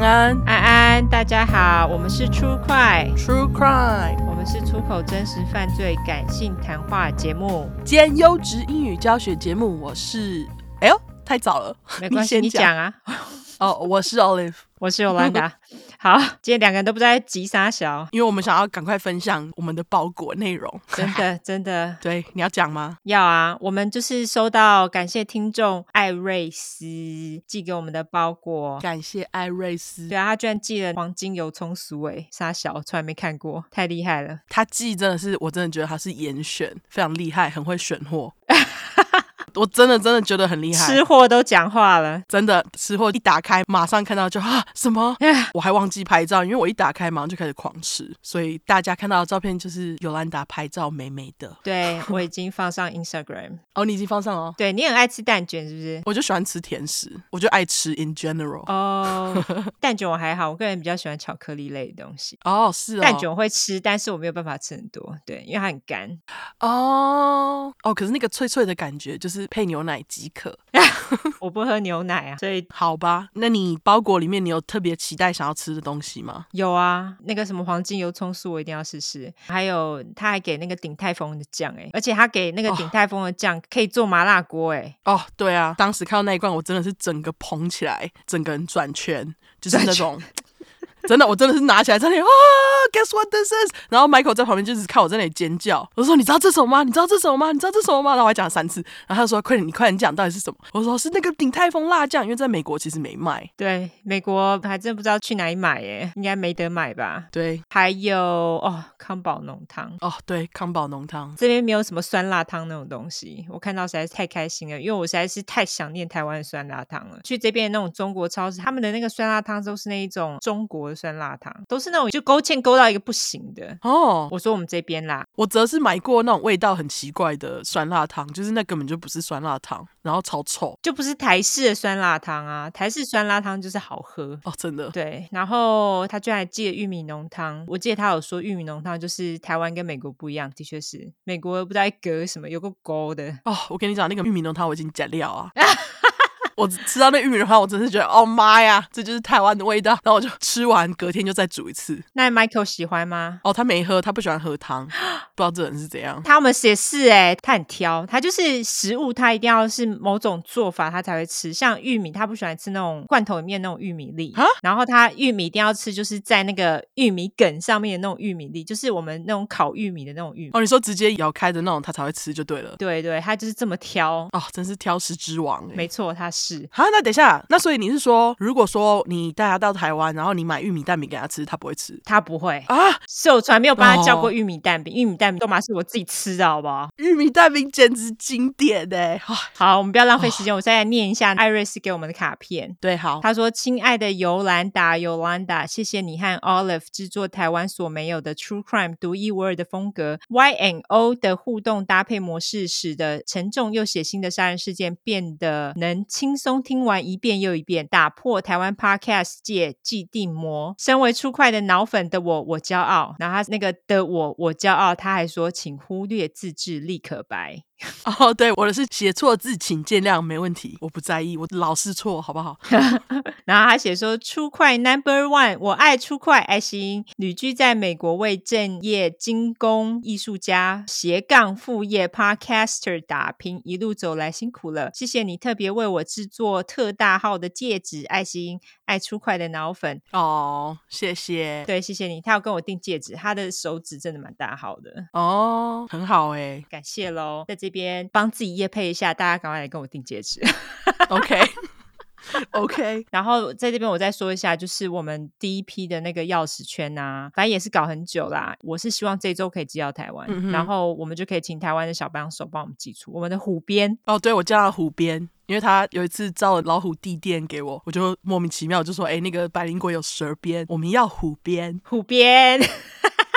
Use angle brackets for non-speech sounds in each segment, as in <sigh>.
安安，安安，大家好，我们是 True Crime True Crime，我们是出口真实犯罪感性谈话节目兼优质英语教学节目。我是，哎呦，太早了，没关系，<laughs> 你讲啊。<laughs> 哦，我是 Olive，我是 Yolanda。<laughs> 好，今天两个人都不在急杀小，因为我们想要赶快分享我们的包裹内容。真的，<laughs> 真的，对，你要讲吗？要啊，我们就是收到感谢听众艾瑞斯寄给我们的包裹，感谢艾瑞斯。对啊，他居然寄了黄金油葱酥，哎，沙小，从来没看过，太厉害了。他寄真的是，我真的觉得他是严选，非常厉害，很会选货。<laughs> 我真的真的觉得很厉害，吃货都讲话了，真的吃货一打开马上看到就啊什么，我还忘记拍照，因为我一打开马上就开始狂吃，所以大家看到的照片就是 Yolanda 拍照美美的。对，我已经放上 Instagram，<laughs> 哦，你已经放上了，对，你很爱吃蛋卷是不是？我就喜欢吃甜食，我就爱吃 in general。哦，<laughs> 蛋卷我还好，我个人比较喜欢巧克力类的东西。哦，是哦，蛋卷我会吃，但是我没有办法吃很多，对，因为它很干。哦哦，可是那个脆脆的感觉就是。配牛奶即可，<laughs> 我不喝牛奶啊，所以好吧。那你包裹里面你有特别期待想要吃的东西吗？有啊，那个什么黄金油葱酥我一定要试试。还有他还给那个鼎泰丰的酱哎，而且他给那个鼎泰丰的酱可以做麻辣锅哎。哦，对啊，当时看到那一罐我真的是整个捧起来，整个人转圈，就是那种。真的，我真的是拿起来在那里啊，Guess what this is？然后 Michael 在旁边就是看我在那里尖叫。我说：“你知道这是什么吗？你知道这是什么吗？你知道这是什么吗？”然后我还讲了三次。然后他就说：“快点，你快点讲，到底是什么？”我说：“是那个鼎泰丰辣酱，因为在美国其实没卖。”对，美国还真不知道去哪里买耶，应该没得买吧？对，还有哦，康宝浓汤哦，对，康宝浓汤这边没有什么酸辣汤那种东西，我看到实在是太开心了，因为我实在是太想念台湾的酸辣汤了。去这边那种中国超市，他们的那个酸辣汤都是那一种中国的。酸辣汤都是那种就勾芡勾到一个不行的哦。我说我们这边啦，我则是买过那种味道很奇怪的酸辣汤，就是那根本就不是酸辣汤，然后超臭，就不是台式的酸辣汤啊。台式酸辣汤就是好喝哦，真的。对，然后他居然还寄了玉米浓汤，我记得他有说玉米浓汤就是台湾跟美国不一样，的确是美国不知道隔什么有个勾的哦。我跟你讲，那个玉米浓汤我已经剪料啊。<laughs> 我吃到那玉米的话，我真是觉得，哦妈呀，这就是台湾的味道。然后我就吃完，隔天就再煮一次。那 Michael 喜欢吗？哦，他没喝，他不喜欢喝汤，不知道这人是怎样。他们也是哎，他很挑，他就是食物，他一定要是某种做法，他才会吃。像玉米，他不喜欢吃那种罐头里面那种玉米粒。啊然后他玉米一定要吃，就是在那个玉米梗上面的那种玉米粒，就是我们那种烤玉米的那种玉米。哦，你说直接咬开的那种，他才会吃就对了。对对，他就是这么挑。哦，真是挑食之王。没错，他是。是好，那等一下，那所以你是说，如果说你带他到台湾，然后你买玉米蛋饼给他吃，他不会吃？他不会啊，是我从来没有帮他叫过玉米蛋饼，哦、玉米蛋饼都嘛是我自己吃的，好不好？玉米蛋饼简直经典哎！好，我们不要浪费时间，哦、我再来念一下艾瑞斯给我们的卡片。对，好，他说：“亲爱的尤兰达，尤兰达，谢谢你和 Olive 制作台湾所没有的 True Crime 独一无二的风格，Y and O 的互动搭配模式，使得沉重又血腥的杀人事件变得能轻松听完一遍又一遍，打破台湾 Podcast 界既定魔。身为初快的脑粉的我，我骄傲。然后他那个的我，我骄傲。他还说，请忽略自制力可白。<laughs> 哦，对，我的是写错字，请见谅，没问题，我不在意，我老是错，好不好？<laughs> 然后他写说，初快 Number One，我爱初快，爱心旅居在美国，为正业精工艺术家斜杠副业 Podcaster 打拼，一路走来辛苦了，谢谢你特别为我制作特大号的戒指，爱心爱出快的脑粉哦，谢谢，对，谢谢你，他要跟我订戒指，他的手指真的蛮大号的哦，很好哎，感谢喽，在这。这边帮自己夜配一下，大家赶快来跟我订戒指。<laughs> <laughs> OK，OK。然后在这边我再说一下，就是我们第一批的那个钥匙圈啊，反正也是搞很久啦。我是希望这周可以寄到台湾，嗯、然后我们就可以请台湾的小帮手帮我们寄出我们的虎鞭。哦，对，我叫他虎鞭，因为他有一次造了老虎地垫给我，我就莫名其妙就说：“哎，那个百灵果有蛇鞭，我们要虎鞭，<laughs> 虎鞭。”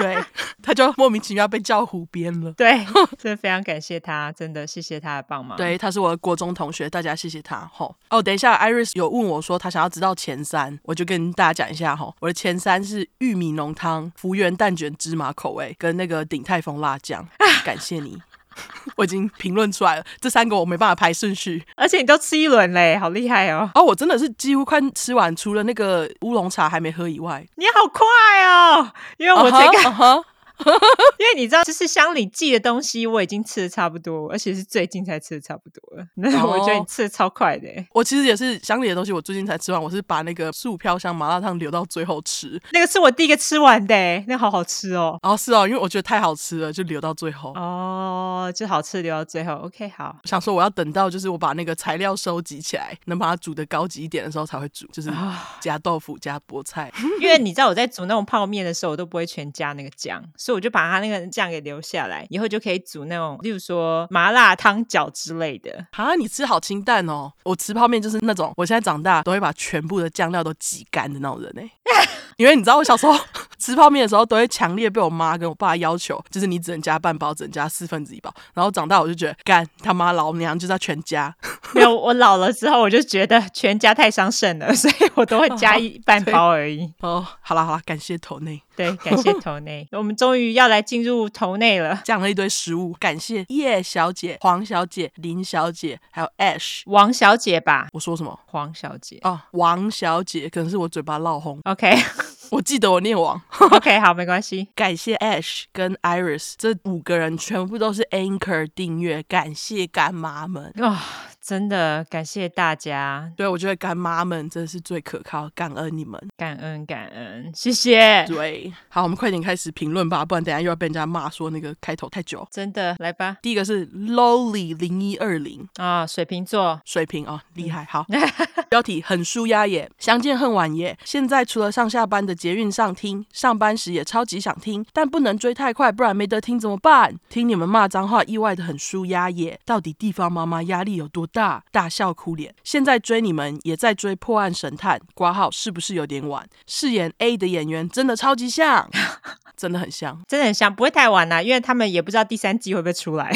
对，<laughs> 他就莫名其妙被叫湖边了。对，<laughs> 真的非常感谢他，真的谢谢他的帮忙。对，他是我的国中同学，大家谢谢他。吼哦，等一下，Iris 有问我说他想要知道前三，我就跟大家讲一下。吼，我的前三是玉米浓汤、福源蛋卷芝麻口味跟那个鼎泰丰辣酱。<laughs> 感谢你。<laughs> 我已经评论出来了。这三个我没办法排顺序，而且你都吃一轮嘞，好厉害哦！哦，我真的是几乎快吃完，除了那个乌龙茶还没喝以外。你好快哦，因为我这个。Uh huh, uh huh. <laughs> 因为你知道，就是乡里寄的东西，我已经吃的差不多，而且是最近才吃的差不多了。<laughs> 那、oh, 我觉得你吃的超快的。我其实也是乡里的东西，我最近才吃完。我是把那个素飘香麻辣烫留到最后吃，那个是我第一个吃完的，那个、好好吃哦。哦，是哦，因为我觉得太好吃了，就留到最后。哦，oh, 就好吃留到最后。OK，好。我想说，我要等到就是我把那个材料收集起来，能把它煮的高级一点的时候才会煮，就是加豆腐加菠菜。<laughs> 因为你知道我在煮那种泡面的时候，我都不会全加那个酱，所以我就把它那个。酱给留下来，以后就可以煮那种，例如说麻辣汤饺之类的。啊，你吃好清淡哦！我吃泡面就是那种，我现在长大都会把全部的酱料都挤干的那种人哎。<laughs> 因为你知道，我小时候 <laughs> 吃泡面的时候，都会强烈被我妈跟我爸要求，就是你只能加半包，只能加四分之一包。然后长大我就觉得，干他妈老娘就是要全加。没有，我老了之后我就觉得全加太伤肾了，所以我都会 <laughs> 加一半包而已。哦，哦，好啦好啦，感谢头内。对，感谢头内。<laughs> 我们终于要来进入头内了，讲了一堆食物，感谢叶小姐、黄小姐、林小姐，还有 Ash 王小姐吧？我说什么？黄小姐哦，王小姐，可能是我嘴巴闹红。OK。<laughs> 我记得我念王，<laughs> OK，好，没关系。感谢 Ash 跟 Iris 这五个人全部都是 Anchor 订阅，感谢干妈们哇！真的感谢大家。对，我觉得干妈们真的是最可靠，感恩你们，感恩感恩，谢谢。对，好，我们快点开始评论吧，不然等下又要被人家骂说那个开头太久。真的，来吧。第一个是 Lowly 零一二零啊，水瓶座，水瓶啊，厉害。好，<laughs> 标题很舒压耶，相见恨晚耶。现在除了上下班的捷运上听，上班时也超级想听，但不能追太快，不然没得听怎么办？听你们骂脏话，意外的很舒压耶。到底地方妈妈压力有多大？大笑哭脸。现在追你们也在追破案神探，挂号是不是有点晚？饰演 A 的演员真的超级像，<laughs> 真的很像，真的很像，不会太晚啦，因为他们也不知道第三季会不会出来。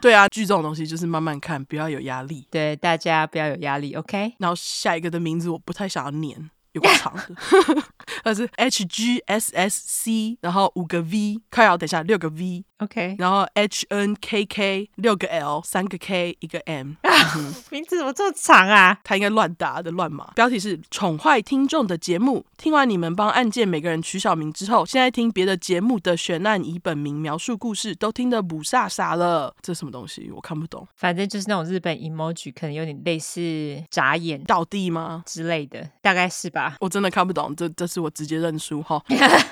对啊，剧这种东西就是慢慢看，不要有压力。对，大家不要有压力，OK。然后下一个的名字我不太想要念。有个长的，它 <laughs> 是 H G S S C，然后五个 V，快要等一下六个 V，OK，Okay. 然后 H N K K 六个 L，三个 K 一个 M，、啊嗯、名字怎么这么长啊？他应该乱打的乱码。标题是宠坏听众的节目，听完你们帮案件每个人取小名之后，现在听别的节目的悬案以本名描述故事，都听得不傻傻了。这什么东西？我看不懂。反正就是那种日本 emoji，可能有点类似眨眼倒地吗之类的，大概是吧。我真的看不懂，这这是我直接认输哈，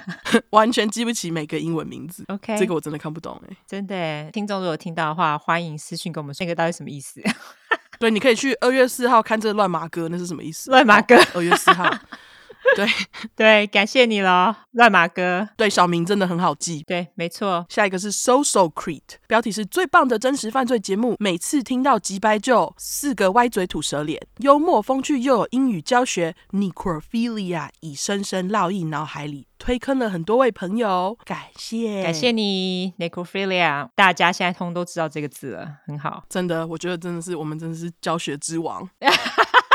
<laughs> 完全记不起每个英文名字。OK，这个我真的看不懂哎，真的。听众如果听到的话，欢迎私信跟我们说，那个到底什么意思？<laughs> 对，你可以去二月四号看这乱马哥，那是什么意思？乱马哥，二月四号。<laughs> 对对，感谢你了，乱马哥。对，小明真的很好记。对，没错。下一个是 So So Creed，标题是最棒的真实犯罪节目。每次听到击败就四个歪嘴吐舌脸，幽默风趣又有英语教学，Necrophilia 已深深烙印脑海里，推坑了很多位朋友。感谢，感谢你，Necrophilia。大家现在通都知道这个字了，很好。真的，我觉得真的是我们真的是教学之王。<laughs>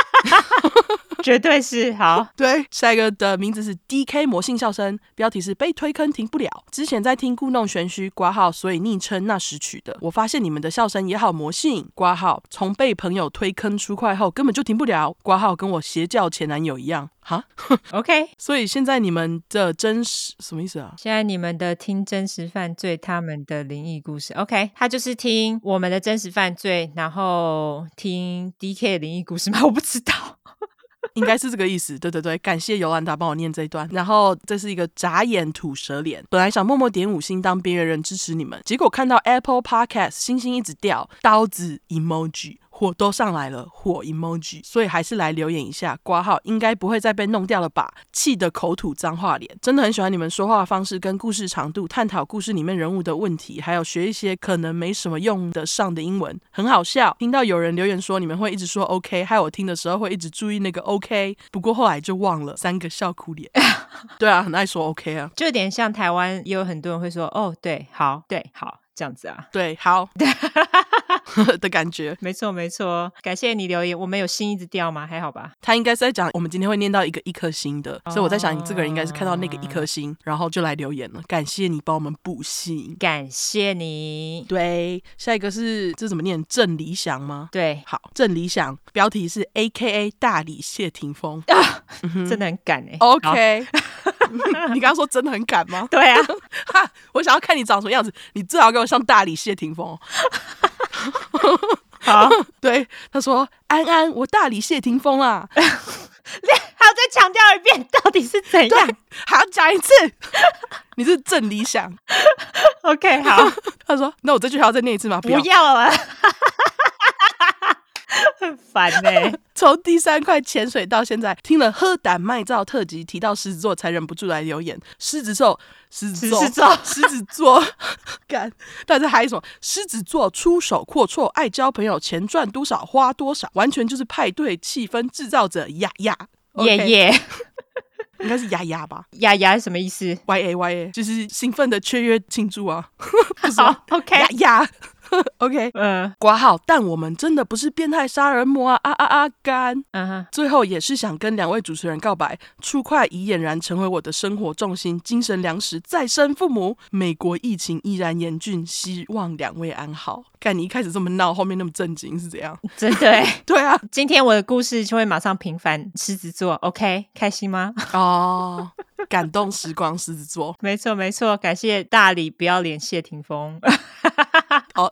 <laughs> 绝对是好，对，下一个的名字是 D K 魔性笑声，标题是被推坑停不了。之前在听故弄玄虚挂号，所以昵称那时取的。我发现你们的笑声也好魔性挂号，从被朋友推坑出块后，根本就停不了挂号，跟我邪教前男友一样哈。<laughs> OK，所以现在你们的真实什么意思啊？现在你们的听真实犯罪，他们的灵异故事。OK，他就是听我们的真实犯罪，然后听 D K 的灵异故事吗？<laughs> 我不知道。应该是这个意思，对对对，感谢尤兰达帮我念这一段。然后这是一个眨眼吐舌脸，本来想默默点五星当边缘人支持你们，结果看到 Apple Podcast 星星一直掉，刀子 emoji。火都上来了，火 emoji，所以还是来留言一下。挂号应该不会再被弄掉了吧？气得口吐脏话脸，真的很喜欢你们说话方式跟故事长度，探讨故事里面人物的问题，还有学一些可能没什么用得上的英文，很好笑。听到有人留言说你们会一直说 OK，害我听的时候会一直注意那个 OK，不过后来就忘了三个笑哭脸。<laughs> 对啊，很爱说 OK 啊，就有点像台湾也有很多人会说哦，对，好，对，好。这样子啊。对，好 <laughs> 的感觉，没错没错。感谢你留言，我们有心一直掉吗？还好吧。他应该是在讲我们今天会念到一个一颗星的，所以我在想，你这个人应该是看到那个一颗星，然后就来留言了。感谢你帮我们补星，感谢你。对，下一个是这怎么念？郑理想吗？对，好，郑理想，标题是 A K A 大理谢霆锋，啊嗯、真的很敢哎。OK，<laughs> 你刚刚说真的很赶吗？对啊，<laughs> 哈，我想要看你长什么样子，你最好给我像大理谢霆锋。<laughs> 好，对，他说安安，我大理谢霆锋啊，还要再强调一遍，到底是怎样？还要讲一次，你是郑理想。OK，好，他说，那我这句还要再念一次吗？不要了。很烦呢、欸。从第三块潜水到现在，听了喝胆麦造特辑提到狮子座，才忍不住来留言。狮子座，狮子座，狮子座，<laughs> 干！但是还有什么？狮子座出手阔绰，爱交朋友，钱赚多少花多少，完全就是派对气氛制造者。呀呀，耶耶，应该是呀呀吧？呀呀是什么意思？Y A Y A，就是兴奋的雀跃庆祝啊！<laughs> 好，OK，呀呀。<laughs> OK，嗯，挂号，但我们真的不是变态杀人魔啊啊啊啊！干，嗯哼，最后也是想跟两位主持人告白，True Crime 已俨然成为我的生活重心，精神粮食，再生父母。美国疫情依然严峻，希望两位安好。看，你一开始这么闹，后面那么震惊是怎样？<laughs> 真的，对啊，今天我的故事就会马上平反狮子座，OK，开心吗？哦，感动时光狮子座，<laughs> 没错没错，感谢大理不要脸谢霆锋。好，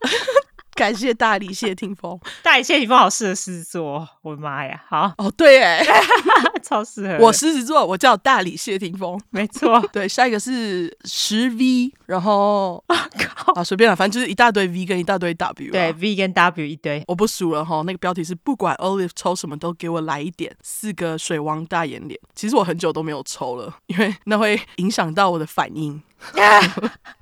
感谢大理谢霆锋，大理谢霆锋好适合狮子座，我的妈呀！好哦，对哎，<laughs> 超适合。我狮子座，我叫大理谢霆锋，没错。对，下一个是十 V，然后啊靠啊随便了，反正就是一大堆 V 跟一大堆 W，对，V 跟 W 一堆，我不数了哈。那个标题是不管 Olive 抽什么都给我来一点，四个水王大眼脸。其实我很久都没有抽了，因为那会影响到我的反应。<laughs>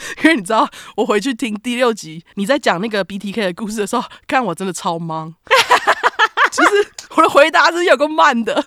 <laughs> 因为你知道，我回去听第六集，你在讲那个 BTK 的故事的时候，看我真的超忙，其 <laughs> 实我的回答是有个慢的。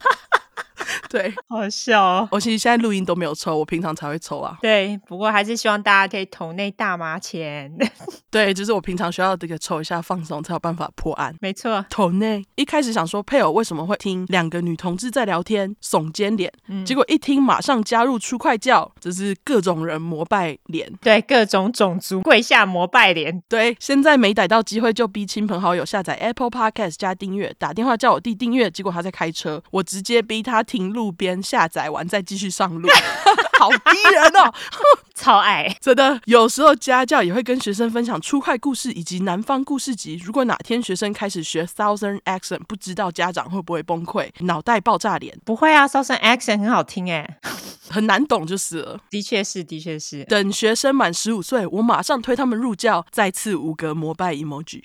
<laughs> 对，好笑哦！我其实现在录音都没有抽，我平常才会抽啊。对，不过还是希望大家可以投内大麻钱。<laughs> 对，就是我平常需要这个抽一下放松，才有办法破案。没错，投内一开始想说配偶为什么会听两个女同志在聊天，耸肩脸，嗯、结果一听马上加入出快叫，就是各种人膜拜脸，对，各种种族跪下膜拜脸。对，现在没逮到机会就逼亲朋好友下载 Apple Podcast 加订阅，打电话叫我弟订阅，结果他在开车，我直接逼他停路边下载完再继续上路，<laughs> 好逼人哦，<laughs> 超爱，真的。有时候家教也会跟学生分享出快故事以及南方故事集。如果哪天学生开始学 Southern accent，不知道家长会不会崩溃，脑袋爆炸脸？不会啊，Southern accent 很好听哎，<laughs> 很难懂就是了。的确是，的确是。等学生满十五岁，我马上推他们入教。再次五格膜拜 emoji，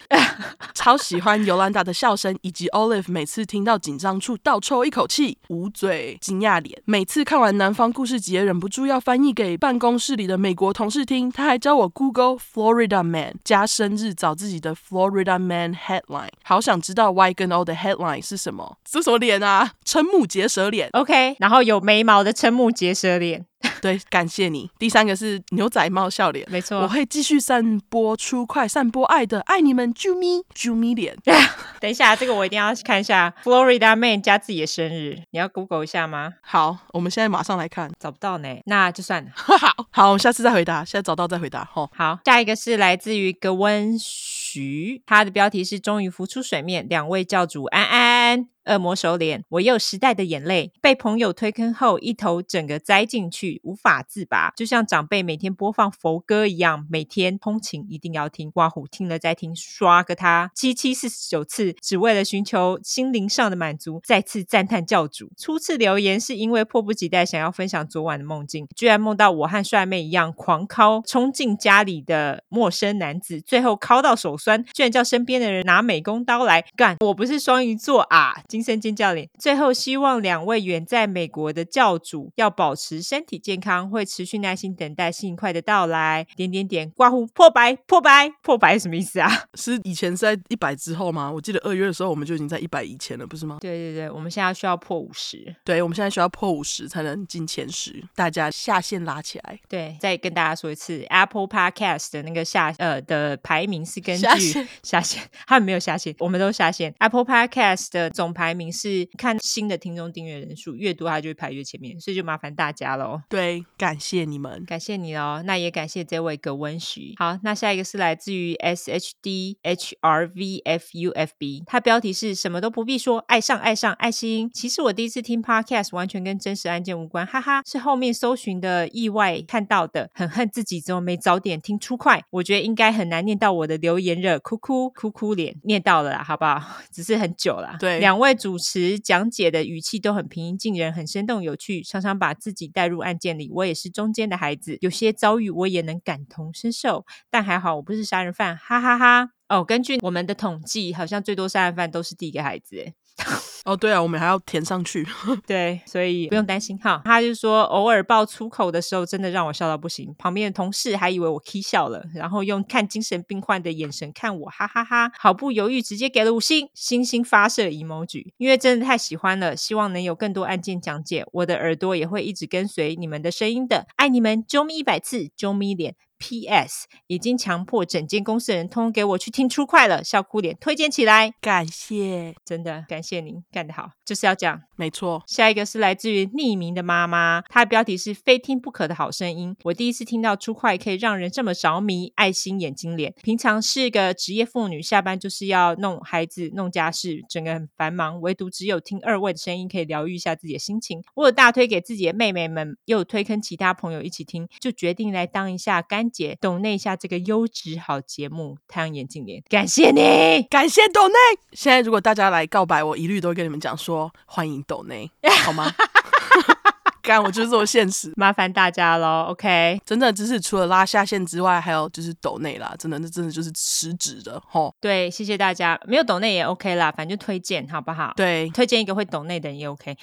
超喜欢尤兰达的笑声，以及 Olive 每次听到紧张处倒抽一口气，捂嘴惊讶脸。每次看完南方故事集，忍不住要翻译给办公室里的美国同事听。他还教我 Google Florida Man 加生日，找自己的 Florida Man headline。好想知道 Y 跟 O 的 headline 是什么？这什么脸啊？瞠目结舌脸。OK，然后有眉毛的瞠目结舌脸。对，感谢你。第三个是牛仔帽笑脸，没错，我会继续散播出快，散播爱的，爱你们，啾咪啾咪脸。<laughs> 等一下，这个我一定要看一下。Florida Man 加自己的生日，你要 Google 一下吗？好，我们现在马上来看，找不到呢，那就算了。<laughs> 好，好，我们下次再回答，现在找到再回答。吼，好，下一个是来自于格温徐，他的标题是终于浮出水面，两位教主安安。恶魔手脸，我也有时代的眼泪，被朋友推坑后，一头整个栽进去，无法自拔，就像长辈每天播放佛歌一样，每天通勤一定要听。刮胡听了再听，刷个他七七四十九次，只为了寻求心灵上的满足。再次赞叹教主。初次留言是因为迫不及待想要分享昨晚的梦境，居然梦到我和帅妹一样狂敲冲进家里的陌生男子，最后敲到手酸，居然叫身边的人拿美工刀来干。我不是双鱼座啊！惊声尖叫脸。最后，希望两位远在美国的教主要保持身体健康，会持续耐心等待幸快的到来。点点点，刮胡破百破百破百什么意思啊？<laughs> 是以前是在一百之后吗？我记得二月的时候我们就已经在一百以前了，不是吗？对对对，我们现在需要破五十。对，我们现在需要破五十才能进前十，大家下线拉起来。对，再跟大家说一次，Apple Podcast 的那个下呃的排名是根据下线，下线，<laughs> 他们没有下线，我们都下线。Apple Podcast 的总排名是看新的听众订阅人数越多，它就会排越前面，所以就麻烦大家喽。对，感谢你们，感谢你哦。那也感谢这位葛温徐。好，那下一个是来自于 S H D H R V F U F B，它标题是什么都不必说，爱上爱上爱心。其实我第一次听 Podcast 完全跟真实案件无关，哈哈，是后面搜寻的意外看到的，很恨自己怎么没早点听出快。我觉得应该很难念到我的留言了，哭哭哭哭脸，念到了啦，好不好？<laughs> 只是很久了。对，两位主持讲解的语气都很平易近人，很生动有趣，常常把自己带入案件里。我也是中间的孩子，有些遭遇我也能感同身受，但还好我不是杀人犯，哈哈哈。哦，根据我们的统计，好像最多杀人犯都是第一个孩子，<laughs> 哦，对啊，我们还要填上去。<laughs> <laughs> 对，所以不用担心哈。他就说，偶尔爆粗口的时候，真的让我笑到不行。旁边的同事还以为我 k 笑了，然后用看精神病患的眼神看我，哈哈哈哈。毫不犹豫，直接给了五星星星发射 emoji，因为真的太喜欢了。希望能有更多案件讲解，我的耳朵也会一直跟随你们的声音的。爱你们，啾咪一百次，啾咪脸。P.S. 已经强迫整间公司的人通通给我去听出快了，笑哭脸推荐起来，感谢，真的感谢您干得好，就是要讲，没错。下一个是来自于匿名的妈妈，她的标题是非听不可的好声音。我第一次听到出快可以让人这么着迷，爱心眼睛脸。平常是个职业妇女，下班就是要弄孩子、弄家事，整个很繁忙，唯独只有听二位的声音可以疗愈一下自己的心情。我有大推给自己的妹妹们，又有推坑其他朋友一起听，就决定来当一下干姐懂内一下这个优质好节目，太阳眼镜脸，感谢你，感谢懂内。现在如果大家来告白，我一律都会跟你们讲说欢迎抖内，好吗？<laughs> 干，我就是这么现实，麻烦大家喽。OK，真的只是除了拉下线之外，还有就是抖内啦，真的那真的就是实质的吼。对，谢谢大家，没有抖内也 OK 啦，反正就推荐好不好？对，推荐一个会抖内的人也 OK。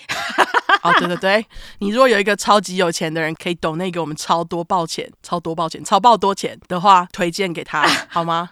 哦，对对对，你如果有一个超级有钱的人，可以抖那给我们超多爆钱、超多爆钱、超爆多钱的话，推荐给他 <laughs> 好吗？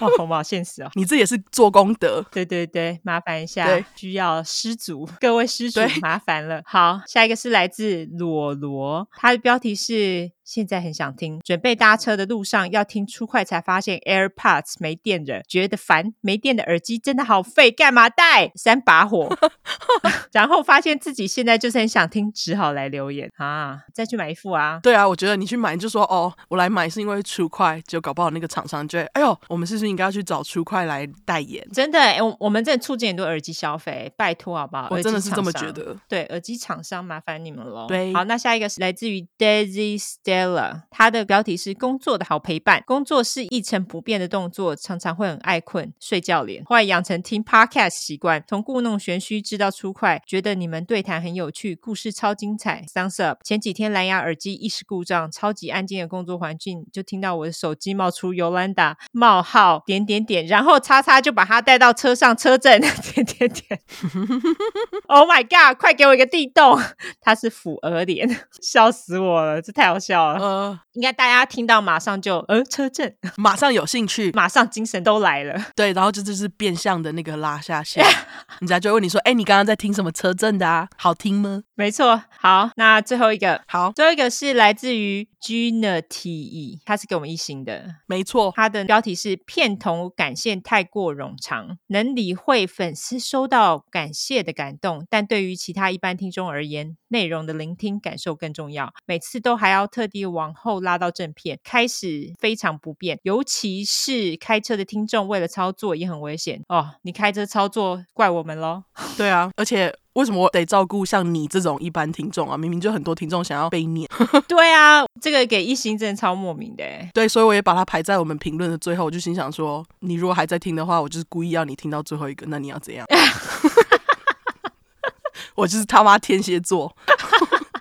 好不好？现实哦，你这也是做功德。对对对，麻烦一下，需要失主，各位失主麻烦了。好，下一个是来自裸罗，他的标题是。现在很想听，准备搭车的路上要听出快，才发现 AirPods 没电了，觉得烦。没电的耳机真的好废，干嘛带？三把火。<laughs> 然后发现自己现在就是很想听，只好来留言啊，再去买一副啊。对啊，我觉得你去买，你就说哦，我来买是因为出快，就搞不好那个厂商就会，哎呦，我们是不是应该要去找出快来代言？真的，我我们真的促进很多耳机消费，拜托好不好？我真的是这么觉得。对，耳机厂商麻烦你们喽。对，好，那下一个是来自于 Daisy Stay。他的标题是“工作的好陪伴”。工作是一成不变的动作，常常会很爱困、睡觉脸。后来养成听 podcast 习惯，从故弄玄虚知道出快，觉得你们对谈很有趣，故事超精彩。Thumbs up！前几天蓝牙耳机一时故障，超级安静的工作环境，就听到我的手机冒出 Yolanda 冒号点点点，然后叉叉就把他带到车上车震 <laughs> 点点点。Oh my god！快给我一个地洞！他是俯额脸，笑死我了，这太好笑了。呃，应该大家听到马上就呃车震，<laughs> 马上有兴趣，马上精神都来了。对，然后这就是变相的那个拉下线，<laughs> 人家就问你说：“哎，你刚刚在听什么车震的啊？好听吗？”没错。好，那最后一个，好，最后一个是来自于 Gina T E，他是给我们一星的，没错。他的标题是片头感谢太过冗长，能理会粉丝收到感谢的感动，但对于其他一般听众而言，内容的聆听感受更重要。每次都还要特地。往后拉到正片，开始非常不便，尤其是开车的听众，为了操作也很危险哦。你开车操作，怪我们喽。<laughs> 对啊，而且为什么我得照顾像你这种一般听众啊？明明就很多听众想要被念。<laughs> 对啊，这个给一心真的超莫名的。对，所以我也把它排在我们评论的最后。我就心想说，你如果还在听的话，我就是故意要你听到最后一个。那你要怎样？<laughs> 我就是他妈天蝎座。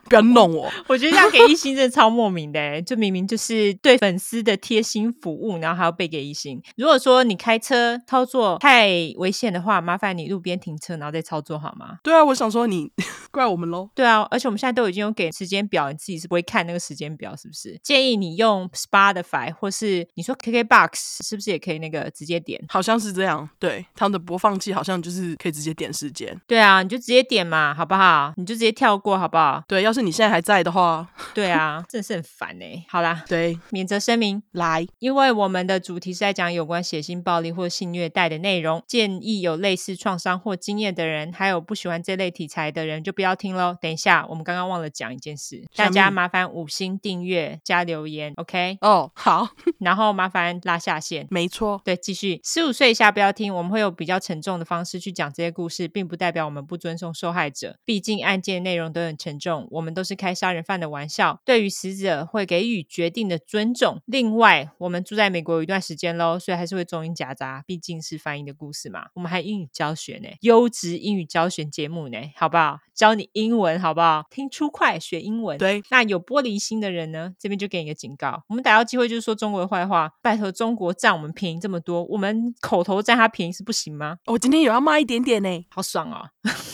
不要弄我。<laughs> 我觉得这样给一星真的超莫名的，<laughs> 就明明就是对粉丝的贴心服务，然后还要被给一星。如果说你开车操作太危险的话，麻烦你路边停车，然后再操作好吗？对啊，我想说你 <laughs> 怪我们喽。对啊，而且我们现在都已经有给时间表，你自己是不会看那个时间表，是不是？建议你用 Spotify 或是你说 KKBOX 是不是也可以那个直接点？好像是这样，对，他们的播放器好像就是可以直接点时间。对啊，你就直接点嘛，好不好？你就直接跳过，好不好？对，要是你现在还在的话，对啊，<laughs> 真的是很烦哎。好啦，对，免责声明。来，因为我们的主题是在讲有关血腥暴力或性虐待的内容，建议有类似创伤或经验的人，还有不喜欢这类题材的人就不要听喽。等一下，我们刚刚忘了讲一件事，大家麻烦五星订阅加留言，OK？哦，好，然后麻烦拉下线，没错，对，继续，十五岁以下不要听，我们会有比较沉重的方式去讲这些故事，并不代表我们不尊重受害者，毕竟案件内容都很沉重，我们都是开杀人犯的玩笑，对于死者会给予决定的尊重。另外，我们住在美国有一段时间喽，所以还是会中英夹杂，毕竟是翻译的故事嘛。我们还英语教学呢，优质英语教学节目呢，好不好？教你英文好不好？听出快学英文。对，那有玻璃心的人呢，这边就给你一个警告，我们逮到机会就是说中国的坏话，拜托中国占我们便宜这么多，我们口头占他便宜是不行吗？我今天有要骂一点点呢，好爽哦。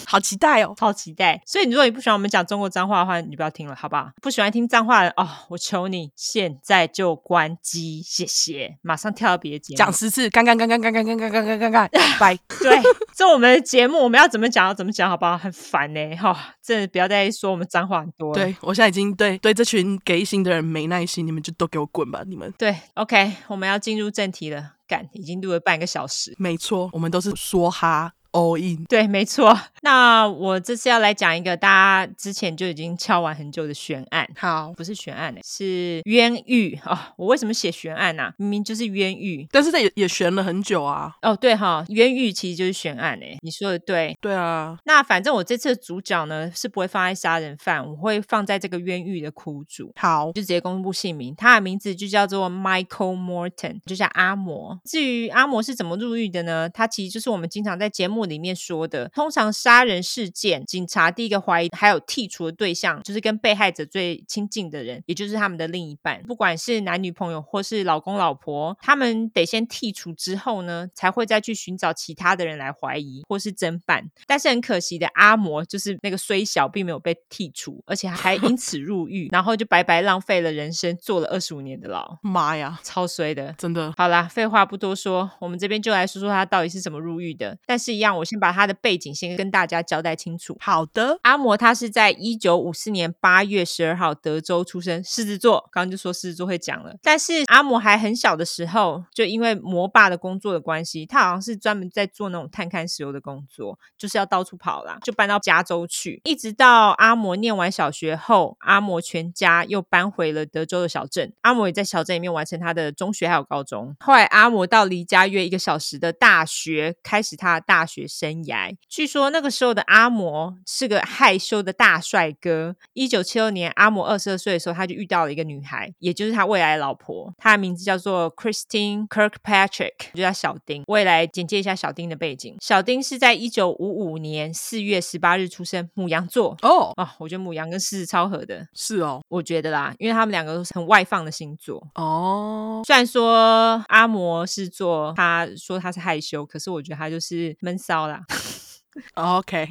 好期待哦，好期待！所以，如果你不喜欢我们讲中国脏话的话，你不要听了，好不好？不喜欢听脏话的哦，我求你现在就关机，谢谢！马上跳到别的节目，讲十次，干干干干干干干干干干干干，<laughs> 拜！对，这我们的节目我们要怎么讲，要怎么讲，好不好？很烦呢，哈、哦！真的不要再说我们脏话很多了。对，我现在已经对对这群给一星的人没耐心，你们就都给我滚吧！你们对，OK，我们要进入正题了，干，已经录了半个小时，没错，我们都是说哈。All in 对，没错。那我这次要来讲一个大家之前就已经敲完很久的悬案。好，不是悬案，是冤狱啊、哦！我为什么写悬案呢、啊？明明就是冤狱，但是它也也悬了很久啊。哦，对哈、哦，冤狱其实就是悬案诶。你说的对，对啊。那反正我这次的主角呢是不会放在杀人犯，我会放在这个冤狱的苦主。好，就直接公布姓名，他的名字就叫做 Michael Morton，就叫阿摩。至于阿摩是怎么入狱的呢？他其实就是我们经常在节目里面说的，通常杀人事件，警察第一个怀疑还有剔除的对象，就是跟被害者最亲近的人，也就是他们的另一半，不管是男女朋友或是老公老婆，他们得先剔除之后呢，才会再去寻找其他的人来怀疑或是侦办。但是很可惜的，阿摩就是那个虽小，并没有被剔除，而且还因此入狱，然后就白白浪费了人生，坐了二十五年的牢。妈呀，超衰的，真的。好啦，废话不多说，我们这边就来说说他到底是怎么入狱的。但是，一样，我先把他的背景先跟大家交代清楚。好的，阿摩他是在一九五四年八月十二号德州出生，狮子座。刚刚就说狮子座会讲了，但是阿摩还很小的时候，就因为摩爸的工作的关系，他好像是专门在做那种探勘石油的工作，就是要到处跑啦，就搬到加州去。一直到阿摩念完小学后，阿摩全家又搬回了德州的小镇。阿摩也在小镇里面完成他的中学还有高中。后来阿摩到离家约一个小时的大学，开始他的大学生涯。据说那个时候的阿摩是个害羞的大帅哥。一九七六年，阿摩二十二岁的时候，他就遇到了一个女孩，也就是他未来的老婆。她的名字叫做 Christine Kirkpatrick，就叫小丁。我也来简介一下小丁的背景。小丁是在一九五五年四月十八日出生，母羊座。哦啊，我觉得母羊跟狮子超合的。是哦，我觉得啦，因为他们两个都是很外放的星座。哦，虽然说阿摩是做，他说他是害羞，可是我觉得他就是闷骚啦。<laughs> OK，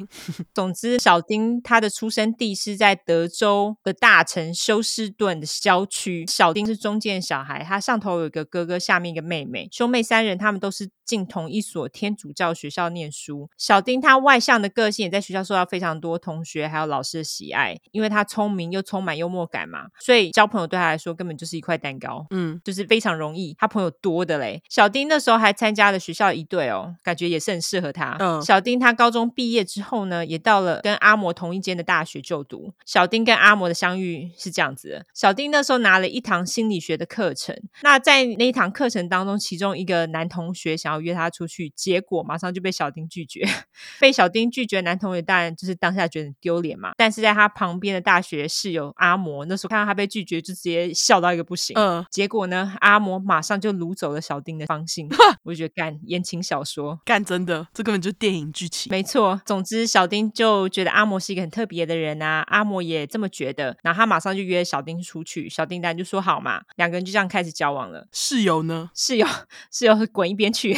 总之，小丁他的出生地是在德州的大城休斯顿的郊区。小丁是中间小孩，他上头有一个哥哥，下面一个妹妹，兄妹三人，他们都是进同一所天主教学校念书。小丁他外向的个性也在学校受到非常多同学还有老师的喜爱，因为他聪明又充满幽默感嘛，所以交朋友对他来说根本就是一块蛋糕，嗯，就是非常容易，他朋友多的嘞。小丁那时候还参加了学校一队哦，感觉也是很适合他。嗯，小丁他高中毕业之后呢，也到了跟阿摩同一间的大学就读。小丁跟阿摩的相遇是这样子的：小丁那时候拿了一堂心理学的课程，那在那一堂课程当中，其中一个男同学想要约他出去，结果马上就被小丁拒绝。<laughs> 被小丁拒绝男同学当然就是当下觉得很丢脸嘛。但是在他旁边的大学室友阿摩那时候看到他被拒绝，就直接笑到一个不行。嗯，结果呢，阿摩马上就掳走了小丁的芳心。<laughs> 我就觉得干言情小说，干真的，这根本就是电影剧情。没错。总之，小丁就觉得阿摩是一个很特别的人啊，阿摩也这么觉得，然后他马上就约小丁出去，小丁当然就说好嘛，两个人就这样开始交往了。室友呢？室友，<laughs> 室友滚一边去，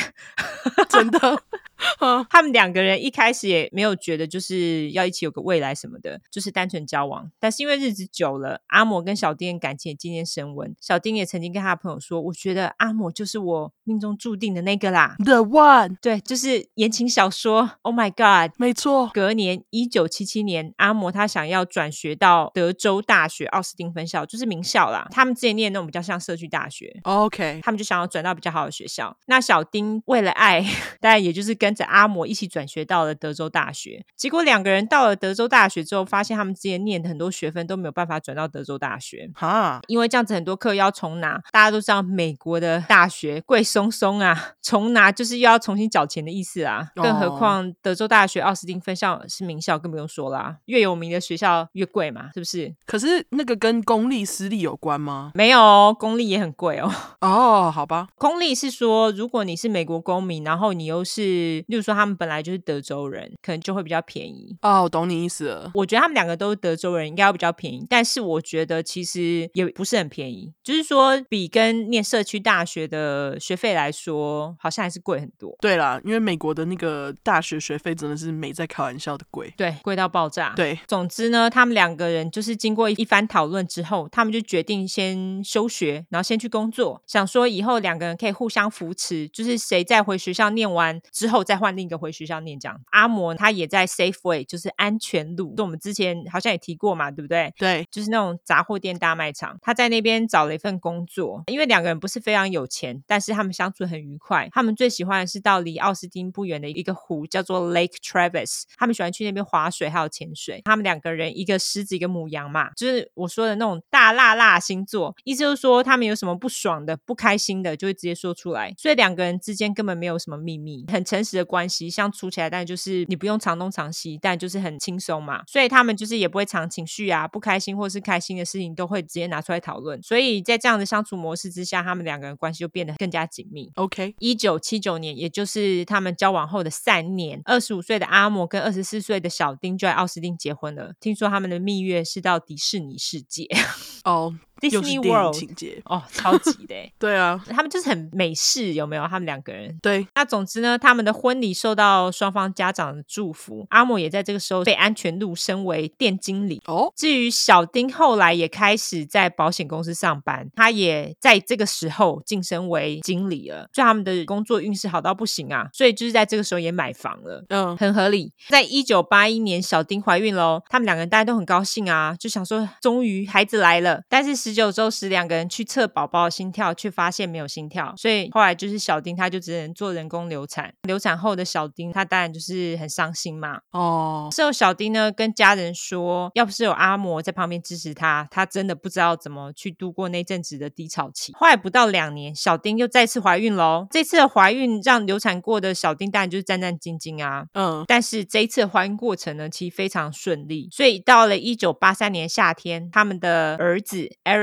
真的。<laughs> 他们两个人一开始也没有觉得就是要一起有个未来什么的，就是单纯交往。但是因为日子久了，阿摩跟小丁的感情也渐渐升温。小丁也曾经跟他的朋友说：“我觉得阿摩就是我命中注定的那个啦，The One。”对，就是言情小说。Oh my God，没错。隔年一九七七年，阿摩他想要转学到德州大学奥斯汀分校，就是名校啦。他们之前念那种比较像社区大学。OK，他们就想要转到比较好的学校。那小丁为了爱，<laughs> 当然也就是跟。跟着阿摩一起转学到了德州大学，结果两个人到了德州大学之后，发现他们之前念的很多学分都没有办法转到德州大学，哈，因为这样子很多课要重拿。大家都知道美国的大学贵松松啊，<laughs> 重拿就是又要重新缴钱的意思啊。更何况德州大学奥斯汀分校是名校，更不用说啦，越有名的学校越贵嘛，是不是？可是那个跟公立私立有关吗？没有，公立也很贵哦。哦，好吧，公立是说，如果你是美国公民，然后你又是。例如说，他们本来就是德州人，可能就会比较便宜哦。我懂你意思了。我觉得他们两个都是德州人，应该要比较便宜。但是我觉得其实也不是很便宜，就是说比跟念社区大学的学费来说，好像还是贵很多。对啦，因为美国的那个大学学费真的是没在开玩笑的贵，对，贵到爆炸。对，总之呢，他们两个人就是经过一番讨论之后，他们就决定先休学，然后先去工作，想说以后两个人可以互相扶持，就是谁在回学校念完之后。再换另一个回学校念这样。阿摩他也在 Safeway，就是安全路，就我们之前好像也提过嘛，对不对？对，就是那种杂货店大卖场。他在那边找了一份工作，因为两个人不是非常有钱，但是他们相处很愉快。他们最喜欢的是到离奥斯汀不远的一个湖，叫做 Lake Travis。他们喜欢去那边划水，还有潜水。他们两个人，一个狮子，一个母羊嘛，就是我说的那种大辣辣星座。意思就是说，他们有什么不爽的、不开心的，就会直接说出来。所以两个人之间根本没有什么秘密，很诚实的关系相处起来，但就是你不用长东长西，但就是很轻松嘛。所以他们就是也不会藏情绪啊，不开心或是开心的事情都会直接拿出来讨论。所以在这样的相处模式之下，他们两个人关系就变得更加紧密。OK，一九七九年，也就是他们交往后的三年，二十五岁的阿莫跟二十四岁的小丁就在奥斯汀结婚了。听说他们的蜜月是到迪士尼世界 <laughs> 哦。Oh. Disney World 情节哦，超级的，<laughs> 对啊，他们就是很美式，有没有？他们两个人，对。那总之呢，他们的婚礼受到双方家长的祝福，阿莫也在这个时候被安全路升为店经理哦。至于小丁，后来也开始在保险公司上班，他也在这个时候晋升为经理了，就他们的工作运势好到不行啊，所以就是在这个时候也买房了，嗯，很合理。在一九八一年，小丁怀孕喽，他们两个人大家都很高兴啊，就想说终于孩子来了，但是。十九周时，两个人去测宝宝的心跳，却发现没有心跳，所以后来就是小丁他就只能做人工流产。流产后的小丁，他当然就是很伤心嘛。哦，事后小丁呢跟家人说，要不是有阿嬷在旁边支持他，他真的不知道怎么去度过那阵子的低潮期。后来不到两年，小丁又再次怀孕喽。这次的怀孕让流产过的小丁当然就是战战兢兢啊。嗯，但是这一次的怀孕过程呢，其实非常顺利。所以到了一九八三年夏天，他们的儿子。Eric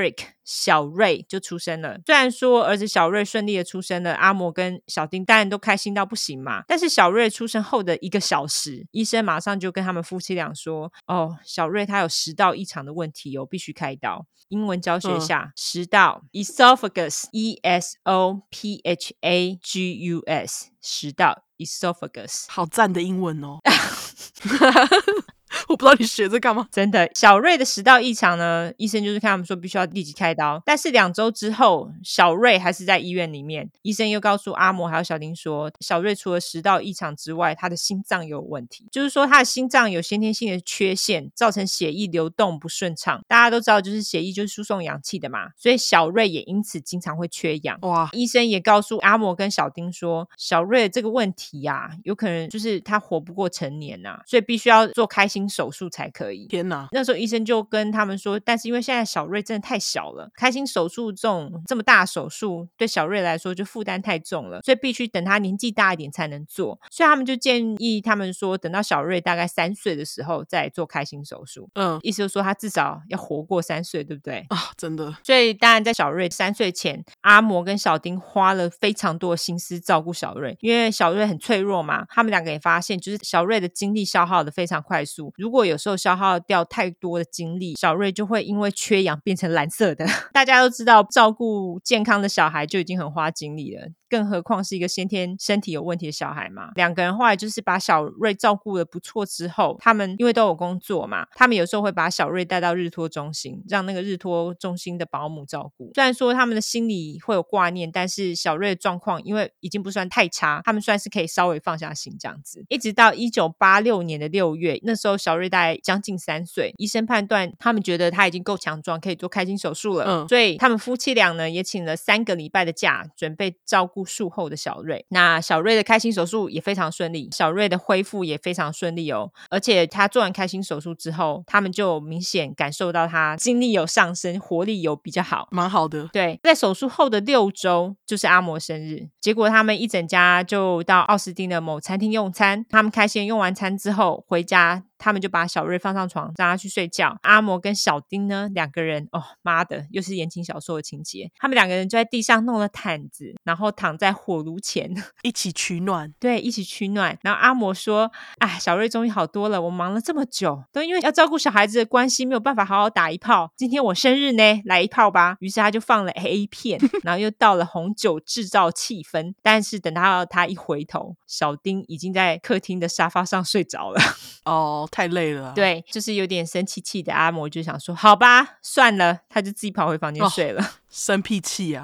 小瑞就出生了。虽然说儿子小瑞顺利的出生了，阿摩跟小丁当然都开心到不行嘛。但是小瑞出生后的一个小时，医生马上就跟他们夫妻俩说：“哦，小瑞他有食道异常的问题哦，必须开刀。”英文教学下，嗯、食道 esophagus，e s o p h a g u s，食道 esophagus，好赞的英文哦。<laughs> 我不知道你学这干嘛？真的，小瑞的食道异常呢，医生就是看他们说必须要立即开刀。但是两周之后，小瑞还是在医院里面，医生又告诉阿摩还有小丁说，小瑞除了食道异常之外，他的心脏有问题，就是说他的心脏有先天性的缺陷，造成血液流动不顺畅。大家都知道，就是血液就是输送氧气的嘛，所以小瑞也因此经常会缺氧。哇！医生也告诉阿摩跟小丁说，小瑞这个问题呀、啊，有可能就是他活不过成年呐、啊，所以必须要做开心。心手术才可以。天哪！那时候医生就跟他们说，但是因为现在小瑞真的太小了，开心手术这种这么大手术对小瑞来说就负担太重了，所以必须等他年纪大一点才能做。所以他们就建议他们说，等到小瑞大概三岁的时候再做开心手术。嗯，意思就是说他至少要活过三岁，对不对？啊，真的。所以当然在小瑞三岁前，阿摩跟小丁花了非常多的心思照顾小瑞，因为小瑞很脆弱嘛。他们两个也发现，就是小瑞的精力消耗的非常快速。如果有时候消耗掉太多的精力，小瑞就会因为缺氧变成蓝色的。<laughs> 大家都知道，照顾健康的小孩就已经很花精力了。更何况是一个先天身体有问题的小孩嘛。两个人后来就是把小瑞照顾的不错之后，他们因为都有工作嘛，他们有时候会把小瑞带到日托中心，让那个日托中心的保姆照顾。虽然说他们的心里会有挂念，但是小瑞的状况因为已经不算太差，他们算是可以稍微放下心这样子。一直到一九八六年的六月，那时候小瑞大概将近三岁，医生判断他们觉得他已经够强壮，可以做开心手术了。嗯，所以他们夫妻俩呢也请了三个礼拜的假，准备照顾。术后的小瑞，那小瑞的开心手术也非常顺利，小瑞的恢复也非常顺利哦。而且他做完开心手术之后，他们就明显感受到他精力有上升，活力有比较好，蛮好的。对，在手术后的六周就是阿嬷生日，结果他们一整家就到奥斯汀的某餐厅用餐。他们开心用完餐之后回家。他们就把小瑞放上床，让他去睡觉。阿嬷跟小丁呢，两个人哦，妈的，又是言情小说的情节。他们两个人就在地上弄了毯子，然后躺在火炉前 <laughs> 一起取暖。对，一起取暖。然后阿嬷说：“哎，小瑞终于好多了。我忙了这么久，都因为要照顾小孩子的关系，没有办法好好打一炮。今天我生日呢，来一炮吧。”于是他就放了 A 片，<laughs> 然后又倒了红酒制造气氛。但是等到他一回头，小丁已经在客厅的沙发上睡着了。<laughs> 哦。太累了，对，就是有点生气气的阿嬷就想说，好吧，算了，他就自己跑回房间睡了。哦、<laughs> 生屁气啊，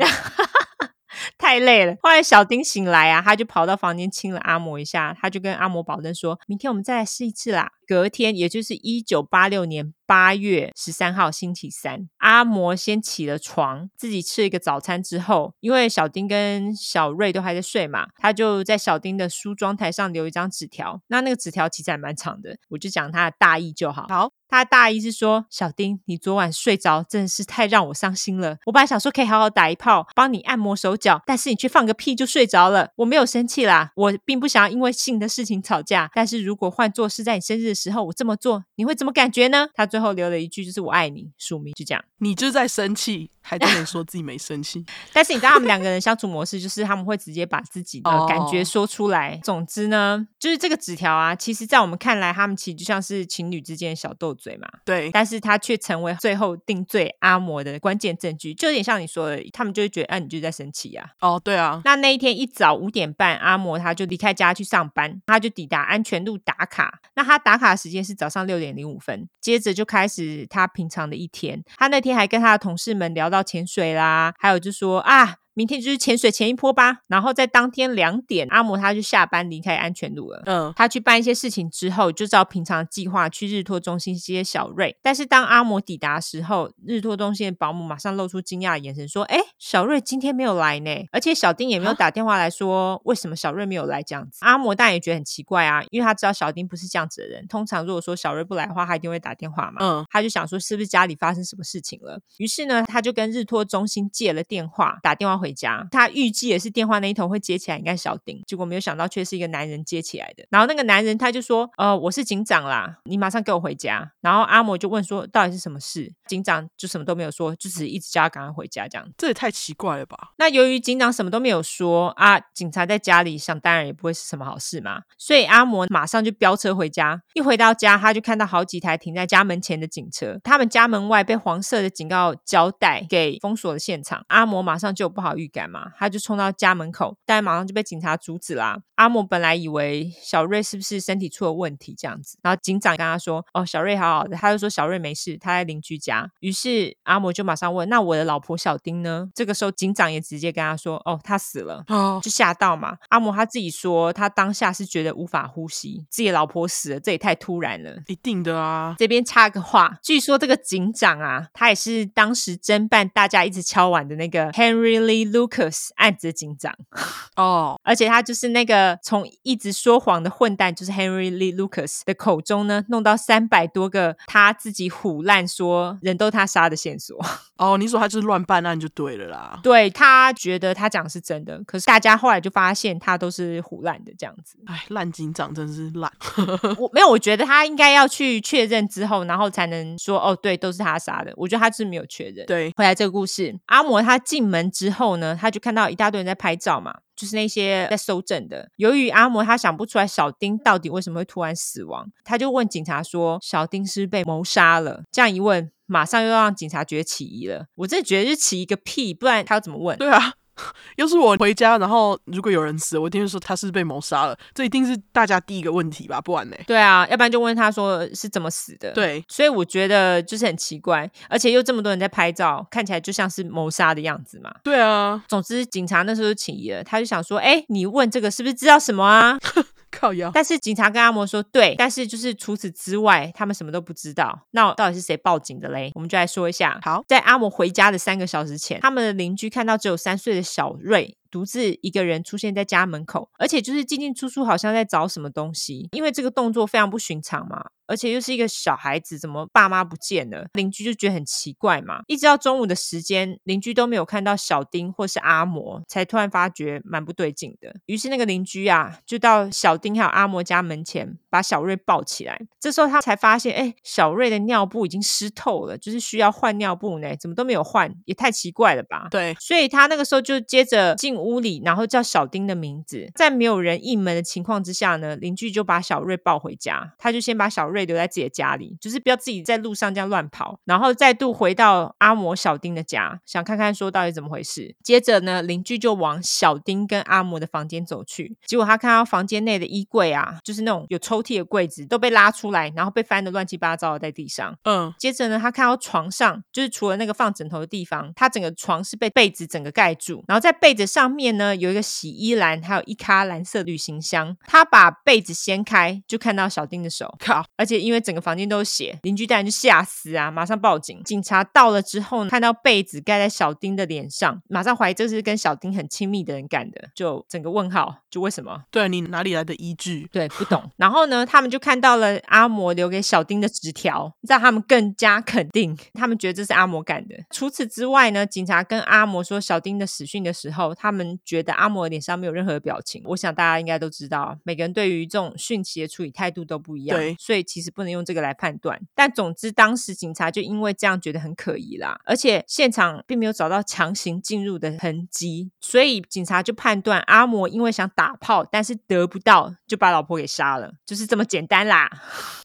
太累了。后来小丁醒来啊，他就跑到房间亲了阿嬷一下，他就跟阿嬷保证说，明天我们再来试一次啦。隔天，也就是一九八六年八月十三号星期三，阿摩先起了床，自己吃了一个早餐之后，因为小丁跟小瑞都还在睡嘛，他就在小丁的梳妆台上留一张纸条。那那个纸条其实还蛮长的，我就讲他的大意就好。好，他的大意是说：小丁，你昨晚睡着真的是太让我伤心了。我本来想说可以好好打一炮，帮你按摩手脚，但是你却放个屁就睡着了。我没有生气啦，我并不想要因为性的事情吵架。但是如果换做是在你生日的时候，我这么做，你会怎么感觉呢？他最后留了一句，就是“我爱你”，署名就这样。你就在生气，还不能说自己没生气。<laughs> 但是你知道他们两个人相处模式，就是他们会直接把自己的感觉说出来。Oh. 总之呢，就是这个纸条啊，其实在我们看来，他们其实就像是情侣之间的小斗嘴嘛。对。但是他却成为最后定罪阿嬷的关键证据，就有点像你说的，他们就会觉得，哎、啊，你就在生气呀。哦，oh, 对啊。那那一天一早五点半，阿嬷他就离开家去上班，他就抵达安全路打卡。那他打卡的时间。是早上六点零五分，接着就开始他平常的一天。他那天还跟他的同事们聊到潜水啦，还有就说啊。明天就是潜水前一波吧，然后在当天两点，阿摩他就下班离开安全路了。嗯，他去办一些事情之后，就照平常计划去日托中心接小瑞。但是当阿摩抵达时候，日托中心的保姆马上露出惊讶的眼神，说：“哎，小瑞今天没有来呢，而且小丁也没有打电话来说为什么小瑞没有来这样子。”阿摩当然也觉得很奇怪啊，因为他知道小丁不是这样子的人。通常如果说小瑞不来的话，他一定会打电话嘛。嗯，他就想说是不是家里发生什么事情了？于是呢，他就跟日托中心借了电话，打电话回家，他预计也是电话那一头会接起来，应该小丁，结果没有想到却是一个男人接起来的。然后那个男人他就说：“呃，我是警长啦，你马上给我回家。”然后阿嬷就问说：“到底是什么事？”警长就什么都没有说，就只是一直叫他赶快回家这样。这也太奇怪了吧？那由于警长什么都没有说啊，警察在家里想当然也不会是什么好事嘛，所以阿嬷马上就飙车回家。一回到家，他就看到好几台停在家门前的警车，他们家门外被黄色的警告胶带给封锁了现场。阿嬷马上就有不好预感嘛。他就冲到家门口，但马上就被警察阻止啦。阿嬷本来以为小瑞是不是身体出了问题这样子，然后警长跟他说：“哦，小瑞好好的。”他就说：“小瑞没事，他在邻居家。”于是阿嬷就马上问：“那我的老婆小丁呢？”这个时候警长也直接跟他说：“哦，他死了。”哦，就吓到嘛。阿嬷他自己说，他当下是觉得无法呼吸，自己的老婆死了，这也太突然了。一定的啊。这边插个话，据说这个警长啊，他也是当时侦办大家一直敲碗的那个 Henry Lee Lucas 案子警长 <laughs> 哦，而且他就是那个从一直说谎的混蛋，就是 Henry Lee Lucas 的口中呢，弄到三百多个他自己唬烂说人都他杀的线索。哦，你说他就是乱办案就对了啦。对，他觉得他讲是真的，可是大家后来就发现他都是唬烂的这样子。哎，烂警长真是烂。我 <laughs> 没有，我觉得他应该要去确认之后，然后才能说哦，对，都是他杀的。我觉得他是没有确认。对，回来这个故事，阿摩他进门之后后呢，他就看到一大堆人在拍照嘛，就是那些在搜证的。由于阿嬷他想不出来小丁到底为什么会突然死亡，他就问警察说：“小丁是被谋杀了？”这样一问，马上又让警察觉得起疑了。我真的觉得是起疑个屁，不然他要怎么问？对啊。<laughs> 要是我回家，然后如果有人死，我一定会说他是被谋杀了，这一定是大家第一个问题吧？不然呢？对啊，要不然就问他说是怎么死的。对，所以我觉得就是很奇怪，而且又这么多人在拍照，看起来就像是谋杀的样子嘛。对啊，总之警察那时候就起疑了，他就想说，哎，你问这个是不是知道什么啊？<laughs> 靠腰。但是警察跟阿嬷说对，但是就是除此之外，他们什么都不知道。那到底是谁报警的嘞？我们就来说一下。好，在阿嬷回家的三个小时前，他们的邻居看到只有三岁的小瑞。独自一个人出现在家门口，而且就是进进出出，好像在找什么东西。因为这个动作非常不寻常嘛，而且又是一个小孩子，怎么爸妈不见了？邻居就觉得很奇怪嘛。一直到中午的时间，邻居都没有看到小丁或是阿摩，才突然发觉蛮不对劲的。于是那个邻居啊，就到小丁还有阿摩家门前，把小瑞抱起来。这时候他才发现，哎，小瑞的尿布已经湿透了，就是需要换尿布呢，怎么都没有换，也太奇怪了吧？对，所以他那个时候就接着进。屋里，然后叫小丁的名字，在没有人应门的情况之下呢，邻居就把小瑞抱回家。他就先把小瑞留在自己的家里，就是不要自己在路上这样乱跑。然后再度回到阿摩小丁的家，想看看说到底怎么回事。接着呢，邻居就往小丁跟阿摩的房间走去，结果他看到房间内的衣柜啊，就是那种有抽屉的柜子都被拉出来，然后被翻得乱七八糟的在地上。嗯，接着呢，他看到床上，就是除了那个放枕头的地方，他整个床是被被子整个盖住，然后在被子上。面呢有一个洗衣篮，还有一咖蓝色旅行箱。他把被子掀开，就看到小丁的手。靠！而且因为整个房间都是血，邻居当然就吓死啊，马上报警。警察到了之后，看到被子盖在小丁的脸上，马上怀疑这是跟小丁很亲密的人干的，就整个问号，就为什么？对，你哪里来的依据？对，不懂。然后呢，他们就看到了阿摩留给小丁的纸条，让他们更加肯定，他们觉得这是阿摩干的。除此之外呢，警察跟阿摩说小丁的死讯的时候，他们。觉得阿摩脸上没有任何的表情，我想大家应该都知道，每个人对于这种讯息的处理态度都不一样，对，所以其实不能用这个来判断。但总之，当时警察就因为这样觉得很可疑啦，而且现场并没有找到强行进入的痕迹，所以警察就判断阿摩因为想打炮，但是得不到，就把老婆给杀了，就是这么简单啦。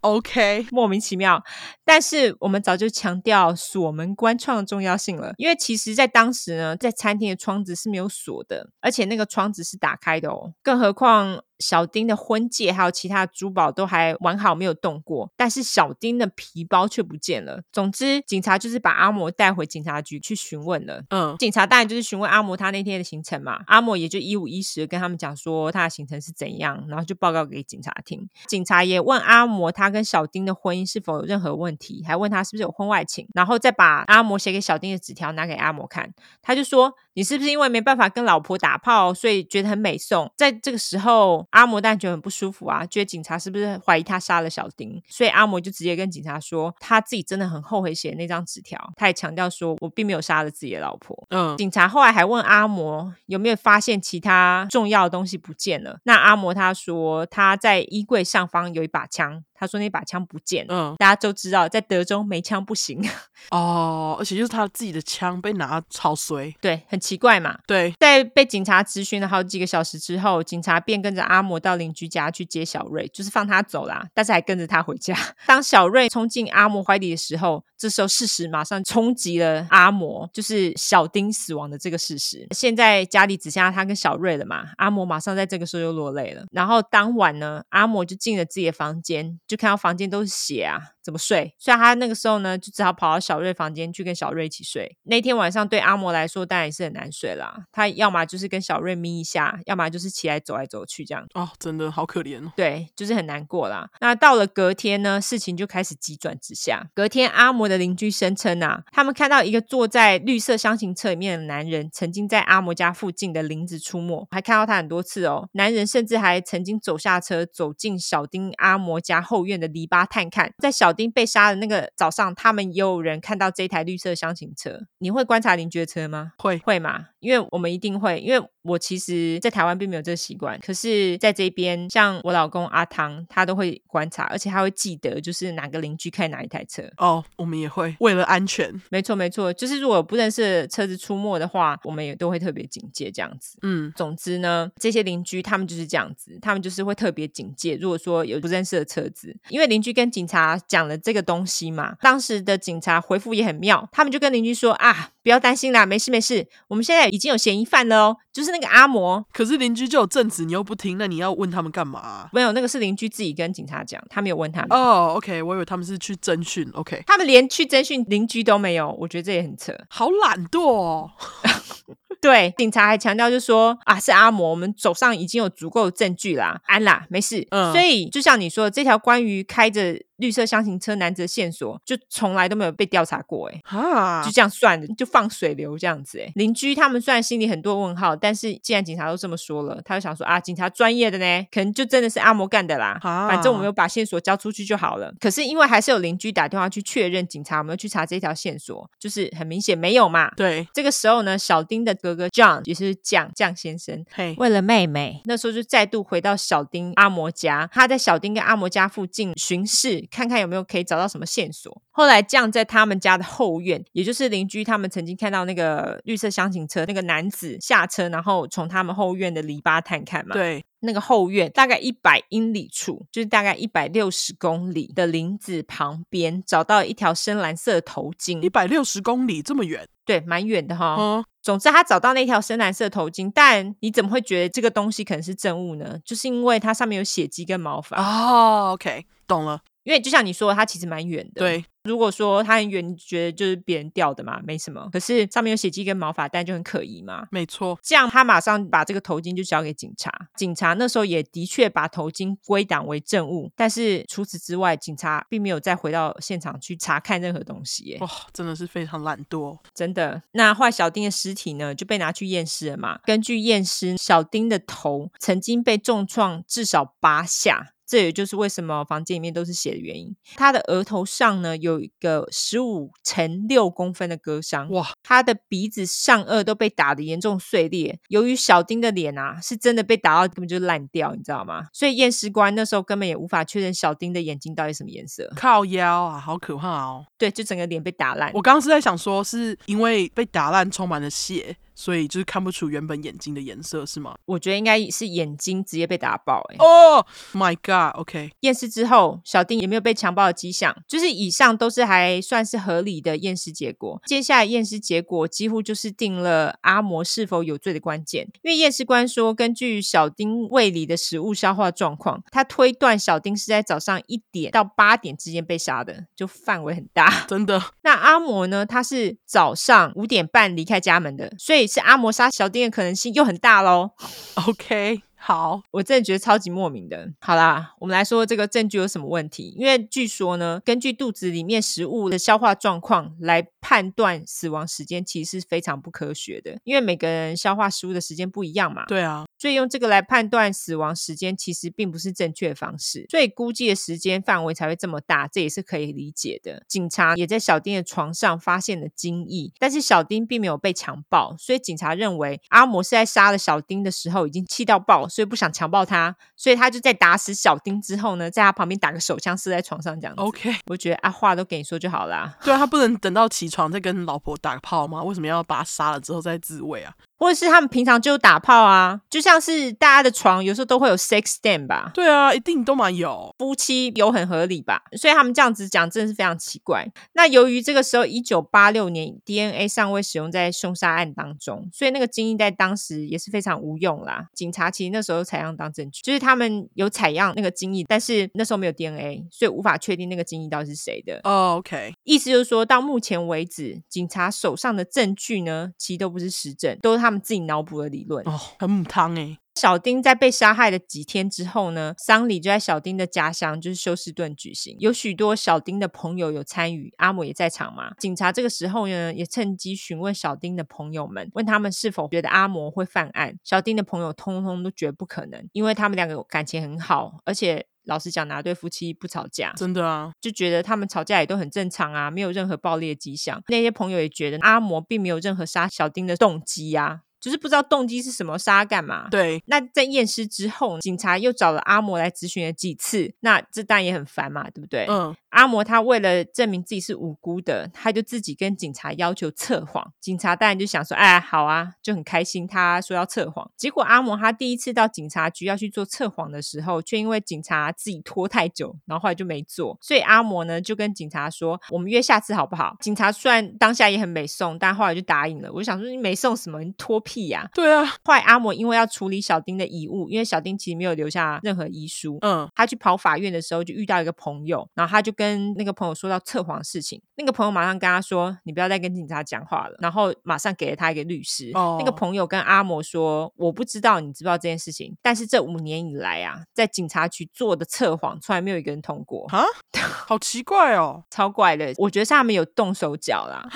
OK，<laughs> 莫名其妙。但是我们早就强调锁门关窗的重要性了，因为其实在当时呢，在餐厅的窗子是没有锁的，而且那个窗子是打开的哦，更何况。小丁的婚戒还有其他的珠宝都还完好，没有动过，但是小丁的皮包却不见了。总之，警察就是把阿摩带回警察局去询问了。嗯，警察当然就是询问阿摩他那天的行程嘛。阿摩也就一五一十跟他们讲说他的行程是怎样，然后就报告给警察听。警察也问阿摩他跟小丁的婚姻是否有任何问题，还问他是不是有婚外情，然后再把阿摩写给小丁的纸条拿给阿摩看。他就说：“你是不是因为没办法跟老婆打炮，所以觉得很美颂？”在这个时候。阿摩当然觉得很不舒服啊，觉得警察是不是怀疑他杀了小丁？所以阿摩就直接跟警察说，他自己真的很后悔写那张纸条。他也强调说，我并没有杀了自己的老婆。嗯，警察后来还问阿摩有没有发现其他重要的东西不见了。那阿摩他说他在衣柜上方有一把枪。他说那把枪不见，嗯，大家都知道，在德州没枪不行 <laughs> 哦，而且就是他自己的枪被拿超衰，对，很奇怪嘛。对，在被警察质询了好几个小时之后，警察便跟着阿摩到邻居家去接小瑞，就是放他走啦，但是还跟着他回家。<laughs> 当小瑞冲进阿摩怀里的时候，这时候事实马上冲击了阿摩，就是小丁死亡的这个事实。现在家里只剩下他跟小瑞了嘛，阿摩马上在这个时候又落泪了。然后当晚呢，阿摩就进了自己的房间。就看到房间都是血啊，怎么睡？所以他那个时候呢，就只好跑到小瑞房间去跟小瑞一起睡。那天晚上对阿嬷来说当然也是很难睡啦，他要么就是跟小瑞眯一下，要么就是起来走来走去这样。哦，真的好可怜哦。对，就是很难过啦。那到了隔天呢，事情就开始急转直下。隔天，阿嬷的邻居声称啊，他们看到一个坐在绿色厢型车里面的男人，曾经在阿嬷家附近的林子出没，还看到他很多次哦。男人甚至还曾经走下车，走进小丁阿嬷家后院的篱笆探看。在小丁被杀的那个早上，他们也有人看到这台绿色厢型车。你会观察邻居的车吗？会会吗？因为我们一定会，因为我其实，在台湾并没有这个习惯，可是在这边，像我老公阿汤，他都会观察，而且他会记得，就是哪个邻居开哪一台车。哦，我们也会为了安全，没错没错，就是如果不认识的车子出没的话，我们也都会特别警戒这样子。嗯，总之呢，这些邻居他们就是这样子，他们就是会特别警戒，如果说有不认识的车子，因为邻居跟警察讲了这个东西嘛，当时的警察回复也很妙，他们就跟邻居说啊。不要担心啦，没事没事，我们现在已经有嫌疑犯了哦，就是那个阿摩。可是邻居就有证词，你又不听，那你要问他们干嘛啊？没有，那个是邻居自己跟警察讲，他没有问他们。哦，OK，我以为他们是去侦讯，OK，他们连去征讯邻居都没有，我觉得这也很扯，好懒惰哦。<laughs> 对，警察还强调就说啊，是阿摩，我们手上已经有足够的证据啦，安啦，没事。嗯，所以就像你说的，这条关于开着绿色厢型车男子的线索，就从来都没有被调查过，哎，哈，就这样算了，就放水流这样子，哎，邻居他们虽然心里很多问号，但是既然警察都这么说了，他就想说啊，警察专业的呢，可能就真的是阿摩干的啦，哈反正我们有把线索交出去就好了。可是因为还是有邻居打电话去确认，警察有没有去查这条线索，就是很明显没有嘛。对，这个时候呢，小丁的哥哥 John 也是酱酱先生，嘿，为了妹妹，那时候就再度回到小丁阿摩家，他在小丁跟阿摩家附近巡视，看看有没有可以找到什么线索。后来酱在他们家的后院，也就是邻居他们曾经看到那个绿色厢型车那个男子下车，然后从他们后院的篱笆探看嘛。对，那个后院大概一百英里处，就是大概一百六十公里的林子旁边，找到一条深蓝色的头巾。一百六十公里这么远？对，蛮远的哈。嗯总之，他找到那条深蓝色头巾，但你怎么会觉得这个东西可能是证物呢？就是因为它上面有血迹跟毛发。哦，OK，懂了。因为就像你说的，它其实蛮远的。对，如果说它很远，你觉得就是别人掉的嘛，没什么。可是上面有血迹跟毛发，但就很可疑嘛。没错。这样他马上把这个头巾就交给警察，警察那时候也的确把头巾归档为证物。但是除此之外，警察并没有再回到现场去查看任何东西。哇，真的是非常懒惰，真的。那后来小丁的尸体呢，就被拿去验尸了嘛。根据验尸，小丁的头曾经被重创至少八下。这也就是为什么房间里面都是血的原因。他的额头上呢，有一个十五乘六公分的割伤，哇！他的鼻子上颚都被打得严重碎裂。由于小丁的脸啊是真的被打到根本就烂掉，你知道吗？所以验尸官那时候根本也无法确认小丁的眼睛到底什么颜色。靠腰啊，好可怕哦！对，就整个脸被打烂。我刚刚是在想说，是因为被打烂充满了血。所以就是看不出原本眼睛的颜色是吗？我觉得应该是眼睛直接被打爆哎、欸！哦、oh，My God！OK，、okay. 验尸之后，小丁也没有被强暴的迹象，就是以上都是还算是合理的验尸结果。接下来验尸结果几乎就是定了阿摩是否有罪的关键，因为验尸官说，根据小丁胃里的食物消化状况，他推断小丁是在早上一点到八点之间被杀的，就范围很大，<laughs> 真的。那阿摩呢？他是早上五点半离开家门的，所以。是阿摩沙小丁的可能性又很大喽。<laughs> OK，好，我真的觉得超级莫名的。好啦，我们来说这个证据有什么问题？因为据说呢，根据肚子里面食物的消化状况来判断死亡时间，其实是非常不科学的。因为每个人消化食物的时间不一样嘛。对啊。所以用这个来判断死亡时间，其实并不是正确的方式。所以估计的时间范围才会这么大，这也是可以理解的。警察也在小丁的床上发现了精液，但是小丁并没有被强暴，所以警察认为阿摩是在杀了小丁的时候已经气到爆，所以不想强暴他，所以他就在打死小丁之后呢，在他旁边打个手枪，射在床上这样子。OK，我觉得啊，话都给你说就好啦。对啊，他不能等到起床再跟老婆打个炮吗？为什么要把他杀了之后再自慰啊？或者是他们平常就打炮啊，就像是大家的床有时候都会有 sex stand 吧？对啊，一定都蛮有。夫妻有很合理吧？所以他们这样子讲真的是非常奇怪。那由于这个时候一九八六年 DNA 尚未使用在凶杀案当中，所以那个精液在当时也是非常无用啦。警察其实那时候采样当证据，就是他们有采样那个精液，但是那时候没有 DNA，所以无法确定那个精液到底是谁的。哦、oh，OK，意思就是说到目前为止，警察手上的证据呢，其实都不是实证，都是他们自己脑补的理论。哦、oh，很母汤哎。小丁在被杀害的几天之后呢，丧礼就在小丁的家乡，就是休斯顿举行，有许多小丁的朋友有参与，阿姆也在场嘛。警察这个时候呢，也趁机询问小丁的朋友们，问他们是否觉得阿摩会犯案。小丁的朋友通通都觉得不可能，因为他们两个感情很好，而且老实讲，哪对夫妻不吵架？真的啊，就觉得他们吵架也都很正常啊，没有任何暴力的迹象。那些朋友也觉得阿摩并没有任何杀小丁的动机呀。就是不知道动机是什么，杀干嘛？对。那在验尸之后，警察又找了阿摩来咨询了几次，那这当然也很烦嘛，对不对？嗯。阿摩他为了证明自己是无辜的，他就自己跟警察要求测谎。警察当然就想说，哎，好啊，就很开心。他说要测谎，结果阿摩他第一次到警察局要去做测谎的时候，却因为警察自己拖太久，然后后来就没做。所以阿摩呢就跟警察说：“我们约下次好不好？”警察虽然当下也很没送，但后来就答应了。我就想说，你没送什么？你拖屁呀、啊？对啊。后来阿嬷因为要处理小丁的遗物，因为小丁其实没有留下任何遗书，嗯，他去跑法院的时候就遇到一个朋友，然后他就跟跟那个朋友说到测谎事情，那个朋友马上跟他说：“你不要再跟警察讲话了。”然后马上给了他一个律师。Oh. 那个朋友跟阿嬷说：“我不知道你知不知道这件事情，但是这五年以来啊，在警察局做的测谎，从来没有一个人通过。”啊，<laughs> 好奇怪哦，超怪的。我觉得是他们有动手脚啦。<gasps>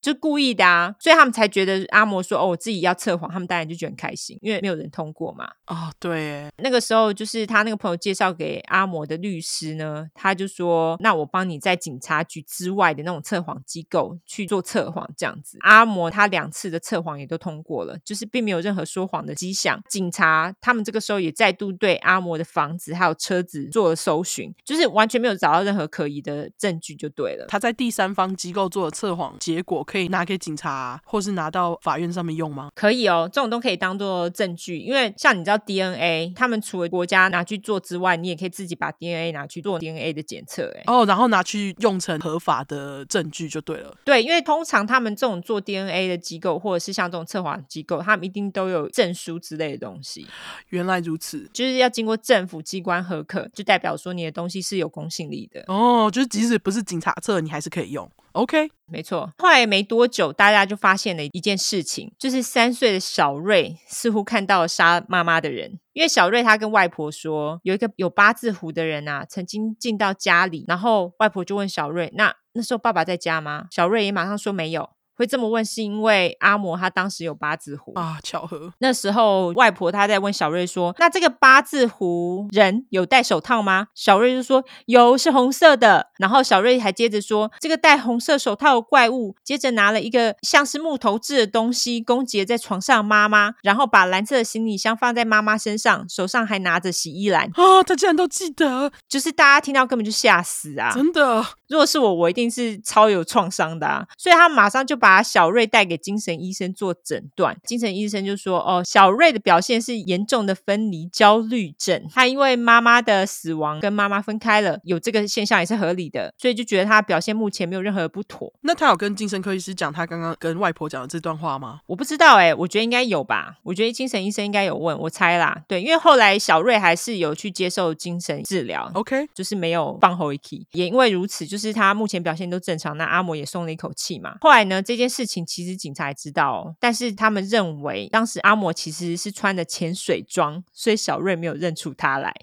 就故意的啊，所以他们才觉得阿嬷说哦，我自己要测谎，他们当然就觉得很开心，因为没有人通过嘛。哦，对，那个时候就是他那个朋友介绍给阿嬷的律师呢，他就说，那我帮你在警察局之外的那种测谎机构去做测谎，这样子。阿嬷他两次的测谎也都通过了，就是并没有任何说谎的迹象。警察他们这个时候也再度对阿嬷的房子还有车子做了搜寻，就是完全没有找到任何可疑的证据，就对了。他在第三方机构做的测谎结果。可以拿给警察，或是拿到法院上面用吗？可以哦，这种都可以当做证据。因为像你知道 DNA，他们除了国家拿去做之外，你也可以自己把 DNA 拿去做 DNA 的检测。哎，哦，然后拿去用成合法的证据就对了。对，因为通常他们这种做 DNA 的机构，或者是像这种测谎机构，他们一定都有证书之类的东西。原来如此，就是要经过政府机关核可，就代表说你的东西是有公信力的。哦，就是即使不是警察测，你还是可以用。OK，没错。后来没多久，大家就发现了一件事情，就是三岁的小瑞似乎看到了杀妈妈的人。因为小瑞他跟外婆说，有一个有八字胡的人啊，曾经进到家里，然后外婆就问小瑞：“那那时候爸爸在家吗？”小瑞也马上说没有。会这么问，是因为阿摩他当时有八字胡啊，巧合。那时候外婆她在问小瑞说：“那这个八字胡人有戴手套吗？”小瑞就说：“有，是红色的。”然后小瑞还接着说：“这个戴红色手套的怪物，接着拿了一个像是木头制的东西攻击在床上妈妈，然后把蓝色的行李箱放在妈妈身上，手上还拿着洗衣篮。”啊，他竟然都记得，就是大家听到根本就吓死啊！真的，如果是我，我一定是超有创伤的啊！所以他马上就把小瑞带给精神医生做诊断，精神医生就说：“哦，小瑞的表现是严重的分离焦虑症，他因为妈妈的死亡跟妈妈分开了，有这个现象也是合理的，所以就觉得他表现目前没有任何的不妥。”那他有跟精神科医师讲他刚刚跟外婆讲的这段话吗？我不知道哎、欸，我觉得应该有吧，我觉得精神医生应该有问，我猜啦，对，因为后来小瑞还是有去接受精神治疗，OK，就是没有放后一期，也因为如此，就是他目前表现都正常，那阿摩也松了一口气嘛。后来呢，这件事情。其实警察也知道，但是他们认为当时阿摩其实是穿的潜水装，所以小瑞没有认出他来。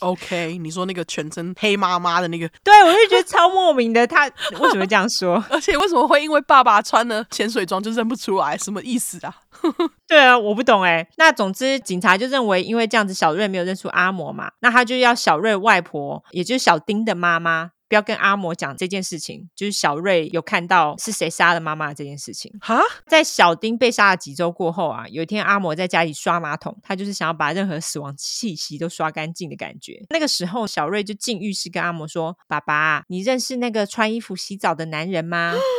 OK，你说那个全身黑麻麻的那个，对，我就觉得超莫名的，他 <laughs> 为什么这样说？而且为什么会因为爸爸穿了潜水装就认不出来？什么意思啊？<laughs> 对啊，我不懂哎。那总之，警察就认为因为这样子，小瑞没有认出阿嬷嘛，那他就要小瑞外婆，也就是小丁的妈妈。不要跟阿嬷讲这件事情，就是小瑞有看到是谁杀了妈妈这件事情。哈，在小丁被杀了几周过后啊，有一天阿嬷在家里刷马桶，他就是想要把任何死亡气息都刷干净的感觉。那个时候，小瑞就进浴室跟阿嬷说：“爸爸，你认识那个穿衣服洗澡的男人吗？” <gasps>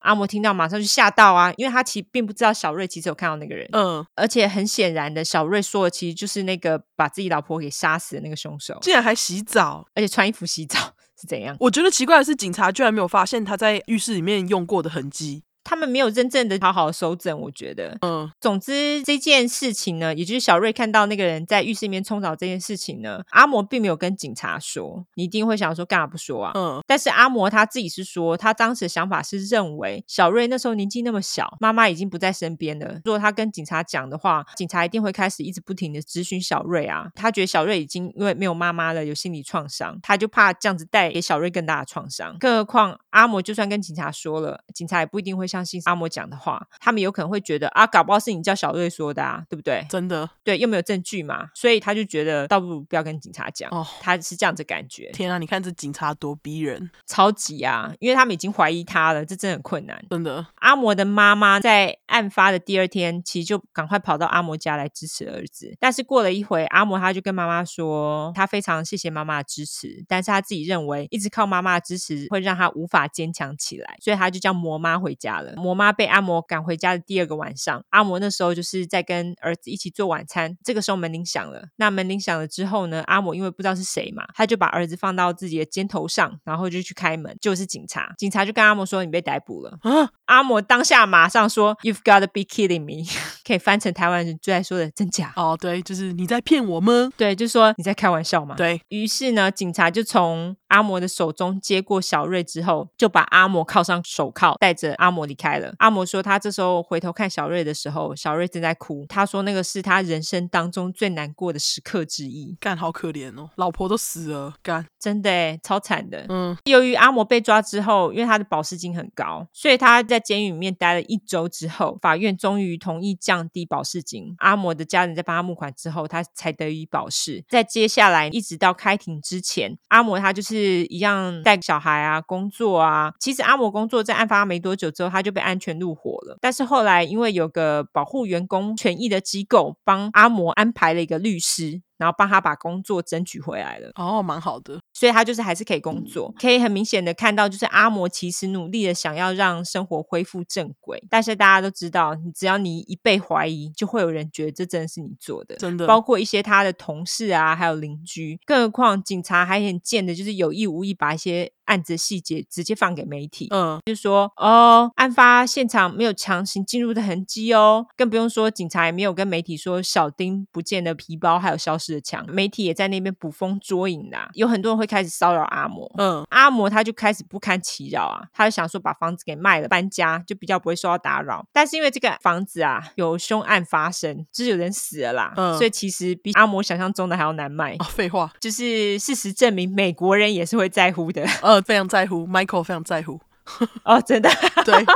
阿嬷听到马上就吓到啊，因为他其实并不知道小瑞其实有看到那个人。嗯，而且很显然的，小瑞说的其实就是那个把自己老婆给杀死的那个凶手，竟然还洗澡，而且穿衣服洗澡是怎样？我觉得奇怪的是，警察居然没有发现他在浴室里面用过的痕迹。他们没有真正的好好收整，我觉得。嗯，总之这件事情呢，也就是小瑞看到那个人在浴室里面冲澡这件事情呢，阿摩并没有跟警察说。你一定会想说，干嘛不说啊？嗯。但是阿摩他自己是说，他当时的想法是认为小瑞那时候年纪那么小，妈妈已经不在身边了。如果他跟警察讲的话，警察一定会开始一直不停的咨询小瑞啊。他觉得小瑞已经因为没有妈妈了，有心理创伤，他就怕这样子带给小瑞更大的创伤。更何况阿摩就算跟警察说了，警察也不一定会相信阿摩讲的。话，他们有可能会觉得啊，搞不好是你叫小瑞说的啊，对不对？真的，对，又没有证据嘛，所以他就觉得倒不如不要跟警察讲。哦，他是这样子感觉。天啊，你看这警察多逼人，超级啊！因为他们已经怀疑他了，这真的很困难。真的，阿摩的妈妈在案发的第二天，其实就赶快跑到阿摩家来支持儿子。但是过了一会，阿摩他就跟妈妈说，他非常谢谢妈妈的支持，但是他自己认为一直靠妈妈的支持会让他无法坚强起来，所以他就叫魔妈回家了。摩妈被阿摩赶回家的第二个晚上，阿摩那时候就是在跟儿子一起做晚餐。这个时候门铃响了，那门铃响了之后呢，阿摩因为不知道是谁嘛，他就把儿子放到自己的肩头上，然后就去开门，就是警察。警察就跟阿摩说：“你被逮捕了。”啊，阿摩当下马上说：“You've got to be kidding me！” <laughs> 可以翻成台湾人最爱说的“真假”。哦，对，就是你在骗我吗？对，就说你在开玩笑嘛。对。于是呢，警察就从阿摩的手中接过小瑞之后，就把阿摩铐上手铐，带着阿摩离开了。阿摩说他这时候回头看小瑞的时候，小瑞正在哭。他说那个是他人生当中最难过的时刻之一。干，好可怜哦，老婆都死了，干，真的耶，超惨的。嗯，由于阿摩被抓之后，因为他的保释金很高，所以他在监狱里面待了一周之后，法院终于同意降低保释金。阿摩的家人在帮他募款之后，他才得以保释。在接下来一直到开庭之前，阿摩他就是是一样带小孩啊，工作啊。其实阿摩工作在案发没多久之后，他就被安全入伙了，但是后来。因为有个保护员工权益的机构帮阿摩安排了一个律师。然后帮他把工作争取回来了，哦，蛮好的，所以他就是还是可以工作，可以很明显的看到，就是阿摩其实努力的想要让生活恢复正轨，但是大家都知道，你只要你一被怀疑，就会有人觉得这真的是你做的，真的，包括一些他的同事啊，还有邻居，更何况警察还很贱的，就是有意无意把一些案子细节直接放给媒体，嗯，就是说哦，案发现场没有强行进入的痕迹哦，更不用说警察也没有跟媒体说小丁不见的皮包还有消失。的墙，媒体也在那边捕风捉影啦，有很多人会开始骚扰阿摩，嗯，阿摩他就开始不堪其扰啊，他就想说把房子给卖了，搬家就比较不会受到打扰。但是因为这个房子啊有凶案发生，就是有人死了啦，嗯，所以其实比阿摩想象中的还要难卖。哦，废话，就是事实证明，美国人也是会在乎的，呃，非常在乎，Michael 非常在乎。<laughs> 哦，真的，对。<laughs>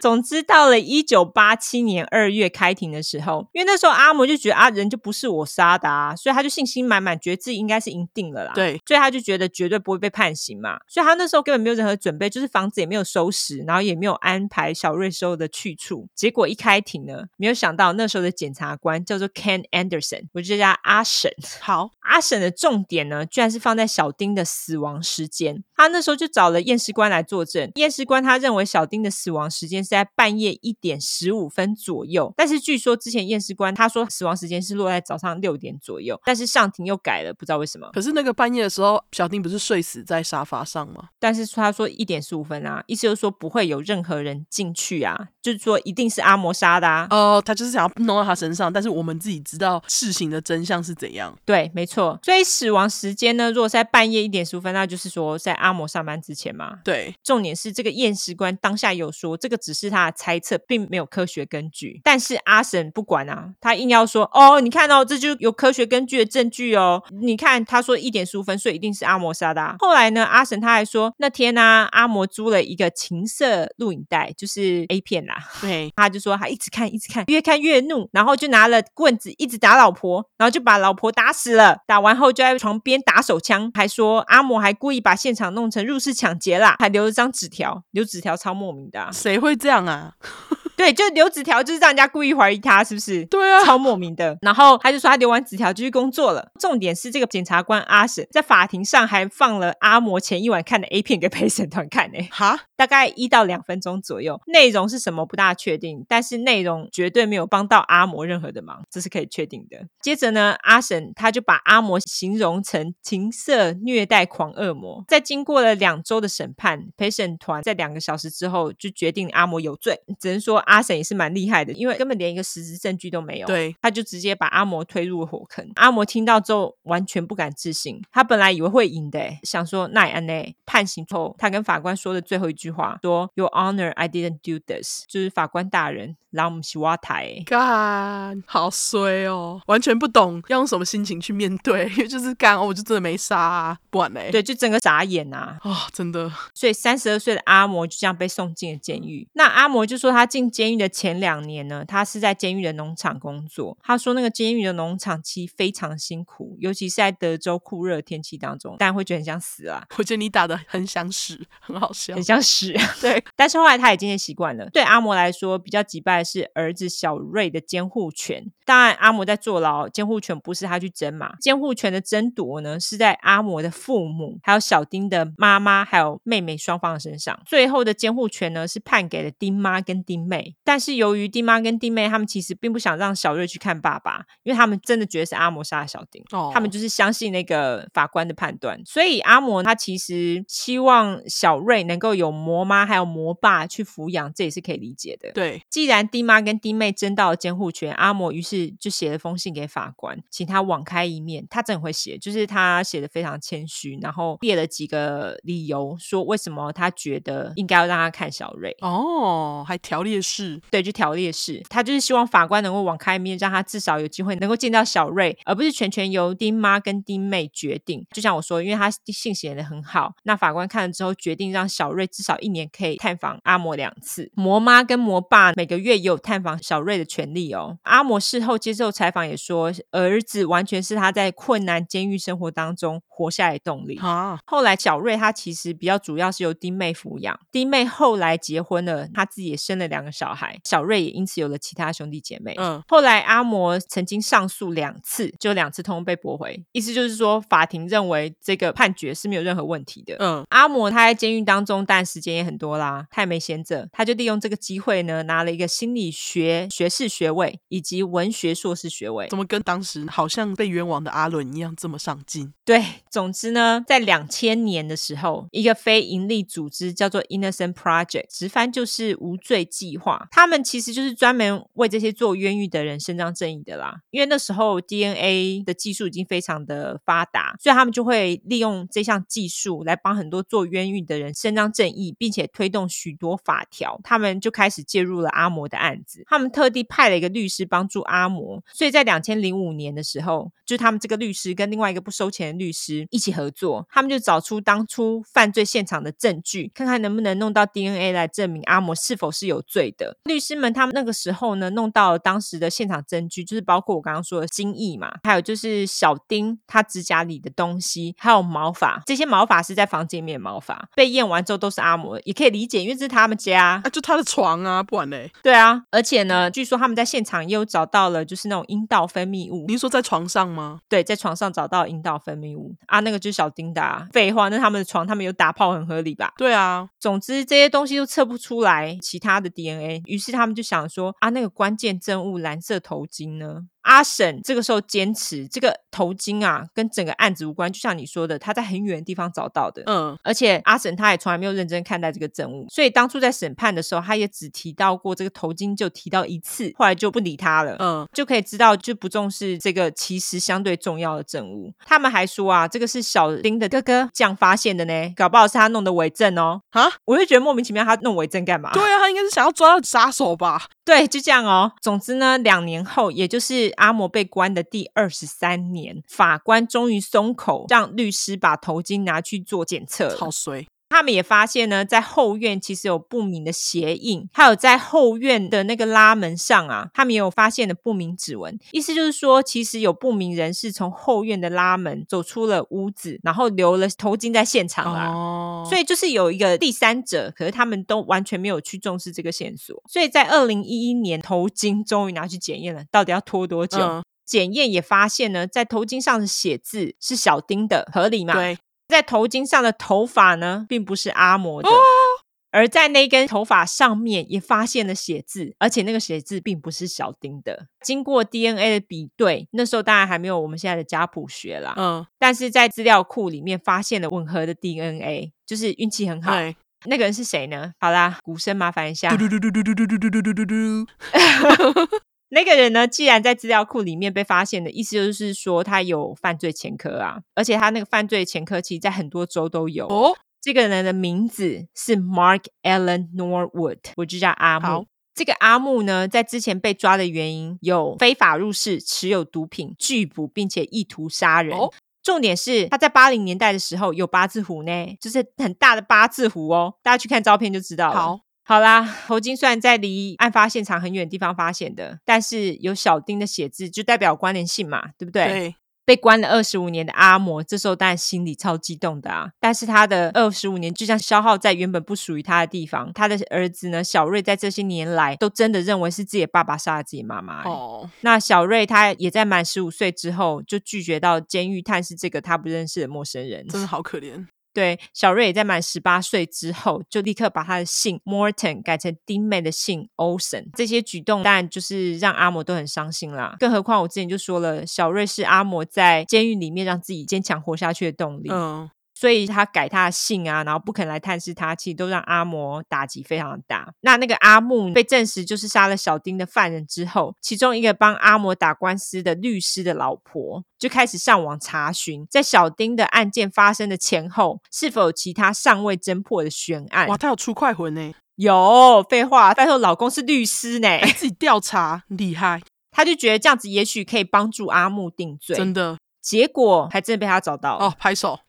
总之，到了一九八七年二月开庭的时候，因为那时候阿摩就觉得啊，人就不是我杀的啊，所以他就信心满满，觉得自己应该是赢定了啦。对，所以他就觉得绝对不会被判刑嘛。所以他那时候根本没有任何准备，就是房子也没有收拾，然后也没有安排小瑞收的去处。结果一开庭呢，没有想到那时候的检察官叫做 Ken Anderson，我就叫他阿婶。好，阿婶的重点呢，居然是放在小丁的死亡时间。他那时候就找了验尸官来作证，验尸官他认为小丁的死亡时间是在半夜一点十五分左右，但是据说之前验尸官他说死亡时间是落在早上六点左右，但是上庭又改了，不知道为什么。可是那个半夜的时候，小丁不是睡死在沙发上吗？但是他说一点十五分啊，意思就是说不会有任何人进去啊，就是说一定是阿摩杀的啊。哦，他就是想要弄到他身上，但是我们自己知道事情的真相是怎样。对，没错。所以死亡时间呢，如果是在半夜一点十五分，那就是说在阿摩上班之前嘛。对，重点是这个验尸官当下有说，这个只是他的猜测，并没有科学根据。但是阿神不管啊，他硬要说哦，你看哦，这就有科学根据的证据哦。你看他说一点十五分所以，一定是阿摩杀的啊。后来呢，阿神他还说那天呢，啊，阿摩租了一个情色录影带，就是 A 片啦。对，<laughs> 他就说他一直看，一直看，越看越怒，然后就拿了棍子一直打老婆，然后就把老婆打死了。打完后就在床边打手枪，还说阿摩还故意把现场弄成入室抢劫啦，还留了张纸条，留纸条超莫名的啊。谁会这样啊？<laughs> 对，就留纸条，就是让人家故意怀疑他，是不是？对啊，超莫名的。然后他就说他留完纸条就去工作了。重点是这个检察官阿婶在法庭上还放了阿摩前一晚看的 A 片给陪审团看呢。哈，大概一到两分钟左右。内容是什么不大确定，但是内容绝对没有帮到阿摩任何的忙，这是可以确定的。接着呢，阿婶他就把阿摩形容成情色虐待狂恶魔。在经过了两周的审判，陪审团在两个小时之后就决定阿摩有罪。只能说阿婶也是蛮厉害的，因为根本连一个实质证据都没有。对，他就直接把阿摩推入了火坑。阿摩听到之后完全不敢置信，他本来以为会赢的，想说那安内判刑后，他跟法官说的最后一句话说：“Your Honor, I didn't do this。”就是法官大人。然后我们洗瓦台，干好衰哦，完全不懂要用什么心情去面对，因为就是干，哦我就真的没杀、啊，不然嘞，对，就整个傻眼呐，啊、哦，真的。所以三十二岁的阿摩就这样被送进了监狱。那阿摩就说，他进监狱的前两年呢，他是在监狱的农场工作。他说那个监狱的农场其实非常辛苦，尤其是在德州酷热的天气当中，但会觉得很想死啊。我觉得你打的很想死，很好笑，很想死。对，<laughs> 但是后来他也渐渐习惯了。对阿摩来说，比较击败。是儿子小瑞的监护权。当然，阿嬷在坐牢，监护权不是他去争嘛。监护权的争夺呢，是在阿嬷的父母、还有小丁的妈妈、还有妹妹双方的身上。最后的监护权呢，是判给了丁妈跟丁妹。但是由于丁妈跟丁妹他们其实并不想让小瑞去看爸爸，因为他们真的觉得是阿嬷杀了小丁。哦，他们就是相信那个法官的判断。所以阿嬷他其实希望小瑞能够有魔妈还有魔爸去抚养，这也是可以理解的。对，既然丁妈跟弟妹争到了监护权，阿嬷于是就写了封信给法官，请他网开一面。他真的会写，就是他写的非常谦虚，然后列了几个理由，说为什么他觉得应该要让他看小瑞。哦，还条列式，对，就条列式。他就是希望法官能够网开一面，让他至少有机会能够见到小瑞，而不是全权由丁妈跟丁妹决定。就像我说，因为他信写的很好，那法官看了之后决定让小瑞至少一年可以探访阿嬷两次。魔妈跟魔爸每个月也有探访小瑞的权利哦。阿摩事后接受采访也说，儿子完全是他在困难监狱生活当中活下来的动力。啊，后来小瑞他其实比较主要是由弟妹抚养，弟妹后来结婚了，他自己也生了两个小孩，小瑞也因此有了其他兄弟姐妹。嗯，后来阿摩曾经上诉两次，就两次通通被驳回，意思就是说法庭认为这个判决是没有任何问题的。嗯，阿摩他在监狱当中，但时间也很多啦，他也没闲着，他就利用这个机会呢，拿了一个心理学。学学士学位以及文学硕士学位，怎么跟当时好像被冤枉的阿伦一样这么上进？对，总之呢，在两千年的时候，一个非营利组织叫做 Innocent Project，直翻就是无罪计划。他们其实就是专门为这些做冤狱的人伸张正义的啦。因为那时候 DNA 的技术已经非常的发达，所以他们就会利用这项技术来帮很多做冤狱的人伸张正义，并且推动许多法条。他们就开始介入了阿摩的案子。他们特地派了一个律师帮助阿摩，所以在两千零五年的时候，就他们这个律师跟另外一个不收钱的律师一起合作，他们就找出当初犯罪现场的证据，看看能不能弄到 DNA 来证明阿摩是否是有罪的。律师们他们那个时候呢，弄到了当时的现场证据，就是包括我刚刚说的精液嘛，还有就是小丁他指甲里的东西，还有毛发，这些毛发是在房间里面的毛发，被验完之后都是阿摩，也可以理解，因为这是他们家啊，就他的床啊，不然嘞，对啊，而且。而且呢，据说他们在现场也有找到了，就是那种阴道分泌物。你说在床上吗？对，在床上找到阴道分泌物啊，那个就是小丁达啊。废话，那他们的床他们有打炮，很合理吧？对啊。总之这些东西都测不出来其他的 DNA，于是他们就想说啊，那个关键证物蓝色头巾呢？阿婶这个时候坚持，这个头巾啊，跟整个案子无关，就像你说的，他在很远的地方找到的。嗯，而且阿婶他也从来没有认真看待这个证物，所以当初在审判的时候，他也只提到过这个头巾，就提到一次，后来就不理他了。嗯，就可以知道就不重视这个其实相对重要的证物。他们还说啊，这个是小丁的哥哥这样发现的呢，搞不好是他弄的伪证哦。啊，我就觉得莫名其妙，他弄伪证干嘛？对啊，他应该是想要抓到杀手吧？对，就这样哦。总之呢，两年后，也就是阿摩被关的第二十三年，法官终于松口，让律师把头巾拿去做检测。好衰。他们也发现呢，在后院其实有不明的鞋印，还有在后院的那个拉门上啊，他们也有发现的不明指纹。意思就是说，其实有不明人士从后院的拉门走出了屋子，然后留了头巾在现场啦。哦，所以就是有一个第三者，可是他们都完全没有去重视这个线索。所以在二零一一年，头巾终于拿去检验了，到底要拖多久？嗯、检验也发现呢，在头巾上的写字是小丁的，合理吗？对。在头巾上的头发呢，并不是阿摩的。哦，而在那根头发上面也发现了血渍，而且那个血渍并不是小丁的。经过 DNA 的比对，那时候当然还没有我们现在的家谱学啦。嗯，但是在资料库里面发现了吻合的 DNA，就是运气很好。那个人是谁呢？好啦，鼓声麻烦一下。那个人呢，既然在资料库里面被发现的意思就是说他有犯罪前科啊，而且他那个犯罪前科其实在很多州都有。哦，这个人的名字是 Mark Allen Norwood，我就叫阿木。好这个阿木呢，在之前被抓的原因有非法入室、持有毒品、拒捕，并且意图杀人。哦，重点是他在八零年代的时候有八字胡呢，就是很大的八字胡哦，大家去看照片就知道了。好。好啦，头巾虽然在离案发现场很远的地方发现的，但是有小丁的血渍，就代表关联性嘛，对不对？对。被关了二十五年的阿摩，这时候当然心里超激动的啊！但是他的二十五年就像消耗在原本不属于他的地方。他的儿子呢，小瑞在这些年来都真的认为是自己的爸爸杀了自己妈妈。哦。那小瑞他也在满十五岁之后就拒绝到监狱探视这个他不认识的陌生人，真的好可怜。对，小瑞也在满十八岁之后，就立刻把他的姓 Morton 改成丁妹的姓 Olsen。这些举动当然就是让阿摩都很伤心啦。更何况我之前就说了，小瑞是阿摩在监狱里面让自己坚强活下去的动力。嗯。所以他改他的姓啊，然后不肯来探视他，其实都让阿摩打击非常的大。那那个阿木被证实就是杀了小丁的犯人之后，其中一个帮阿摩打官司的律师的老婆就开始上网查询，在小丁的案件发生的前后，是否有其他尚未侦破的悬案。哇，他有出快魂呢？有，废话，拜托老公是律师呢，自己调查厉害。<laughs> 他就觉得这样子也许可以帮助阿木定罪，真的。结果还真的被他找到哦，拍手。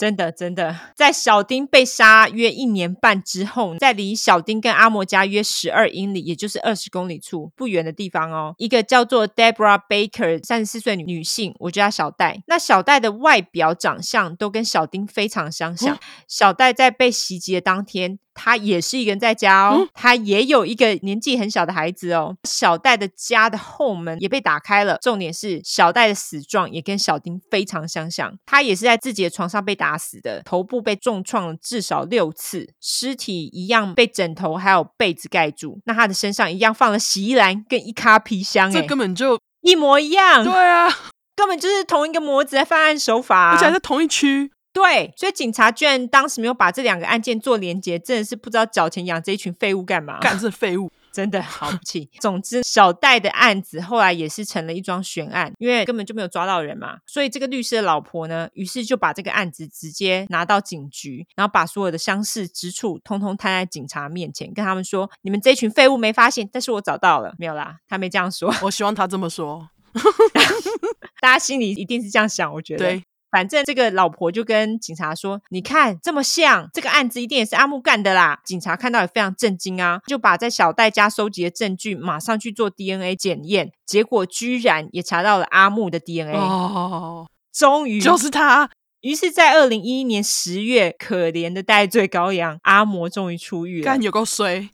真的，真的，在小丁被杀约一年半之后，在离小丁跟阿莫家约十二英里，也就是二十公里处不远的地方哦，一个叫做 Deborah Baker 三十四岁女女性，我叫她小戴。那小戴的外表长相都跟小丁非常相像。哦、小戴在被袭击的当天。他也是一个人在家哦，他也有一个年纪很小的孩子哦。小戴的家的后门也被打开了，重点是小戴的死状也跟小丁非常相像，他也是在自己的床上被打死的，头部被重创了至少六次，尸体一样被枕头还有被子盖住。那他的身上一样放了洗衣篮跟一卡皮箱，这根本就一模一样。对啊，根本就是同一个模子的犯案手法，而且还在同一区。对，所以警察居然当时没有把这两个案件做连结，真的是不知道缴钱养这一群废物干嘛？干这废物，<laughs> 真的好不气。总之，小戴的案子后来也是成了一桩悬案，因为根本就没有抓到人嘛。所以这个律师的老婆呢，于是就把这个案子直接拿到警局，然后把所有的相似之处通通摊在警察面前，跟他们说：“你们这群废物没发现，但是我找到了。”没有啦，他没这样说。<laughs> 我希望他这么说，<laughs> 大家心里一定是这样想，我觉得。对。反正这个老婆就跟警察说：“你看这么像，这个案子一定也是阿木干的啦。”警察看到也非常震惊啊，就把在小戴家收集的证据马上去做 DNA 检验，结果居然也查到了阿木的 DNA。哦，终于就是他。于是，在二零一一年十月，可怜的戴罪羔羊阿摩终于出狱了。干有够衰，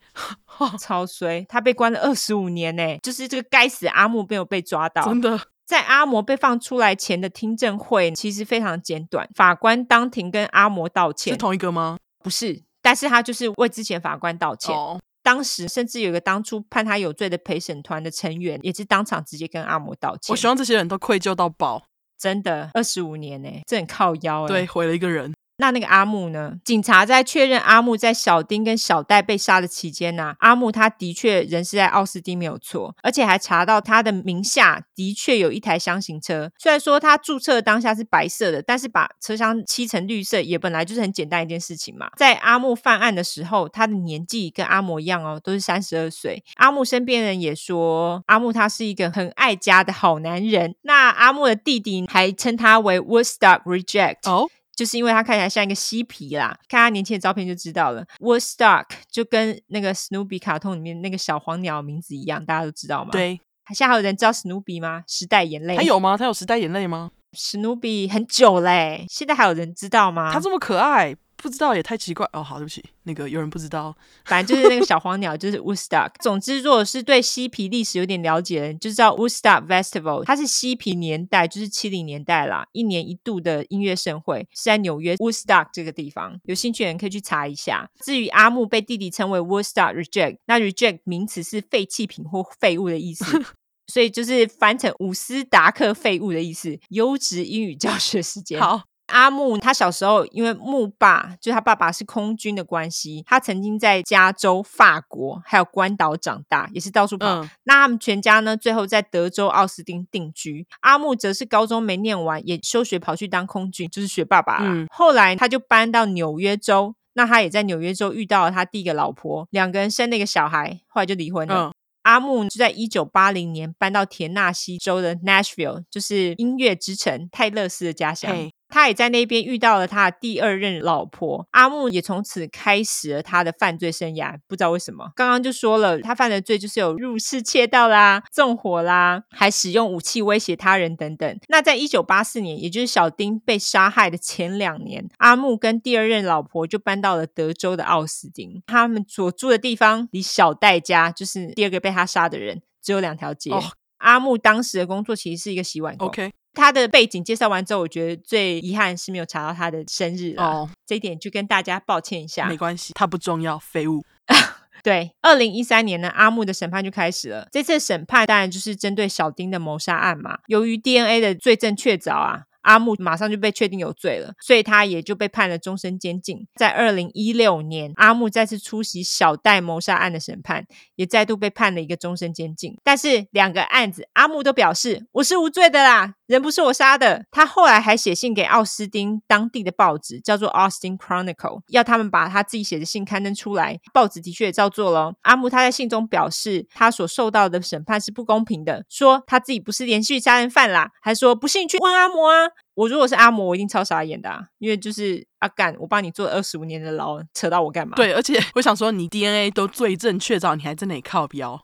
超衰！他被关了二十五年呢，就是这个该死阿木没有被抓到，真的。在阿摩被放出来前的听证会，其实非常简短。法官当庭跟阿摩道歉，是同一个吗？不是，但是他就是为之前法官道歉。哦、当时甚至有一个当初判他有罪的陪审团的成员，也是当场直接跟阿摩道歉。我希望这些人都愧疚到爆。真的，二十五年呢，这很靠腰。对，毁了一个人。那那个阿木呢？警察在确认阿木在小丁跟小戴被杀的期间呢、阿木他的确人是在奥斯汀没有错，而且还查到他的名下的确有一台箱型车。虽然说他注册当下是白色的，但是把车厢漆成绿色也本来就是很简单一件事情嘛。在阿木犯案的时候，他的年纪跟阿摩一样哦，都是三十二岁。阿木身边人也说，阿木他是一个很爱家的好男人。那阿木的弟弟还称他为 Woodstock Reject 哦。就是因为他看起来像一个嬉皮啦，看他年轻的照片就知道了。Woodstock 就跟那个 Snoopy 卡通里面那个小黄鸟名字一样，大家都知道吗？对。现在还有人知道 Snoopy 吗？时代眼泪。还有吗？他有时代眼泪吗？Snoopy 很久嘞，现在还有人知道吗？他这么可爱，不知道也太奇怪哦。好，对不起，那个有人不知道，<laughs> 反正就是那个小黄鸟，就是 Woodstock。总之，如果是对嬉皮历史有点了解的人，就知道 Woodstock Festival，它是嬉皮年代，就是七零年代啦，一年一度的音乐盛会，是在纽约 Woodstock 这个地方。有兴趣的人可以去查一下。至于阿木被弟弟称为 Woodstock Reject，那 Reject 名词是废弃品或废物的意思，<laughs> 所以就是翻成伍斯达克废物的意思。优质英语教学时间，好。阿木他小时候因为木爸就他爸爸是空军的关系，他曾经在加州、法国还有关岛长大，也是到处跑。嗯、那他们全家呢，最后在德州奥斯汀定居。阿木则是高中没念完，也休学跑去当空军，就是学爸爸啦。嗯、后来他就搬到纽约州，那他也在纽约州遇到了他第一个老婆，两个人生了一个小孩，后来就离婚了。嗯、阿木就在一九八零年搬到田纳西州的 Nashville，就是音乐之城泰勒斯的家乡。他也在那边遇到了他的第二任老婆，阿木也从此开始了他的犯罪生涯。不知道为什么，刚刚就说了，他犯的罪就是有入室窃盗啦、纵火啦，还使用武器威胁他人等等。那在一九八四年，也就是小丁被杀害的前两年，阿木跟第二任老婆就搬到了德州的奥斯汀。他们所住的地方离小戴家，就是第二个被他杀的人，只有两条街。阿木当时的工作其实是一个洗碗工。OK。他的背景介绍完之后，我觉得最遗憾是没有查到他的生日哦，oh, 这一点就跟大家抱歉一下。没关系，他不重要，废物。<laughs> 对，二零一三年呢，阿木的审判就开始了。这次审判当然就是针对小丁的谋杀案嘛。由于 DNA 的罪证确凿啊。阿木马上就被确定有罪了，所以他也就被判了终身监禁。在二零一六年，阿木再次出席小戴谋杀案的审判，也再度被判了一个终身监禁。但是两个案子，阿木都表示我是无罪的啦，人不是我杀的。他后来还写信给奥斯汀当地的报纸，叫做《Austin Chronicle》，要他们把他自己写的信刊登出来。报纸的确也照做了。阿木他在信中表示，他所受到的审判是不公平的，说他自己不是连续杀人犯啦，还说不信去问阿摩啊。我如果是阿摩，我一定超傻眼的啊，因为就是阿干，我帮你做二十五年的牢，扯到我干嘛？对，而且我想说，你 DNA 都罪证确凿，你还在那里靠标？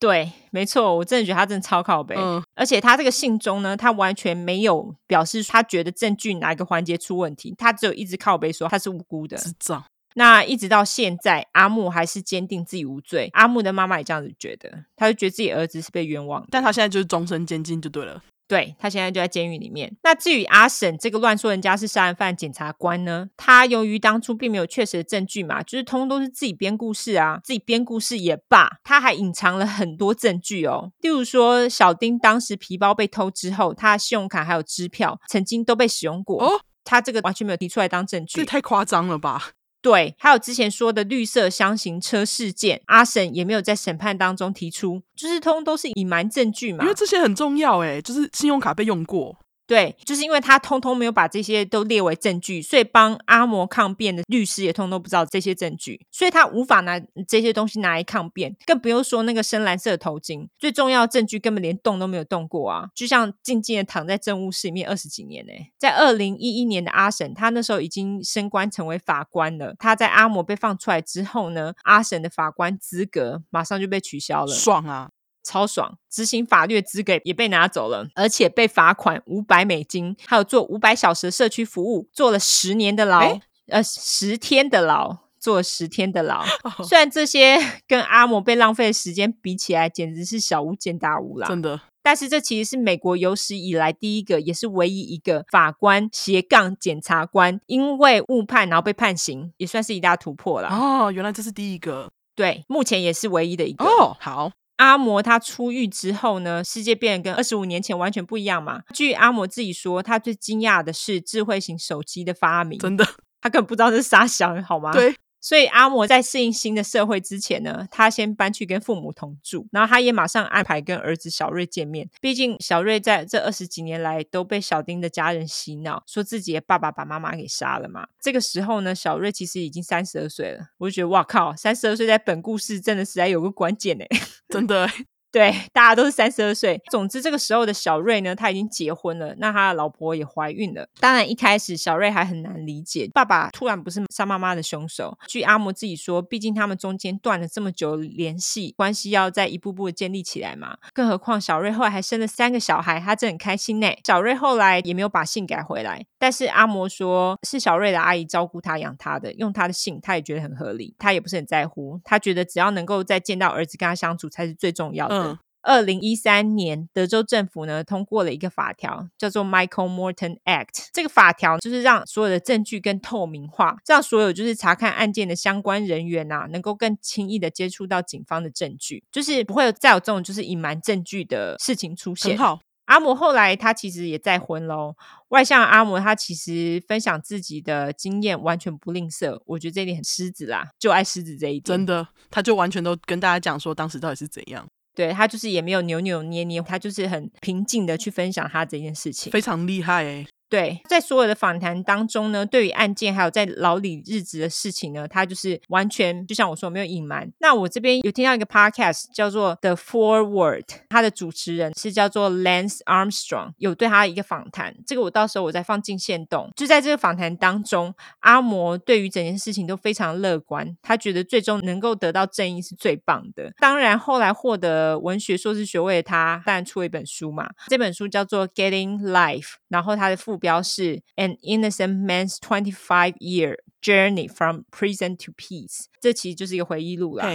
对，没错，我真的觉得他真的超靠背。嗯，而且他这个信中呢，他完全没有表示他觉得证据哪一个环节出问题，他只有一直靠背说他是无辜的。智障。那一直到现在，阿木还是坚定自己无罪。阿木的妈妈也这样子觉得，他就觉得自己儿子是被冤枉的，但他现在就是终身监禁就对了。对，他现在就在监狱里面。那至于阿婶这个乱说人家是杀人犯检察官呢？他由于当初并没有确实的证据嘛，就是通通都是自己编故事啊，自己编故事也罢，他还隐藏了很多证据哦。例如说，小丁当时皮包被偷之后，他的信用卡还有支票曾经都被使用过。哦，他这个完全没有提出来当证据，这太夸张了吧？对，还有之前说的绿色箱型车事件，阿婶也没有在审判当中提出，就是通通都是隐瞒证据嘛。因为这些很重要诶，就是信用卡被用过。对，就是因为他通通没有把这些都列为证据，所以帮阿摩抗辩的律师也通通不知道这些证据，所以他无法拿这些东西拿来抗辩，更不用说那个深蓝色的头巾，最重要的证据根本连动都没有动过啊，就像静静的躺在政务室里面二十几年呢。在二零一一年的阿婶，他那时候已经升官成为法官了，他在阿摩被放出来之后呢，阿婶的法官资格马上就被取消了，爽啊！超爽，执行法律的资格也被拿走了，而且被罚款五百美金，还有做五百小时的社区服务，坐了十年的牢，呃，十天的牢，坐了十天的牢。哦、虽然这些 <laughs> 跟阿摩被浪费的时间比起来，简直是小巫见大巫啦，真的。但是这其实是美国有史以来第一个，也是唯一一个法官斜杠检察官因为误判然后被判刑，也算是一大突破了。哦，原来这是第一个，对，目前也是唯一的一个。哦，好。阿摩他出狱之后呢，世界变得跟二十五年前完全不一样嘛。据阿摩自己说，他最惊讶的是智慧型手机的发明。真的，他根本不知道这是啥想，好吗？对。所以阿摩在适应新的社会之前呢，他先搬去跟父母同住，然后他也马上安排跟儿子小瑞见面。毕竟小瑞在这二十几年来都被小丁的家人洗脑，说自己的爸爸把妈妈给杀了嘛。这个时候呢，小瑞其实已经三十二岁了。我就觉得哇靠，三十二岁在本故事真的实在有个关键哎，<laughs> 真的。对，<laughs> 大家都是三十二岁。总之，这个时候的小瑞呢，他已经结婚了，那他的老婆也怀孕了。当然，一开始小瑞还很难理解，爸爸突然不是杀妈妈的凶手。据阿摩自己说，毕竟他们中间断了这么久联系，关系要再一步步建立起来嘛。更何况小瑞后来还生了三个小孩，他真的很开心呢。小瑞后来也没有把姓改回来，但是阿摩说是小瑞的阿姨照顾他、养他的，用他的姓，他也觉得很合理，他也不是很在乎。他觉得只要能够再见到儿子，跟他相处才是最重要的。二零一三年，德州政府呢通过了一个法条，叫做 Michael Morton Act。这个法条就是让所有的证据更透明化，让所有就是查看案件的相关人员呐、啊，能够更轻易的接触到警方的证据，就是不会有再有这种就是隐瞒证据的事情出现。很好。阿摩后来他其实也再婚喽。外向阿摩他其实分享自己的经验完全不吝啬，我觉得这一点很狮子啦，就爱狮子这一点。真的，他就完全都跟大家讲说当时到底是怎样。对，他就是也没有扭扭捏捏，他就是很平静的去分享他这件事情，非常厉害诶。对，在所有的访谈当中呢，对于案件还有在牢里日子的事情呢，他就是完全就像我说，没有隐瞒。那我这边有听到一个 podcast 叫做 The Forward，他的主持人是叫做 Lance Armstrong，有对他的一个访谈。这个我到时候我再放进线动。就在这个访谈当中，阿摩对于整件事情都非常乐观，他觉得最终能够得到正义是最棒的。当然，后来获得文学硕士学位的他，当然出了一本书嘛，这本书叫做 Getting Life，然后他的副标是 An Innocent Man's Twenty-Five Year Journey from Prison to Peace，这其实就是一个回忆录啦。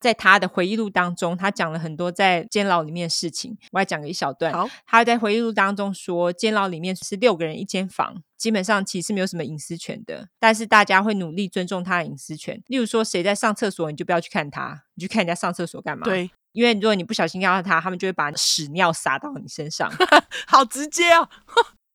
在他的回忆录当中，他讲了很多在监牢里面的事情。我还讲了一小段。好，他在回忆录当中说，监牢里面是六个人一间房，基本上其实没有什么隐私权的。但是大家会努力尊重他的隐私权。例如说，谁在上厕所，你就不要去看他，你去看人家上厕所干嘛？对，因为如果你不小心看到他，他们就会把屎尿撒到你身上。<laughs> 好直接哦。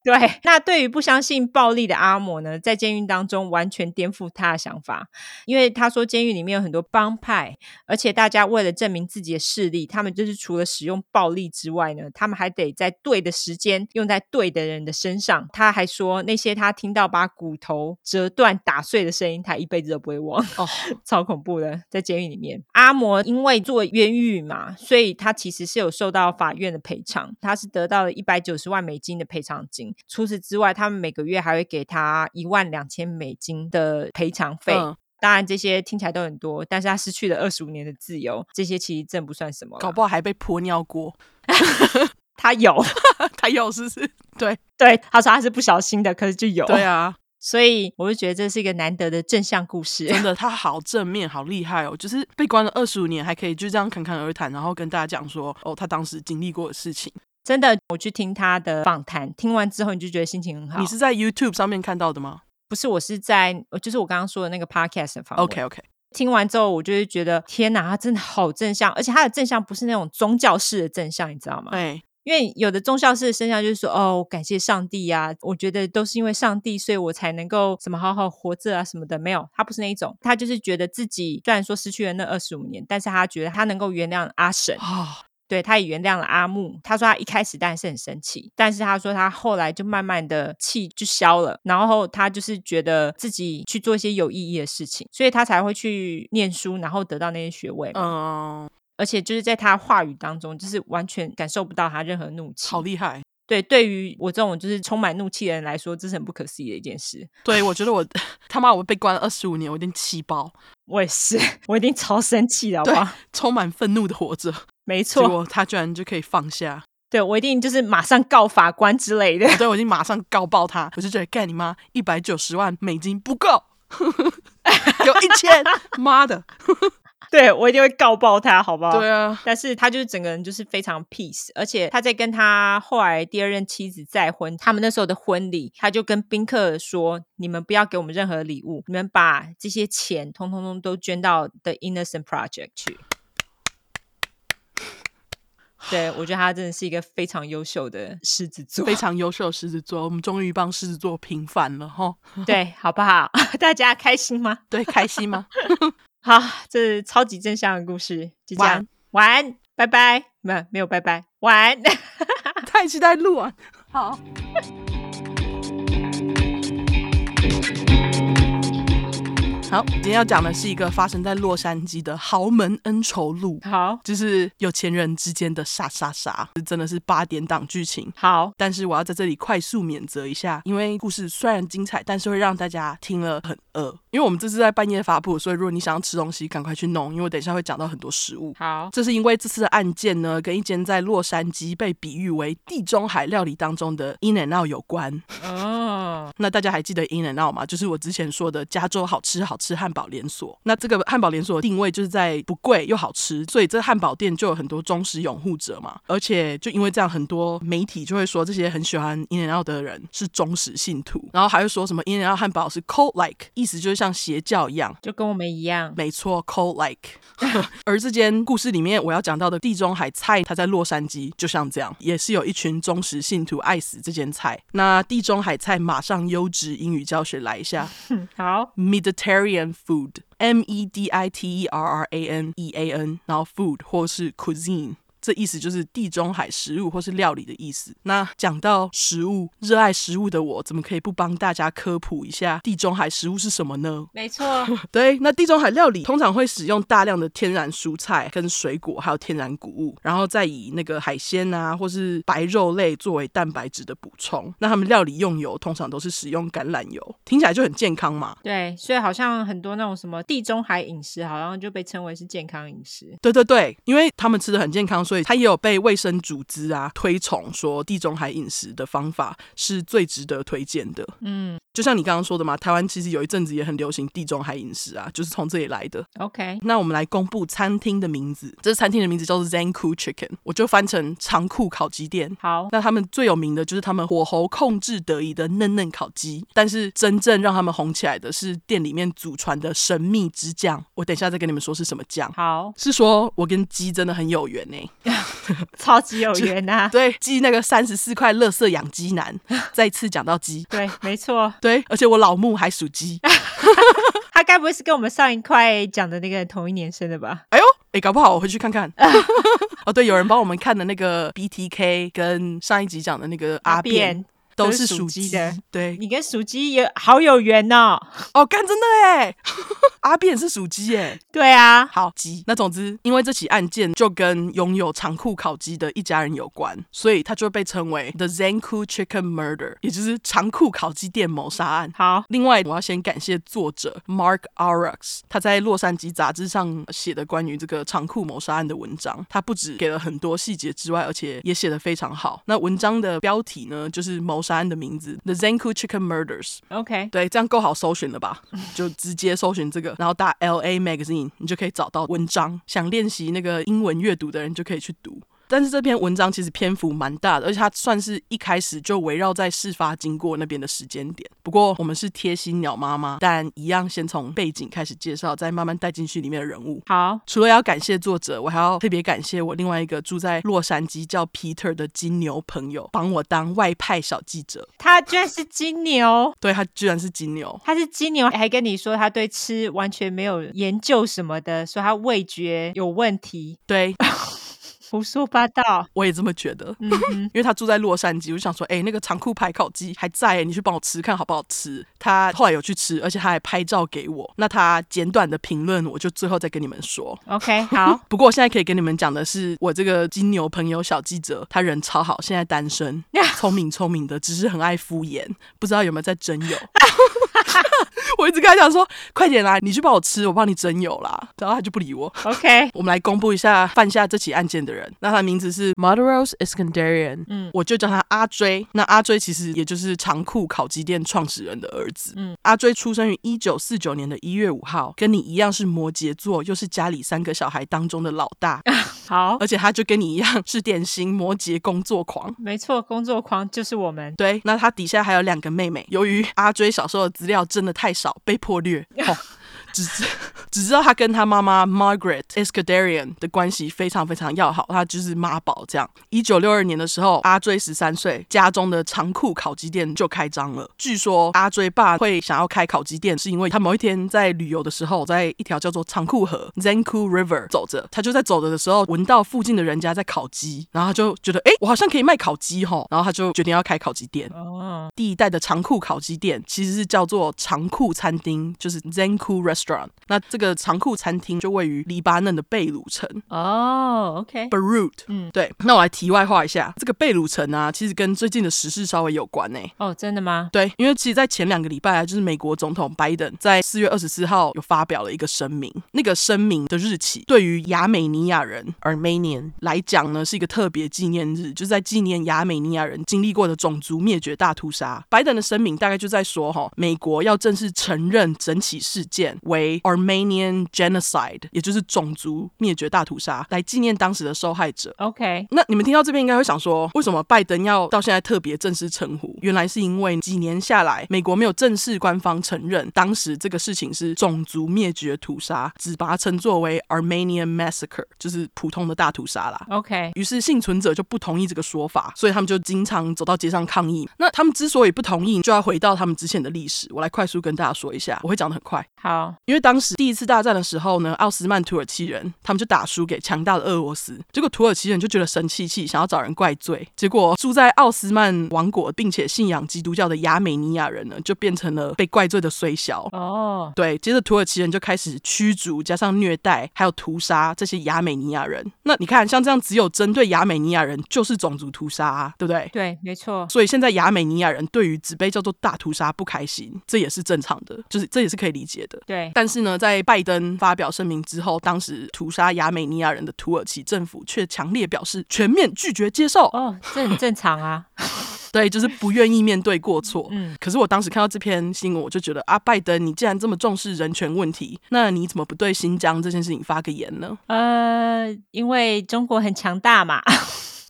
对，<laughs> 那对于不相信暴力的阿摩呢，在监狱当中完全颠覆他的想法，因为他说监狱里面有很多帮派，而且大家为了证明自己的势力，他们就是除了使用暴力之外呢，他们还得在对的时间用在对的人的身上。他还说那些他听到把骨头折断打碎的声音，他一辈子都不会忘。哦，<laughs> 超恐怖的，在监狱里面，阿摩因为做冤狱嘛，所以他其实是有受到法院的赔偿，他是得到了一百九十万美金的赔偿金。除此之外，他们每个月还会给他一万两千美金的赔偿费。嗯、当然，这些听起来都很多，但是他失去了二十五年的自由，这些其实真不算什么。搞不好还被泼尿过。<laughs> <laughs> 他有，<laughs> 他有，是不是？对对，他说他是不小心的，可是就有。对啊，所以我就觉得这是一个难得的正向故事。真的，他好正面，好厉害哦！就是被关了二十五年，还可以就这样侃侃而谈，然后跟大家讲说，哦，他当时经历过的事情。真的，我去听他的访谈，听完之后你就觉得心情很好。你是在 YouTube 上面看到的吗？不是，我是在，就是我刚刚说的那个 Podcast 的访谈。OK OK。听完之后，我就会觉得天哪，他真的好正向，而且他的正向不是那种宗教式的正向，你知道吗？对。因为有的宗教式的正向就是说，哦，感谢上帝呀，我觉得都是因为上帝，所以我才能够什么好好活着啊什么的。没有，他不是那一种，他就是觉得自己虽然说失去了那二十五年，但是他觉得他能够原谅阿神。哦对，他也原谅了阿木。他说他一开始当然是很生气，但是他说他后来就慢慢的气就消了，然后他就是觉得自己去做一些有意义的事情，所以他才会去念书，然后得到那些学位。嗯，而且就是在他话语当中，就是完全感受不到他任何怒气。好厉害！对，对于我这种就是充满怒气的人来说，这是很不可思议的一件事。对，我觉得我 <laughs> 他妈我被关了二十五年，我一定气爆。<laughs> 我也是，我一定超生气的，好不好？充满愤怒的活着。没错，结果他居然就可以放下。<laughs> 对，我一定就是马上告法官之类的。对，我已经马上告爆他。我就觉得干你妈，一百九十万美金不够，<laughs> 有一千，妈的！<laughs> 对，我一定会告爆他，好不好？对啊。但是他就是整个人就是非常 peace，而且他在跟他后来第二任妻子再婚，他们那时候的婚礼，他就跟宾客说：“你们不要给我们任何礼物，你们把这些钱通通通都捐到 The Innocent Project 去。”对，我觉得他真的是一个非常优秀的狮子座，非常优秀的狮子座。我们终于帮狮子座平反了哈，<laughs> 对，好不好？<laughs> 大家开心吗？对，开心吗？<laughs> 好，这是超级正向的故事，就这样，晚安，拜拜，没有没有拜拜，晚安，太期待录啊，好。好，今天要讲的是一个发生在洛杉矶的豪门恩仇录。好，就是有钱人之间的杀杀杀，真的是八点档剧情。好，但是我要在这里快速免责一下，因为故事虽然精彩，但是会让大家听了很饿。因为我们这次在半夜发布，所以如果你想要吃东西，赶快去弄，因为我等一下会讲到很多食物。好，这是因为这次的案件呢，跟一间在洛杉矶被比喻为地中海料理当中的 In-N-Out 有关。哦，那大家还记得 In-N-Out 吗？就是我之前说的加州好吃好吃汉堡连锁。那这个汉堡连锁的定位就是在不贵又好吃，所以这汉堡店就有很多忠实拥护者嘛。而且就因为这样，很多媒体就会说这些很喜欢 In-N-Out 的人是忠实信徒，然后还会说什么 In-N-Out 汉堡是 cult-like，意思就是像邪教一样，就跟我们一样。没错，cult-like。<laughs> 而这间故事里面我要讲到的地中海菜，它在洛杉矶就像这样，也是有一群忠实信徒爱死这间菜。那地中海菜马上优质英语教学来一下。<laughs> 好，Mediterranean food，M E D I T E R R A N E A N，然后 food 或是 cuisine。 这意思就是地中海食物或是料理的意思。那讲到食物，热爱食物的我，怎么可以不帮大家科普一下地中海食物是什么呢？没错，<laughs> 对，那地中海料理通常会使用大量的天然蔬菜跟水果，还有天然谷物，然后再以那个海鲜啊或是白肉类作为蛋白质的补充。那他们料理用油通常都是使用橄榄油，听起来就很健康嘛。对，所以好像很多那种什么地中海饮食，好像就被称为是健康饮食。对对对，因为他们吃的很健康，所以。他也有被卫生组织啊推崇，说地中海饮食的方法是最值得推荐的。嗯，就像你刚刚说的嘛，台湾其实有一阵子也很流行地中海饮食啊，就是从这里来的。OK，那我们来公布餐厅的名字，这餐厅的名字叫做 Zankou Chicken，我就翻成长裤烤鸡店。好，那他们最有名的就是他们火候控制得宜的嫩嫩烤鸡，但是真正让他们红起来的是店里面祖传的神秘之酱。我等一下再跟你们说是什么酱。好，是说我跟鸡真的很有缘呢、欸。<laughs> 超级有 <laughs> 缘呐、啊！对，鸡那个三十四块乐色养鸡男，<laughs> 再次讲到鸡，对，没错，对，而且我老木还属鸡，<laughs> 他该不会是跟我们上一块讲的那个同一年生的吧？哎呦，哎，搞不好我回去看看。<laughs> 哦，对，有人帮我们看的那个 BTK 跟上一集讲的那个阿扁。都是属鸡的，对，你跟属鸡也好有缘哦。<laughs> 哦，干真的哎，阿扁是属鸡哎，<laughs> 对啊，好鸡。那总之，因为这起案件就跟拥有长裤烤鸡的一家人有关，所以他就被称为 The Zankou Chicken Murder，也就是长裤烤鸡店谋杀案。好，另外我要先感谢作者 Mark Arux，他在洛杉矶杂志上写的关于这个长裤谋杀案的文章，他不止给了很多细节之外，而且也写得非常好。那文章的标题呢，就是谋。杀案的名字，The Zankou Chicken Murders。OK，对，这样够好搜寻了吧？<laughs> 就直接搜寻这个，然后打 LA Magazine，你就可以找到文章。想练习那个英文阅读的人就可以去读。但是这篇文章其实篇幅蛮大的，而且它算是一开始就围绕在事发经过那边的时间点。不过我们是贴心鸟妈妈，但一样先从背景开始介绍，再慢慢带进去里面的人物。好，除了要感谢作者，我还要特别感谢我另外一个住在洛杉矶叫 Peter 的金牛朋友，帮我当外派小记者。他居然是金牛，对，他居然是金牛，他是金牛，还跟你说他对吃完全没有研究什么的，说他味觉有问题。对。<laughs> 胡说八道，我也这么觉得。嗯哼，<laughs> 因为他住在洛杉矶，我就想说，哎、欸，那个长裤牌烤鸡还在，你去帮我吃看好不好吃。他后来有去吃，而且他还拍照给我。那他简短的评论，我就最后再跟你们说。OK，好。<laughs> 不过我现在可以跟你们讲的是，我这个金牛朋友小记者，他人超好，现在单身，<laughs> 聪明聪明的，只是很爱敷衍，不知道有没有在真友。我一直跟他讲说，快点来，你去帮我吃，我帮你真友啦。然后他就不理我。OK，我们来公布一下犯下这起案件的人。那他的名字是 Madaros Iskandarian，嗯，我就叫他阿追。那阿追其实也就是长裤烤鸡店创始人的儿子。嗯，阿追出生于一九四九年的一月五号，跟你一样是摩羯座，又是家里三个小孩当中的老大。好，而且他就跟你一样是典型摩羯工作狂。没错，工作狂就是我们。对，那他底下还有两个妹妹。由于阿追小时候的资料真的太少，被迫略。<laughs> 哦只知只知道他跟他妈妈 Margaret Escudarian 的关系非常非常要好，他就是妈宝这样。一九六二年的时候，阿追十三岁，家中的长库烤鸡店就开张了。据说阿追爸会想要开烤鸡店，是因为他某一天在旅游的时候，在一条叫做长库河 Zanku River 走着，他就在走着的时候闻到附近的人家在烤鸡，然后他就觉得哎，我好像可以卖烤鸡哈，然后他就决定要开烤鸡店。哦，第一代的长库烤鸡店其实是叫做长库餐厅，就是 Zanku Restaurant。那这个长裤餐厅就位于黎巴嫩的贝鲁城。哦，OK，Beirut。嗯，对。那我来题外话一下，这个贝鲁城啊，其实跟最近的时事稍微有关呢。哦，真的吗？对，因为其实，在前两个礼拜啊，就是美国总统拜登在四月二十四号有发表了一个声明。那个声明的日期，对于亚美尼亚人 Armenian 来讲呢，是一个特别纪念日，就是在纪念亚美尼亚人经历过的种族灭绝大屠杀。拜登的声明大概就在说，哈，美国要正式承认整起事件为 Armenian Genocide，也就是种族灭绝大屠杀，来纪念当时的受害者。OK，那你们听到这边应该会想说，为什么拜登要到现在特别正式称呼？原来是因为几年下来，美国没有正式官方承认当时这个事情是种族灭绝屠杀，只把它称作为 Armenian Massacre，就是普通的大屠杀啦。OK，于是幸存者就不同意这个说法，所以他们就经常走到街上抗议。那他们之所以不同意，就要回到他们之前的历史。我来快速跟大家说一下，我会讲得很快。好，因为当时第一次大战的时候呢，奥斯曼土耳其人他们就打输给强大的俄罗斯，结果土耳其人就觉得神气气，想要找人怪罪。结果住在奥斯曼王国并且信仰基督教的亚美尼亚人呢，就变成了被怪罪的衰小。哦，oh. 对，接着土耳其人就开始驱逐加上虐待还有屠杀这些亚美尼亚人。那你看，像这样只有针对亚美尼亚人就是种族屠杀啊，对不对？对，没错。所以现在亚美尼亚人对于只被叫做大屠杀不开心，这也是正常的，就是这也是可以理解的。对，但是呢，在拜登发表声明之后，当时屠杀亚美尼亚人的土耳其政府却强烈表示全面拒绝接受。哦，这很 <laughs> 正常啊。对，就是不愿意面对过错。嗯，可是我当时看到这篇新闻，我就觉得啊，拜登，你既然这么重视人权问题，那你怎么不对新疆这件事情发个言呢？呃，因为中国很强大嘛。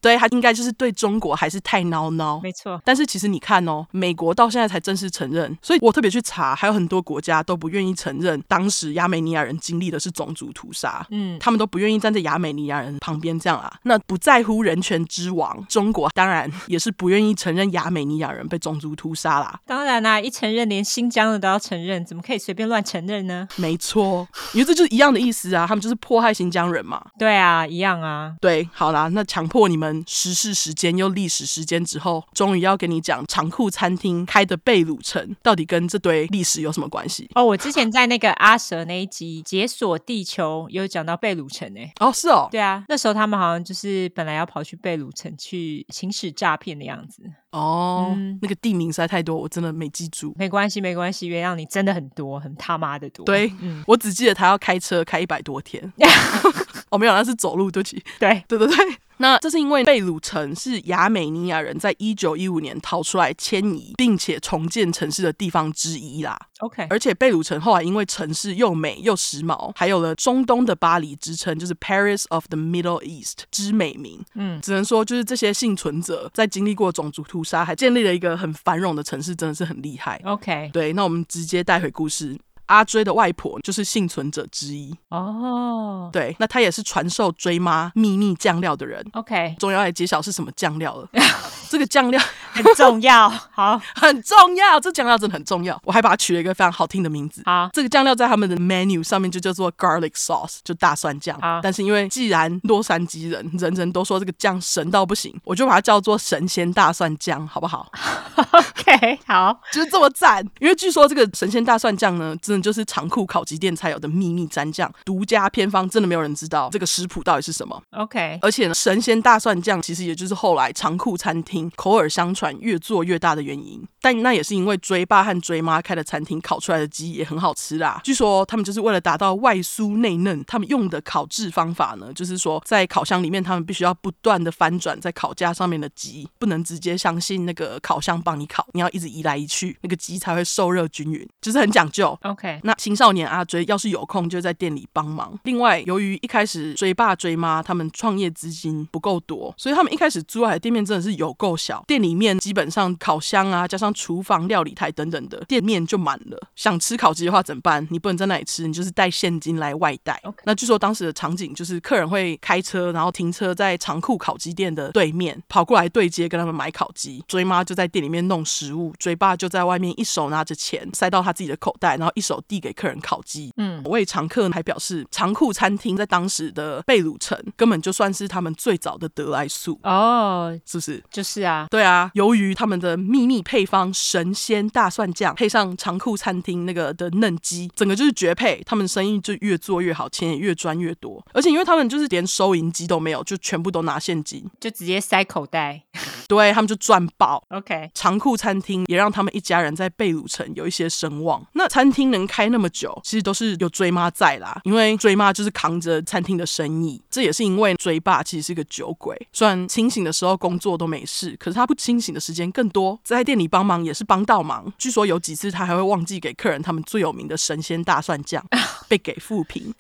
对，他应该就是对中国还是太孬孬，没错。但是其实你看哦，美国到现在才正式承认，所以我特别去查，还有很多国家都不愿意承认当时亚美尼亚人经历的是种族屠杀，嗯，他们都不愿意站在亚美尼亚人旁边这样啊。那不在乎人权之王中国，当然也是不愿意承认亚美尼亚人被种族屠杀啦。当然啦、啊，一承认连新疆的都要承认，怎么可以随便乱承认呢？没错，因为这就是一样的意思啊，他们就是迫害新疆人嘛。对啊，一样啊。对，好啦，那强迫你们。时事时间又历史时间之后，终于要跟你讲长裤餐厅开的贝鲁城到底跟这堆历史有什么关系？哦，我之前在那个阿蛇那一集解锁地球有讲到贝鲁城诶。哦，是哦，对啊，那时候他们好像就是本来要跑去贝鲁城去行使诈骗的样子。哦，嗯、那个地名实在太多，我真的没记住。没关系，没关系，原谅你，真的很多，很他妈的多。对，嗯、我只记得他要开车开一百多天。<laughs> 哦，没有，那是走路，对不起。对，对对对。那这是因为贝鲁城是亚美尼亚人在一九一五年逃出来迁移，并且重建城市的地方之一啦。OK，而且贝鲁城后来因为城市又美又时髦，还有了中东的巴黎之称，就是 Paris of the Middle East 之美名。嗯，只能说就是这些幸存者在经历过种族屠杀，还建立了一个很繁荣的城市，真的是很厉害。OK，对，那我们直接带回故事。阿追的外婆就是幸存者之一哦，oh. 对，那她也是传授追妈秘密酱料的人。OK，终于要来揭晓是什么酱料了。<laughs> 这个酱料 <laughs> 很重要，好，<laughs> 很重要，这酱料真的很重要。我还把它取了一个非常好听的名字。好，这个酱料在他们的 menu 上面就叫做 garlic sauce，就大蒜酱。好，但是因为既然洛杉矶人人人都说这个酱神到不行，我就把它叫做神仙大蒜酱，好不好？OK，好，就是这么赞。因为据说这个神仙大蒜酱呢，真的就是长裤烤鸡店才有的秘密蘸酱，独家偏方，真的没有人知道这个食谱到底是什么。OK，而且呢，神仙大蒜酱其实也就是后来长裤餐厅。口耳相传，越做越大的原因，但那也是因为追爸和追妈开的餐厅烤出来的鸡也很好吃啦。据说他们就是为了达到外酥内嫩，他们用的烤制方法呢，就是说在烤箱里面，他们必须要不断的翻转在烤架上面的鸡，不能直接相信那个烤箱帮你烤，你要一直移来移去，那个鸡才会受热均匀，就是很讲究。OK。OK，那青少年阿追要是有空就在店里帮忙。另外，由于一开始追爸追妈他们创业资金不够多，所以他们一开始租来的店面真的是有够小，店里面基本上烤箱啊，加上厨房、料理台等等的店面就满了。想吃烤鸡的话怎么办？你不能在那里吃，你就是带现金来外带。那据说当时的场景就是客人会开车，然后停车在长裤烤鸡店的对面，跑过来对接跟他们买烤鸡。追妈就在店里面弄食物，追爸就在外面一手拿着钱塞到他自己的口袋，然后一手递给客人烤鸡。嗯，位常客还表示，长裤餐厅在当时的贝鲁城根本就算是他们最早的得来速哦，是不是？就是啊，对啊。由于他们的秘密配方神仙大蒜酱配上长裤餐厅那个的嫩鸡，整个就是绝配。他们生意就越做越好，钱也越赚越多。而且因为他们就是连收银机都没有，就全部都拿现金，就直接塞口袋。<laughs> 对，他们就赚爆。OK，长裤餐厅也让他们一家人在贝鲁城有一些声望。那餐厅能开那么久，其实都是有追妈在啦，因为追妈就是扛着餐厅的生意。这也是因为追爸其实是个酒鬼，虽然清醒的时候工作都没事，可是他不清醒的时间更多，在店里帮忙也是帮倒忙。据说有几次他还会忘记给客人他们最有名的神仙大蒜酱，<laughs> 被给负评。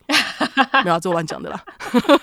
没有，这我乱讲的啦。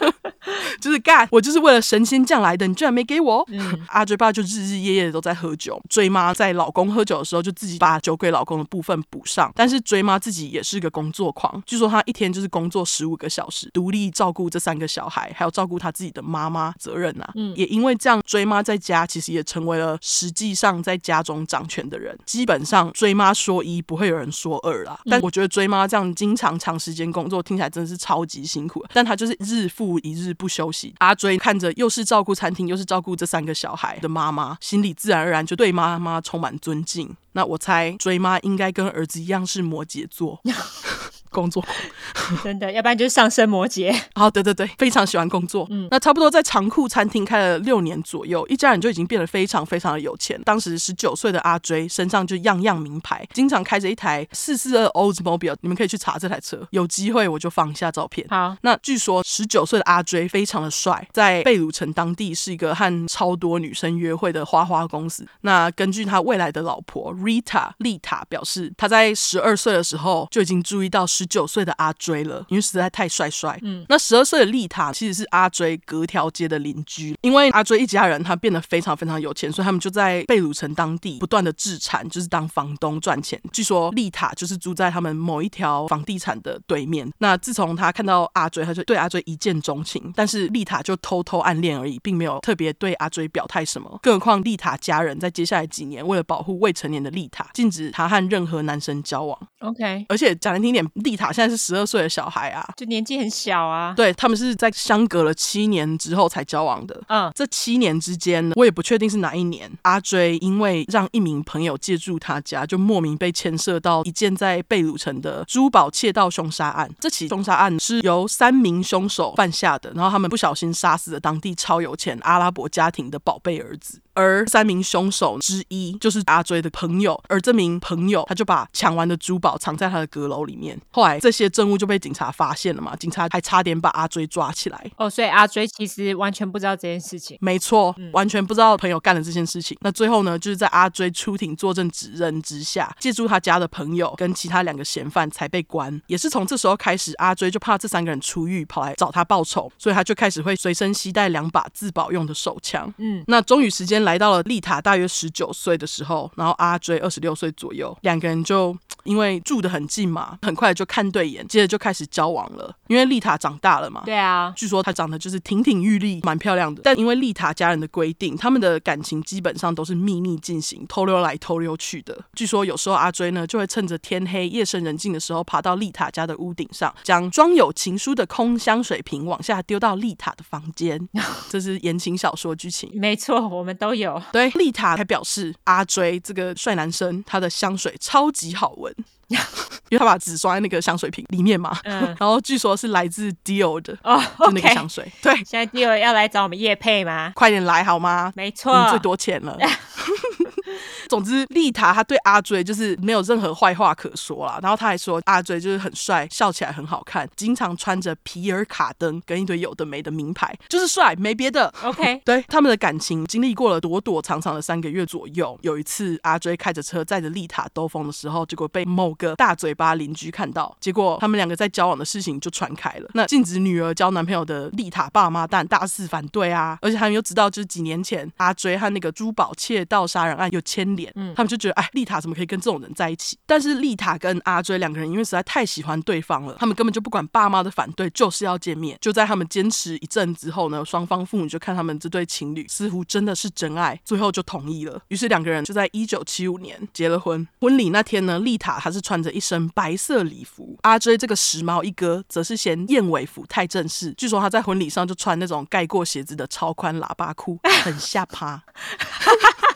<laughs> 就是干，我就是为了神仙酱来的，你居然没给我。嗯、阿追爸就日日夜夜的都在喝酒，追妈在老公喝酒的时候就自己把酒鬼老公的部分补上。但是追妈自己也是个工作狂，据说她一天就是工作十五个小时，独立照顾这三个小孩，还有照顾她自己的妈妈，责任啊。嗯，也因为这样，追妈在家其实也成为了实际上在家中掌权的人。基本上追妈说一，不会有人说二啦。但我觉得追妈这样经常长时间工作，听起来真的是超级辛苦。但她就是日复一日不休息。阿追看着又是照顾餐厅，又是照顾这三个小孩的妈妈，心里自然而然就对妈妈充满尊敬。那我猜追妈应该跟儿子一样是摩羯座。<laughs> 工作 <laughs> 真的，要不然就是上升摩羯。好，<laughs> 对对对，非常喜欢工作。嗯，那差不多在长裤餐厅开了六年左右，一家人就已经变得非常非常的有钱。当时十九岁的阿追身上就样样名牌，经常开着一台四四二 Oldsmobile，你们可以去查这台车，有机会我就放一下照片。好，那据说十九岁的阿追非常的帅，在贝鲁城当地是一个和超多女生约会的花花公子。那根据他未来的老婆 Rita 丽塔表示，他在十二岁的时候就已经注意到十九岁的阿追了，因为实在太帅帅。嗯，那十二岁的丽塔其实是阿追隔条街的邻居，因为阿追一家人他变得非常非常有钱，所以他们就在贝鲁城当地不断的置产，就是当房东赚钱。据说丽塔就是住在他们某一条房地产的对面。那自从他看到阿追，他就对阿追一见钟情，但是丽塔就偷偷暗恋而已，并没有特别对阿追表态什么。更何况丽塔家人在接下来几年为了保护未成年的丽塔，禁止他和任何男生交往。OK，而且讲难听点，丽塔现在是十二岁的小孩啊，就年纪很小啊。对，他们是在相隔了七年之后才交往的。嗯，这七年之间呢，我也不确定是哪一年。阿追因为让一名朋友借住他家，就莫名被牵涉到一件在贝鲁城的珠宝窃盗凶杀案。这起凶杀案是由三名凶手犯下的，然后他们不小心杀死了当地超有钱阿拉伯家庭的宝贝儿子。而三名凶手之一就是阿追的朋友，而这名朋友他就把抢完的珠宝藏在他的阁楼里面。后来这些证物就被警察发现了嘛，警察还差点把阿追抓起来。哦，所以阿追其实完全不知道这件事情。没错，完全不知道朋友干了这件事情。嗯、那最后呢，就是在阿追出庭作证指认之下，借助他家的朋友跟其他两个嫌犯才被关。也是从这时候开始，阿追就怕这三个人出狱跑来找他报仇，所以他就开始会随身携带两把自保用的手枪。嗯，那终于时间。来到了丽塔大约十九岁的时候，然后阿追二十六岁左右，两个人就因为住得很近嘛，很快就看对眼，接着就开始交往了。因为丽塔长大了嘛，对啊，据说她长得就是亭亭玉立，蛮漂亮的。但因为丽塔家人的规定，他们的感情基本上都是秘密进行，偷溜来偷溜去的。据说有时候阿追呢，就会趁着天黑、夜深人静的时候，爬到丽塔家的屋顶上，将装有情书的空香水瓶往下丢到丽塔的房间。<laughs> 这是言情小说剧情，没错，我们都有。对，丽塔还表示阿追这个帅男生，他的香水超级好闻，<laughs> 因为他把纸装在那个香水瓶里面嘛。嗯，<laughs> 然后据说是来自 Dior 的哦，oh, 那个香水。对，现在 Dior 要来找我们叶配吗？快点来好吗？没错，你最多钱了。<laughs> 总之，丽塔她对阿追就是没有任何坏话可说啦。然后她还说阿追就是很帅，笑起来很好看，经常穿着皮尔卡登跟一堆有的没的名牌，就是帅，没别的。OK，<laughs> 对他们的感情经历过了躲躲藏藏的三个月左右。有一次，阿追开着车载着丽塔兜风的时候，结果被某个大嘴巴邻居看到，结果他们两个在交往的事情就传开了。那禁止女儿交男朋友的丽塔爸妈但大肆反对啊，而且他们又知道，就是几年前阿追和那个珠宝窃盗杀人案有牵连，嗯，他们就觉得，哎，丽塔怎么可以跟这种人在一起？但是丽塔跟阿追两个人因为实在太喜欢对方了，他们根本就不管爸妈的反对，就是要见面。就在他们坚持一阵之后呢，双方父母就看他们这对情侣似乎真的是真爱，最后就同意了。于是两个人就在一九七五年结了婚。婚礼那天呢，丽塔她是穿着一身白色礼服，阿追这个时髦一哥则是嫌燕尾服太正式，据说他在婚礼上就穿那种盖过鞋子的超宽喇叭裤，很下趴。<laughs>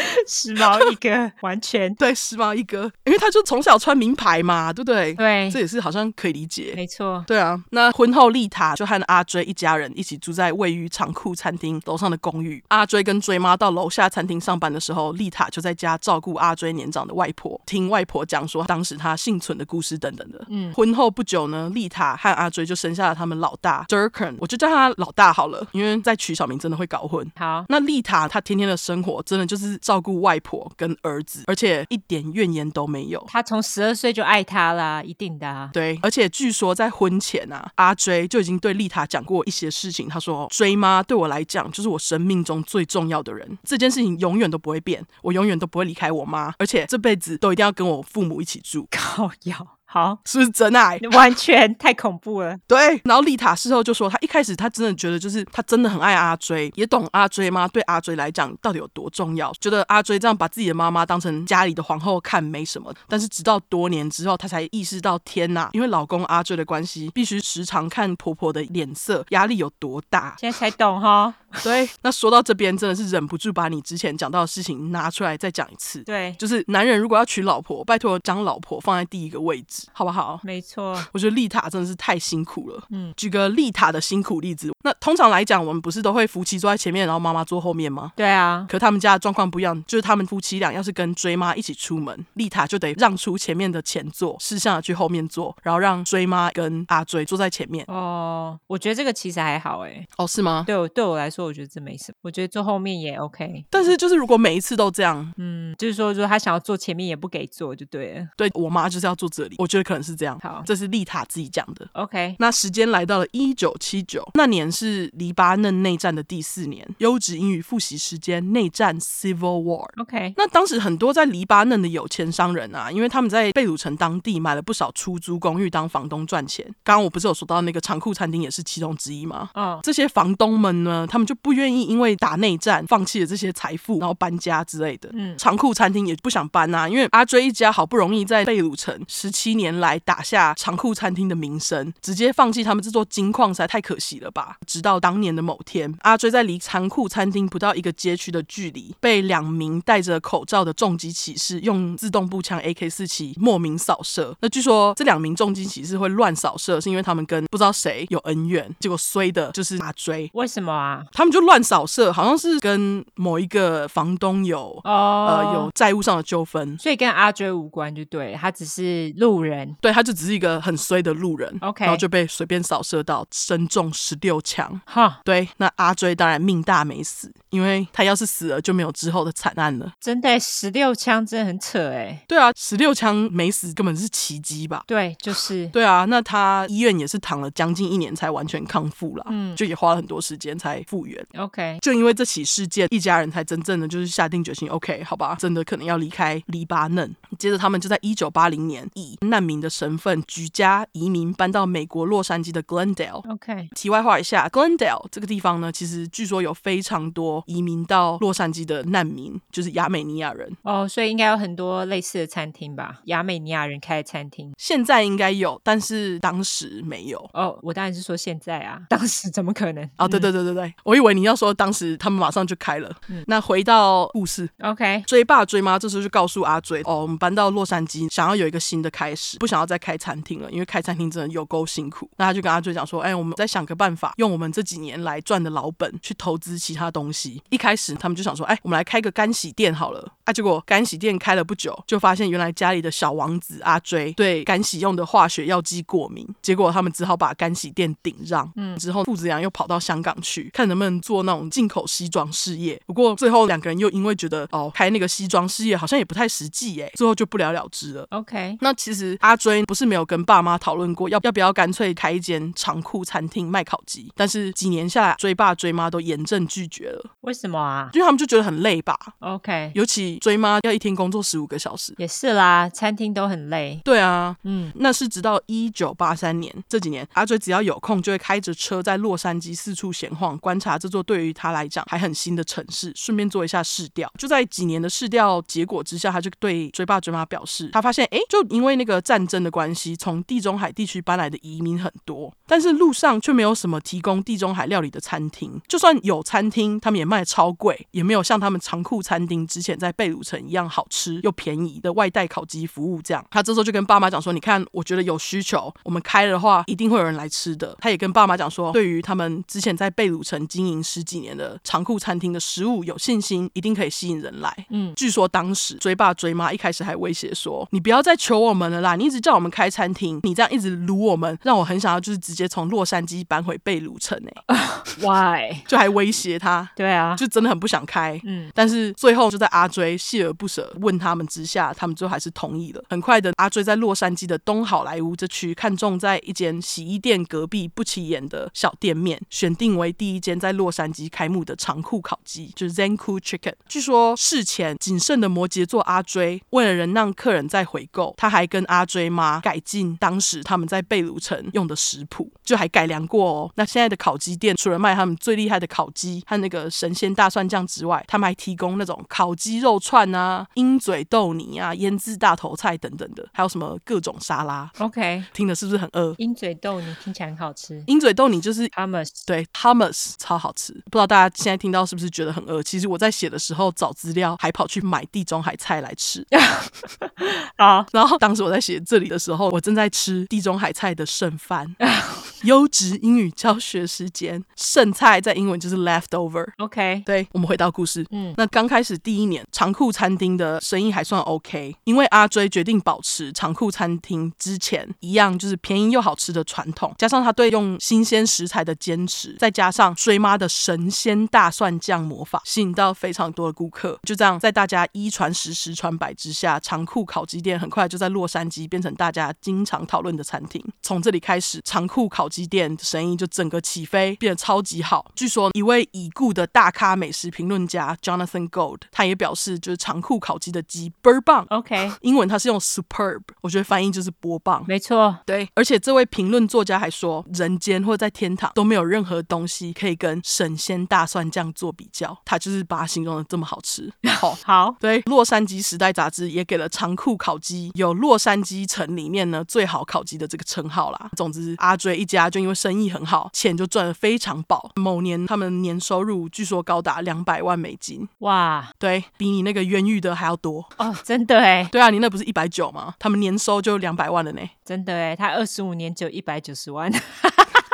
<laughs> 时髦一哥，完全 <laughs> 对时髦一哥，因为他就从小穿名牌嘛，对不对？对，这也是好像可以理解，没错。对啊，那婚后丽塔就和阿追一家人一起住在位于长库餐厅楼上的公寓。阿追跟追妈到楼下餐厅上班的时候，丽塔就在家照顾阿追年长的外婆，听外婆讲说当时她幸存的故事等等的。嗯，婚后不久呢，丽塔和阿追就生下了他们老大 Durkan，我就叫他老大好了，因为在取小名真的会搞混。好，那丽塔她天天的生活真的就是照顾外婆跟儿子，而且一点怨言都没有。他从十二岁就爱她啦，一定的啊。对，而且据说在婚前啊，阿追就已经对丽塔讲过一些事情。他说：“追妈对我来讲就是我生命中最重要的人，这件事情永远都不会变，我永远都不会离开我妈，而且这辈子都一定要跟我父母一起住。<laughs> ”靠腰。好，是不是真爱？<laughs> 完全太恐怖了。<laughs> 对，然后丽塔事后就说，她一开始她真的觉得，就是她真的很爱阿追，也懂阿追妈对阿追来讲到底有多重要，觉得阿追这样把自己的妈妈当成家里的皇后看没什么。但是直到多年之后，她才意识到，天呐，因为老公阿追的关系，必须时常看婆婆的脸色，压力有多大。现在才懂哈。对，那说到这边，真的是忍不住把你之前讲到的事情拿出来再讲一次。对，就是男人如果要娶老婆，拜托将老婆放在第一个位置，好不好？没错，我觉得丽塔真的是太辛苦了。嗯，举个丽塔的辛苦例子，那通常来讲，我们不是都会夫妻坐在前面，然后妈妈坐后面吗？对啊。可他们家的状况不一样，就是他们夫妻俩要是跟追妈一起出门，丽塔就得让出前面的前座，识相的去后面坐，然后让追妈跟阿追坐在前面。哦，我觉得这个其实还好哎。哦，是吗？对我对我来说，我觉得这没什么。我觉得坐后面也 OK，但是就是如果每一次都这样，嗯，就是说，如果他想要坐前面，也不给坐，就对了。对，我妈就是要坐这里，我觉得可能是这样。好，这是丽塔自己讲的。OK，那时间来到了一九七九，那年是黎巴嫩内战的第四年，优质英语复习时间，内战 Civil War。OK，那当时很多在黎巴嫩的有钱商人啊，因为他们在贝鲁城当地买了不少出租公寓当房东赚钱。刚刚我不是有说到那个长库餐厅也是其中之一吗？嗯，oh. 这些房东们呢，他们就不愿意因为打内战。放弃了这些财富，然后搬家之类的。嗯，长库餐厅也不想搬啊，因为阿追一家好不容易在贝鲁城十七年来打下长库餐厅的名声，直接放弃他们这座金矿实在太可惜了吧。直到当年的某天，阿追在离仓库餐厅不到一个街区的距离，被两名戴着口罩的重机骑士用自动步枪 AK 四七莫名扫射。那据说这两名重机骑士会乱扫射，是因为他们跟不知道谁有恩怨，结果衰的就是阿追。为什么啊？他们就乱扫射，好像是跟某一个房东有、oh, 呃有债务上的纠纷，所以跟阿追无关，就对，他只是路人，对，他就只是一个很衰的路人，OK，然后就被随便扫射到，身中十六枪，哈对，那阿追当然命大没死，因为他要是死了就没有之后的惨案了。真的十六枪真的很扯哎，对啊，十六枪没死根本是奇迹吧？对，就是，对啊，那他医院也是躺了将近一年才完全康复了，嗯，就也花了很多时间才复原，OK，就因为这起事件。一家人才真正的就是下定决心，OK，好吧，真的可能要离开黎巴嫩。接着他们就在一九八零年以难民的身份举家移民搬到美国洛杉矶的 Glendale。OK，题外话一下，Glendale 这个地方呢，其实据说有非常多移民到洛杉矶的难民，就是亚美尼亚人。哦，oh, 所以应该有很多类似的餐厅吧？亚美尼亚人开的餐厅，现在应该有，但是当时没有。哦，oh, 我当然是说现在啊，当时怎么可能？哦，对对对对对，我以为你要说当时他们马上就开了。嗯，那回到故事，OK，追爸追妈这时候就告诉阿追，哦，我们搬到洛杉矶，想要有一个新的开始，不想要再开餐厅了，因为开餐厅真的有够辛苦。那他就跟阿追讲说，哎，我们再想个办法，用我们这几年来赚的老本去投资其他东西。一开始他们就想说，哎，我们来开个干洗店好了。啊，结果干洗店开了不久，就发现原来家里的小王子阿追对干洗用的化学药剂过敏，结果他们只好把干洗店顶让。嗯，之后父子俩又跑到香港去看能不能做那种进口西装事业，不过最后两个人又因为觉得哦开那个西装事业好像也不太实际耶，最后就不了了之了。OK，那其实阿追不是没有跟爸妈讨论过要要不要干脆开一间长裤餐厅卖烤鸡，但是几年下来追爸追妈都严正拒绝了。为什么啊？因为他们就觉得很累吧。OK，尤其追妈要一天工作十五个小时，也是啦，餐厅都很累。对啊，嗯，那是直到一九八三年这几年，阿追只要有空就会开着车在洛杉矶四处闲晃，观察这座对于他来讲还很新的城市，顺便做一下试调。就在几年的试调结果之下，他就对追爸追妈表示，他发现，哎，就因为那个战争的关系，从地中海地区搬来的移民很多，但是路上却没有什么提供地中海料理的餐厅，就算有餐厅，他们也卖超贵，也没有像他们长裤餐厅之前在贝鲁城一样好吃又便宜的外带烤鸡服务。这样，他这时候就跟爸妈讲说：“你看，我觉得有需求，我们开了的话，一定会有人来吃的。”他也跟爸妈讲说，对于他们之前在贝鲁城经营十几年的长裤餐厅的食物有信心，一定可以吸引人来。嗯，据说当时追爸追妈一开始还威胁说：“你不要再求我们了啦，你一直叫我们开餐厅，你这样一直撸我们，让我很想要就是直接从洛杉矶搬回贝鲁城。<laughs> ”哎，Why？就还威胁他？对啊，就真的很不想开。嗯，但是最后就在阿追锲而不舍问他们之下，他们最后还是同意了。很快的，阿追在洛杉矶的东好莱坞这区看中在一间洗衣店隔壁不起眼的小店面，选定为第一间在洛杉矶开幕的长裤烤鸡，就是 Zanku Chicken。据说事前谨慎的摩羯座阿追，为了能让客人再回购，他还跟阿追妈改进当时他们在贝鲁城用的食谱，就还改良过哦。那现在的烤鸡店除了卖他们最厉害的烤鸡和那个神仙大蒜酱之外，他们还提供那种烤鸡肉串啊、鹰嘴豆泥啊、腌制大头菜等等的，还有什么各种沙拉。OK，听的是不是很饿？鹰嘴豆泥听起来很好吃。鹰嘴豆泥就是 hummus，对，hummus 超好吃。不知道大家现在听到是不是觉得很饿？其实我在写的时候找资料，还跑去买地中海菜来吃。<laughs> 好，然后当时我在写这里的时候，我正在吃地中海菜的剩饭。<laughs> 优质英语教学时间，剩菜在英文就是 leftover。OK，对，我们回到故事。嗯，那刚开始第一年，长裤餐厅的生意还算 OK，因为阿追决定保持长裤餐厅之前一样就是便宜又好吃的传统，加上他对用新鲜食材的坚持，再加上追妈的神仙大蒜酱魔法，吸引到非常多的顾客。就这样，在大家一传十，十传百之下，长裤烤鸡店很快就在洛杉矶变成大家经常讨论的餐厅。从这里开始，长裤烤鸡店生意就整个起飞，变得超级好。据说一位已故的大咖美食评论家 Jonathan Gold，他也表示，就是长裤烤鸡的鸡倍儿棒。OK，<gasps> 英文它是用 superb，我觉得翻译就是波棒。没错，对。而且这位评论作家还说，人间或者在天堂都没有任何东西可以跟神仙大蒜酱做比较。他就是把它形容的这么好吃。好，<laughs> 好。对，洛杉矶时代杂志也给了长裤烤鸡有洛杉矶城里面呢最好烤鸡的这个称号啦。总之，阿追一家。就因为生意很好，钱就赚得非常饱。某年他们年收入据说高达两百万美金，哇，对，比你那个冤狱的还要多。哦，真的哎，对啊，你那不是一百九吗？他们年收就两百万了呢，真的哎，他二十五年就一百九十万，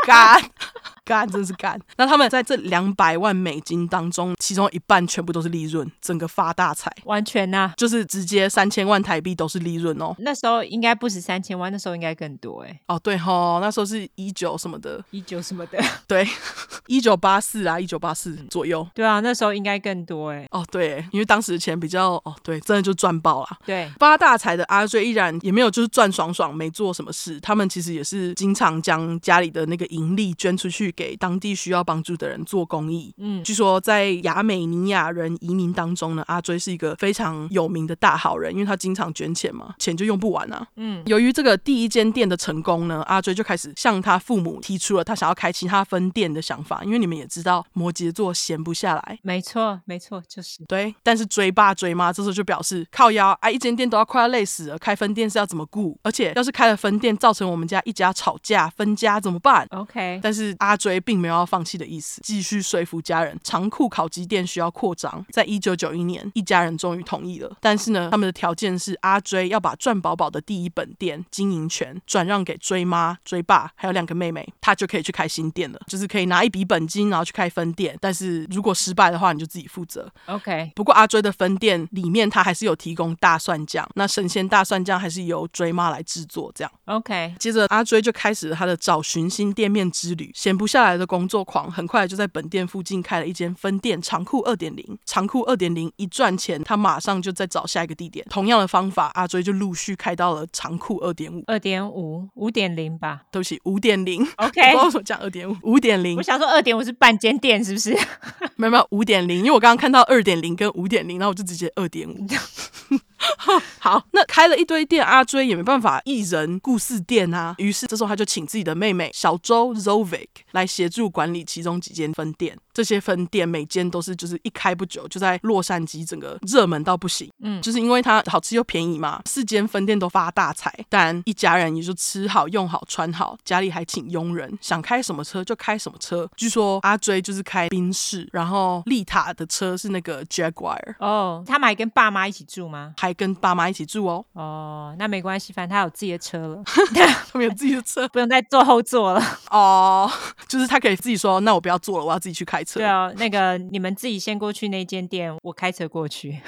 干。<laughs> 干，真是干！那他们在这两百万美金当中，其中一半全部都是利润，整个发大财，完全呐、啊，就是直接三千万台币都是利润哦。那时候应该不止三千万，那时候应该更多哎。哦，对吼，那时候是一九什么的，一九什么的，<laughs> 对，一九八四啊，一九八四左右。对啊，那时候应该更多哎。哦，对，因为当时的钱比较哦，对，真的就赚爆了。对，发大财的阿瑞依然也没有就是赚爽爽，没做什么事。他们其实也是经常将家里的那个盈利捐出去给当地需。要帮助的人做公益。嗯，据说在亚美尼亚人移民当中呢，阿追是一个非常有名的大好人，因为他经常捐钱嘛，钱就用不完啊。嗯，由于这个第一间店的成功呢，阿追就开始向他父母提出了他想要开其他分店的想法。因为你们也知道，摩羯座闲不下来。没错，没错，就是对。但是追爸追妈这时候就表示靠腰啊，一间店都要快要累死了，开分店是要怎么顾？而且要是开了分店，造成我们家一家吵架分家怎么办？OK，但是阿追并没有要放弃的意思，继续说服家人，长库烤鸡店需要扩张。在一九九一年，一家人终于同意了，但是呢，他们的条件是阿追要把赚饱饱的第一本店经营权转让给追妈、追爸，还有两个妹妹，他就可以去开新店了，就是可以拿一笔本金，然后去开分店。但是如果失败的话，你就自己负责。OK，不过阿追的分店里面，他还是有提供大蒜酱，那神仙大蒜酱还是由追妈来制作。这样，OK，接着阿追就开始了他的找寻新店面之旅。闲不下来的工作狂，很快就在本店附近开了一间分店，长裤二点零。长裤二点零一赚钱，他马上就再找下一个地点。同样的方法，阿追就陆续开到了长裤二点五、二点五、五点零吧。对不起，五点零。OK，<laughs> 我说讲二点五，五点零。我想说二点五是半间店，是不是？<laughs> 没有没有，五点零。因为我刚刚看到二点零跟五点零，然后我就直接二点五。<laughs> <laughs> 好，那开了一堆店，阿追也没办法一人顾事店啊。于是这时候他就请自己的妹妹小周 Zovic 来协助管理其中几间分店。这些分店每间都是就是一开不久就在洛杉矶整个热门到不行。嗯，就是因为它好吃又便宜嘛，四间分店都发大财，但一家人也就吃好用好穿好，家里还请佣人，想开什么车就开什么车。据说阿追就是开宾士，然后丽塔的车是那个 Jaguar。哦，他们还跟爸妈一起住吗？还跟爸妈一起住哦。哦，那没关系，反正他有自己的车了，<laughs> 他们有自己的车，<laughs> 不用再坐后座了。哦，就是他可以自己说，那我不要坐了，我要自己去开对啊，那个你们自己先过去那间店，我开车过去。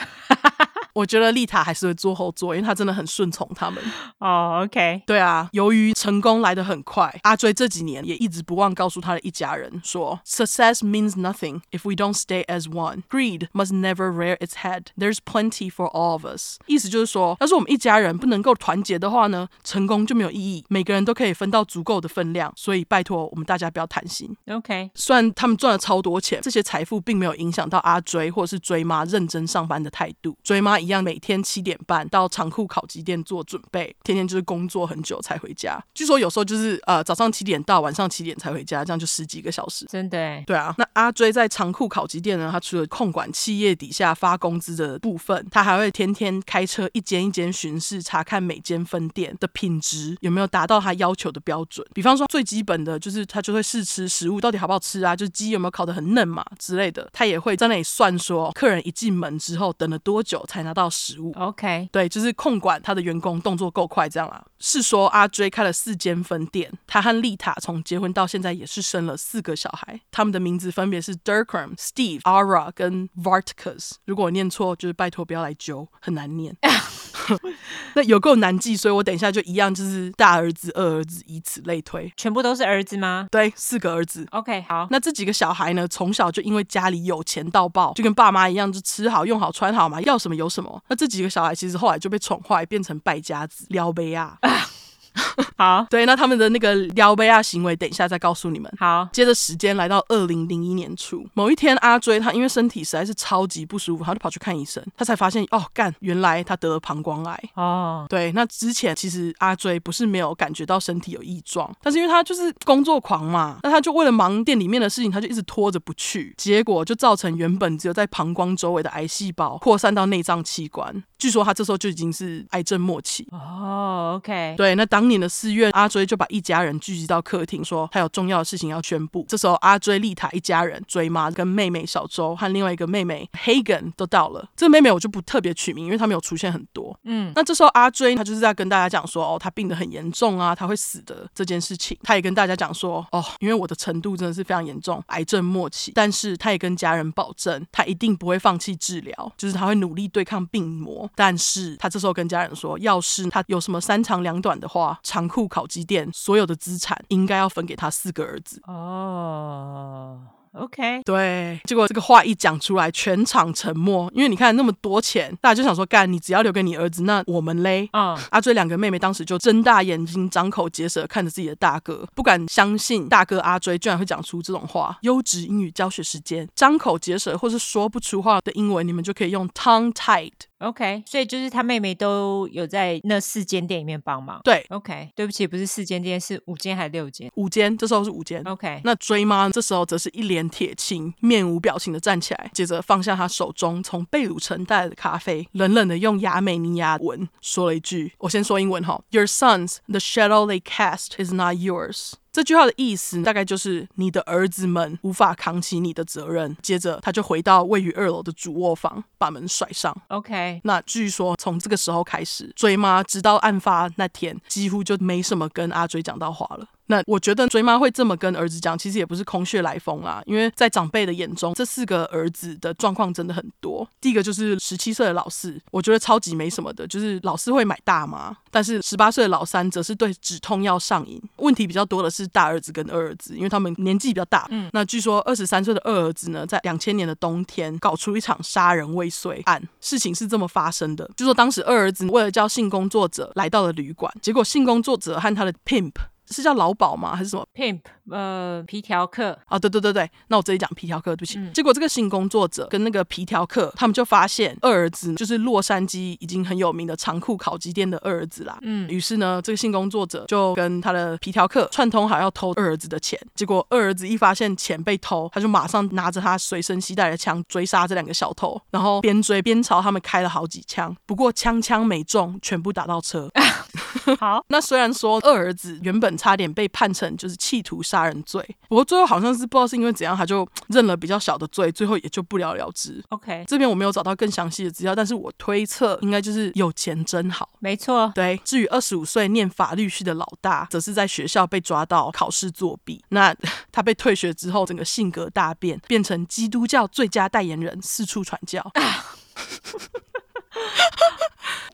我觉得丽塔还是会坐后座，因为她真的很顺从他们。哦、oh，OK，对啊。由于成功来得很快，阿追这几年也一直不忘告诉他的一家人说：“Success means nothing if we don't stay as one. Greed must never rear its head. There's plenty for all of us。”意思就是说，要是我们一家人不能够团结的话呢，成功就没有意义。每个人都可以分到足够的分量，所以拜托我们大家不要贪心。OK，虽然他们赚了超多钱，这些财富并没有影响到阿追或者是追妈认真上班的态度。追妈。一样，每天七点半到长库烤鸡店做准备，天天就是工作很久才回家。据说有时候就是呃早上七点到晚上七点才回家，这样就十几个小时。真的？对啊。那阿追在长库烤鸡店呢，他除了控管企业底下发工资的部分，他还会天天开车一间一间巡视，查看每间分店的品质有没有达到他要求的标准。比方说最基本的就是他就会试吃食物到底好不好吃啊，就是鸡有没有烤得很嫩嘛之类的。他也会在那里算说客人一进门之后等了多久才拿到食物，OK，对，就是控管他的员工动作够快，这样啊。是说阿追开了四间分店，他和丽塔从结婚到现在也是生了四个小孩，他们的名字分别是 Dirkram、Steve、Ara 跟 Varticus。如果我念错，就是拜托不要来揪，很难念。<laughs> 那有够难记，所以我等一下就一样，就是大儿子、二儿子，以此类推。全部都是儿子吗？对，四个儿子。OK，好。那这几个小孩呢，从小就因为家里有钱到爆，就跟爸妈一样，就吃好、用好、穿好嘛，要什么有什么。那这几个小孩其实后来就被宠坏，变成败家子、撩妹啊。Ah. <laughs> 好，对，那他们的那个撩妹啊行为，等一下再告诉你们。好，接着时间来到二零零一年初，某一天，阿追他因为身体实在是超级不舒服，他就跑去看医生，他才发现哦，干，原来他得了膀胱癌。哦，对，那之前其实阿追不是没有感觉到身体有异状，但是因为他就是工作狂嘛，那他就为了忙店里面的事情，他就一直拖着不去，结果就造成原本只有在膀胱周围的癌细胞扩散到内脏器官。据说他这时候就已经是癌症末期哦。Oh, OK，对，那当年的四月，阿追就把一家人聚集到客厅，说他有重要的事情要宣布。这时候，阿追、丽塔一家人、追妈跟妹妹小周和另外一个妹妹 Hagen 都到了。这个妹妹我就不特别取名，因为她没有出现很多。嗯，那这时候阿追他就是在跟大家讲说，哦，他病得很严重啊，他会死的这件事情。他也跟大家讲说，哦，因为我的程度真的是非常严重，癌症末期，但是他也跟家人保证，他一定不会放弃治疗，就是他会努力对抗病魔。但是他这时候跟家人说，要是他有什么三长两短的话，长库烤鸡店所有的资产应该要分给他四个儿子。哦。OK，对，结果这个话一讲出来，全场沉默。因为你看那么多钱，大家就想说，干，你只要留给你儿子，那我们嘞？啊、uh.，阿追两个妹妹当时就睁大眼睛，张口结舌看着自己的大哥，不敢相信大哥阿追居然会讲出这种话。优质英语教学时间，张口结舌或是说不出话的英文，你们就可以用 tongue tied。OK，所以就是他妹妹都有在那四间店里面帮忙。对，OK，对不起，不是四间店，是五间还是六间？五间，这时候是五间。OK，那追妈这时候则是一脸铁青，面无表情的站起来，接着放下他手中从贝鲁城带来的咖啡，冷冷的用亚美尼亚文说了一句：“我先说英文哈，Your sons, the shadow they cast is not yours。”这句话的意思大概就是你的儿子们无法扛起你的责任。接着他就回到位于二楼的主卧房，把门甩上。OK，那据说从这个时候开始，追妈直到案发那天，几乎就没什么跟阿追讲到话了。那我觉得追妈会这么跟儿子讲，其实也不是空穴来风啦。因为在长辈的眼中，这四个儿子的状况真的很多。第一个就是十七岁的老四，我觉得超级没什么的，就是老四会买大麻，但是十八岁的老三则是对止痛药上瘾。问题比较多的是大儿子跟二儿子，因为他们年纪比较大。嗯，那据说二十三岁的二儿子呢，在两千年的冬天搞出一场杀人未遂案。事情是这么发生的，就说当时二儿子为了叫性工作者来到了旅馆，结果性工作者和他的 pimp。是叫劳保吗？还是什么？Pimp，呃，皮条客啊，对对对对，那我这里讲皮条客，对不起。嗯、结果这个性工作者跟那个皮条客，他们就发现二儿子就是洛杉矶已经很有名的长裤烤鸡店的二儿子啦。嗯，于是呢，这个性工作者就跟他的皮条客串通好要偷二儿子的钱。结果二儿子一发现钱被偷，他就马上拿着他随身携带的枪追杀这两个小偷，然后边追边朝他们开了好几枪，不过枪枪没中，全部打到车。<laughs> 好，<laughs> 那虽然说二儿子原本差点被判成就是企图杀人罪，不过最后好像是不知道是因为怎样，他就认了比较小的罪，最后也就不了了之。OK，这边我没有找到更详细的资料，但是我推测应该就是有钱真好。没错，对。至于二十五岁念法律系的老大，则是在学校被抓到考试作弊，那他被退学之后，整个性格大变，变成基督教最佳代言人，四处传教。<laughs>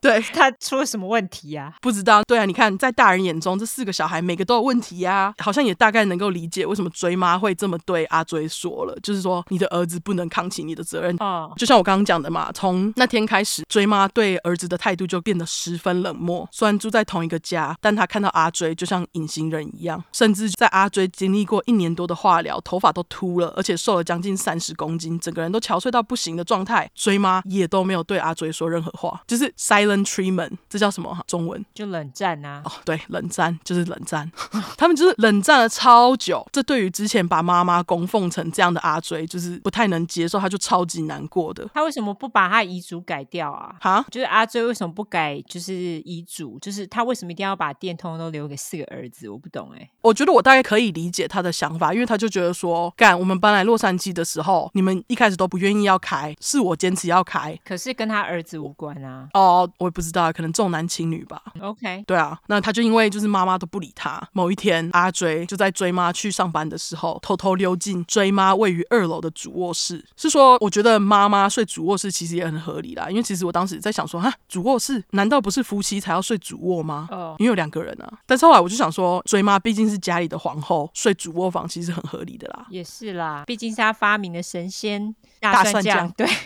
<laughs> 对，他出了什么问题呀、啊？不知道。对啊，你看，在大人眼中，这四个小孩每个都有问题呀、啊，好像也大概能够理解为什么追妈会这么对阿追说了，就是说你的儿子不能扛起你的责任。哦，就像我刚刚讲的嘛，从那天开始，追妈对儿子的态度就变得十分冷漠。虽然住在同一个家，但他看到阿追就像隐形人一样，甚至在阿追经历过一年多的化疗，头发都秃了，而且瘦了将近三十公斤，整个人都憔悴到不行的状态，追妈也都没有对阿追说任何话，就是 silent treatment，这叫什么哈？中文就冷战啊。哦，对，冷战就是冷战，<laughs> 他们就是冷战了超久。这对于之前把妈妈供奉成这样的阿追，就是不太能接受，他就超级难过的。他为什么不把他遗嘱改掉啊？哈，就是阿追为什么不改？就是遗嘱，就是他为什么一定要把电通通都留给四个儿子？我不懂哎、欸。我觉得我大概可以理解他的想法，因为他就觉得说，干我们搬来洛杉矶的时候，你们一开始都不愿意要开，是我坚持要开，可是跟他儿子无关啊。哦，我也不知道，可能重男轻女吧。OK，对啊，那他就因为就是妈妈都不理他。某一天，阿追就在追妈去上班的时候，偷偷溜进追妈位于二楼的主卧室。是说，我觉得妈妈睡主卧室其实也很合理啦，因为其实我当时在想说，哈，主卧室难道不是夫妻才要睡主卧吗？哦，oh. 因为有两个人啊。但是后来我就想说，追妈毕竟是家里的皇后，睡主卧房其实很合理的啦。也是啦，毕竟是他发明的神仙大蒜酱，对。<laughs>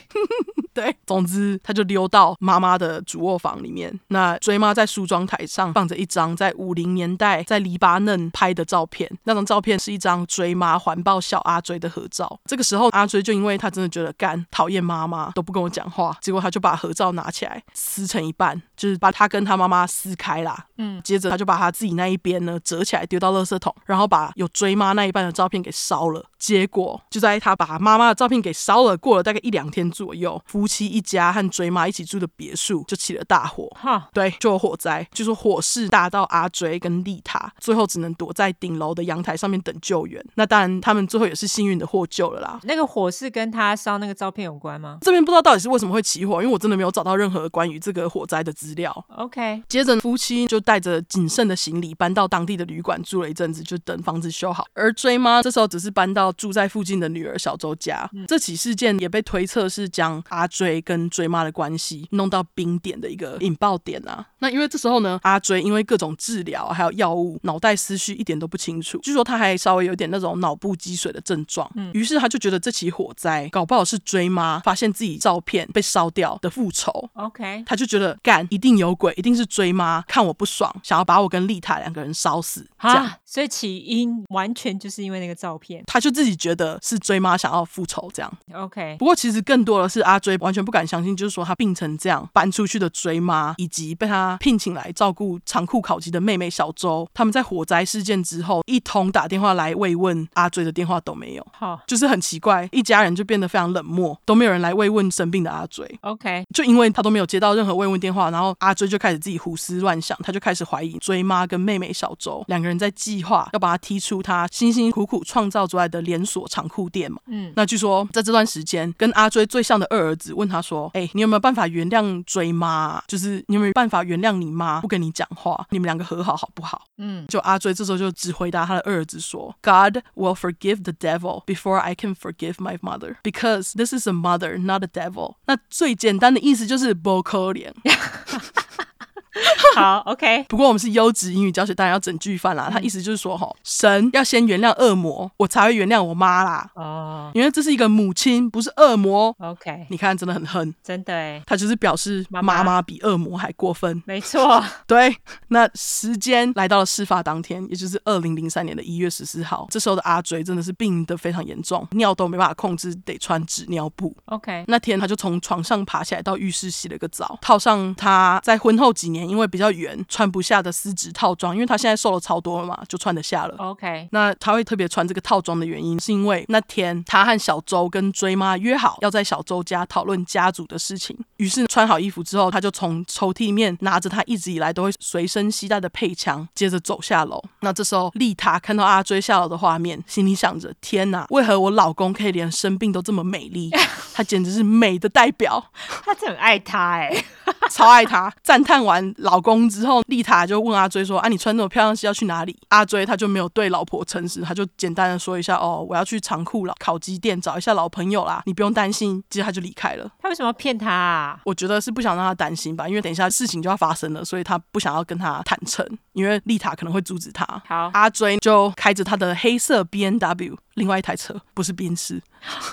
对，总之他就溜到妈妈的主卧房里面。那追妈在梳妆台上放着一张在五零年代在黎巴嫩拍的照片，那张照片是一张追妈环抱小阿追的合照。这个时候，阿追就因为他真的觉得干讨厌妈妈都不跟我讲话，结果他就把合照拿起来撕成一半，就是把他跟他妈妈撕开啦。嗯，接着他就把他自己那一边呢折起来丢到垃圾桶，然后把有追妈那一半的照片给烧了。结果就在他把妈妈的照片给烧了，过了大概一两天左右。夫妻一家和追妈一起住的别墅就起了大火，哈对，就有火灾。就说火势大到阿追跟丽塔最后只能躲在顶楼的阳台上面等救援。那当然，他们最后也是幸运的获救了啦。那个火是跟他烧那个照片有关吗？这边不知道到底是为什么会起火，因为我真的没有找到任何关于这个火灾的资料。OK，接着夫妻就带着仅剩的行李搬到当地的旅馆住了一阵子，就等房子修好。而追妈这时候只是搬到住在附近的女儿小周家。嗯、这起事件也被推测是将阿追跟跟追妈的关系弄到冰点的一个引爆点啊！那因为这时候呢，阿追因为各种治疗还有药物，脑袋思绪一点都不清楚。据说他还稍微有点那种脑部积水的症状。嗯，于是他就觉得这起火灾搞不好是追妈发现自己照片被烧掉的复仇。OK，他就觉得干一定有鬼，一定是追妈看我不爽，想要把我跟丽塔两个人烧死。这样，所以起因完全就是因为那个照片，他就自己觉得是追妈想要复仇这样。OK，不过其实更多的是阿追完全不敢相信，就是说他病成这样搬出去的追妈，以及被他聘请来照顾长裤烤鸡的妹妹小周，他们在火灾事件之后一通打电话来慰问阿追的电话都没有，好，就是很奇怪，一家人就变得非常冷漠，都没有人来慰问生病的阿追。OK，就因为他都没有接到任何慰问电话，然后阿追就开始自己胡思乱想，他就开始怀疑追妈跟妹妹小周两个人在计划要把他踢出他辛辛苦苦创造出来的连锁长裤店嘛。嗯，那据说在这段时间，跟阿追最像的二儿子问他说：“哎，你有没有办法原谅追妈啊？就是你有没有办法原谅你妈不跟你讲话？你们两个和好好不好？”嗯，就阿追这时候就只回答他的二儿子说：“God will forgive the devil before I can forgive my mother, because this is a mother, not a devil。”那最简单的意思就是不可怜。<laughs> 好，OK。不过我们是优质英语教学，当然要整句饭啦。他意思就是说，哈，神要先原谅恶魔，我才会原谅我妈啦。哦，因为这是一个母亲，不是恶魔。OK，你看，真的很恨，真的诶。他就是表示妈妈比恶魔还过分。没错，<laughs> 对。那时间来到了事发当天，也就是二零零三年的一月十四号。这时候的阿追真的是病得非常严重，尿都没办法控制，得穿纸尿布。OK，那天他就从床上爬起来，到浴室洗了个澡，套上他在婚后几年因为比较圆穿不下的丝质套装，因为他现在瘦了超多了嘛，就穿得下了。OK，那他会特别穿这个套装的原因，是因为那天他和小周跟追妈约好要在小周家讨论家族的事情。于是穿好衣服之后，他就从抽屉里面拿着他一直以来都会随身携带的配枪，接着走下楼。那这时候丽塔看到阿追下楼的画面，心里想着：天哪，为何我老公可以连生病都这么美丽？他简直是美的代表。<laughs> 他真很爱他哎、欸，<laughs> 超爱他。赞叹完老公之后，丽塔就问阿追说：“啊，你穿那么漂亮是要去哪里？”阿追他就没有对老婆诚实，他就简单的说一下：“哦，我要去长裤了烤鸡店找一下老朋友啦，你不用担心。”接着他就离开了。他为什么要骗他啊？我觉得是不想让他担心吧，因为等一下事情就要发生了，所以他不想要跟他坦诚，因为丽塔可能会阻止他。好，阿追就开着他的黑色 BMW，另外一台车不是宾士。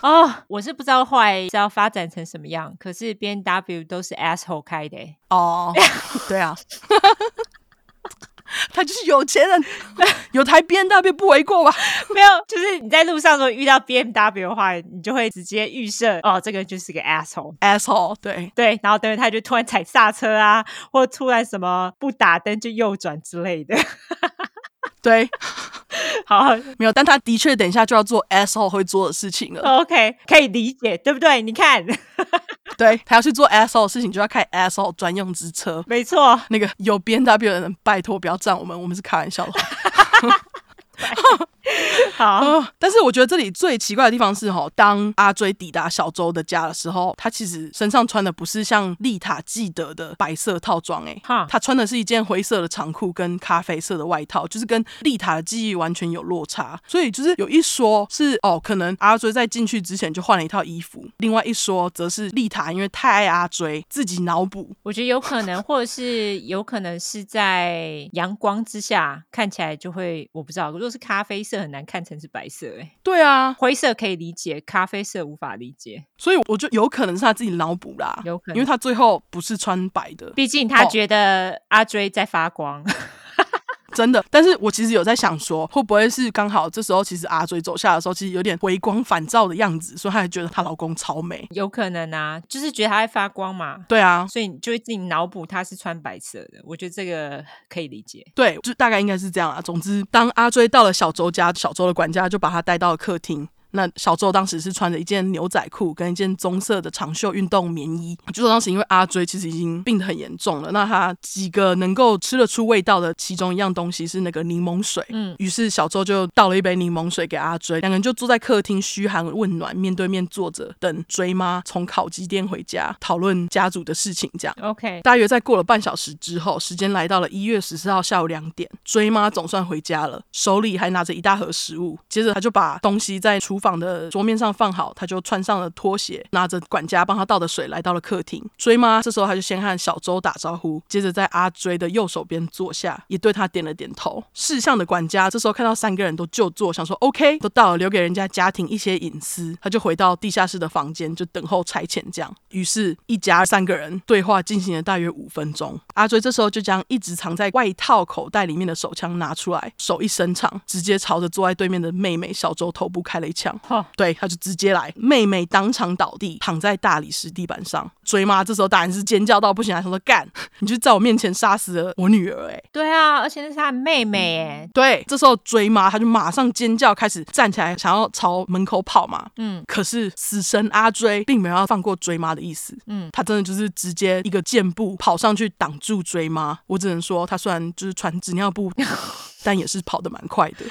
哦，我是不知道后来是要发展成什么样，可是 BMW 都是 asshole 开的。哦，对啊。<laughs> 他就是有钱人，<laughs> 有台 BMW 不为过吧？没有，就是你在路上如果遇到 BMW 的话，你就会直接预设哦，这个就是个 asshole，asshole，对对，然后等于他就突然踩刹车啊，或突然什么不打灯就右转之类的。对，好，没有，但他的确等一下就要做 asshole 会做的事情了。OK，可以理解，对不对？你看。<laughs> 对，他要去做 asshole 的事情，就要开 asshole 专用之车。没错，那个有 B N W 的人，拜托不要赞我们，我们是开玩笑的。<laughs> 好、呃，但是我觉得这里最奇怪的地方是，哈，当阿追抵达小周的家的时候，他其实身上穿的不是像丽塔记得的白色套装，哎，哈，他穿的是一件灰色的长裤跟咖啡色的外套，就是跟丽塔的记忆完全有落差。所以就是有一说是哦，可能阿追在进去之前就换了一套衣服；另外一说则是丽塔因为太爱阿追，自己脑补。我觉得有可能，或者是有可能是在阳光之下看起来就会，我不知道，如果是咖啡色。很难看成是白色哎、欸，对啊，灰色可以理解，咖啡色无法理解，所以我就有可能是他自己脑补啦，有可能，因为他最后不是穿白的，毕竟他觉得阿追在发光。哦 <laughs> 真的，但是我其实有在想说，会不会是刚好这时候，其实阿追走下的时候，其实有点回光返照的样子，所以她还觉得她老公超美。有可能啊，就是觉得她在发光嘛。对啊，所以你就会自己脑补她是穿白色的。我觉得这个可以理解。对，就大概应该是这样啊。总之，当阿追到了小周家，小周的管家就把他带到了客厅。那小周当时是穿着一件牛仔裤跟一件棕色的长袖运动棉衣。就说当时因为阿追其实已经病得很严重了，那他几个能够吃得出味道的其中一样东西是那个柠檬水。嗯，于是小周就倒了一杯柠檬水给阿追，两个人就坐在客厅嘘寒问暖，面对面坐着等追妈从烤鸡店回家，讨论家族的事情。这样，OK。大约在过了半小时之后，时间来到了一月十四号下午两点，追妈总算回家了，手里还拿着一大盒食物。接着他就把东西在厨房的桌面上放好，他就穿上了拖鞋，拿着管家帮他倒的水，来到了客厅。追妈这时候他就先和小周打招呼，接着在阿追的右手边坐下，也对他点了点头。识相的管家这时候看到三个人都就坐，想说 OK，都到了，留给人家家庭一些隐私，他就回到地下室的房间，就等候差遣。这样，于是，一家三个人对话进行了大约五分钟。阿追这时候就将一直藏在外套口袋里面的手枪拿出来，手一伸长，直接朝着坐在对面的妹妹小周头部开了一枪。枪。哦对，他就直接来，妹妹当场倒地，躺在大理石地板上。追妈这时候当然是尖叫到不行，还说干，<laughs> 你就在我面前杀死了我女儿，哎，对啊，而且那是他妹妹，哎，对，这时候追妈他就马上尖叫，开始站起来想要朝门口跑嘛，嗯，可是死神阿追并没有要放过追妈的意思，嗯，他真的就是直接一个箭步跑上去挡住追妈。我只能说，他虽然就是穿纸尿布，<laughs> 但也是跑得蛮快的。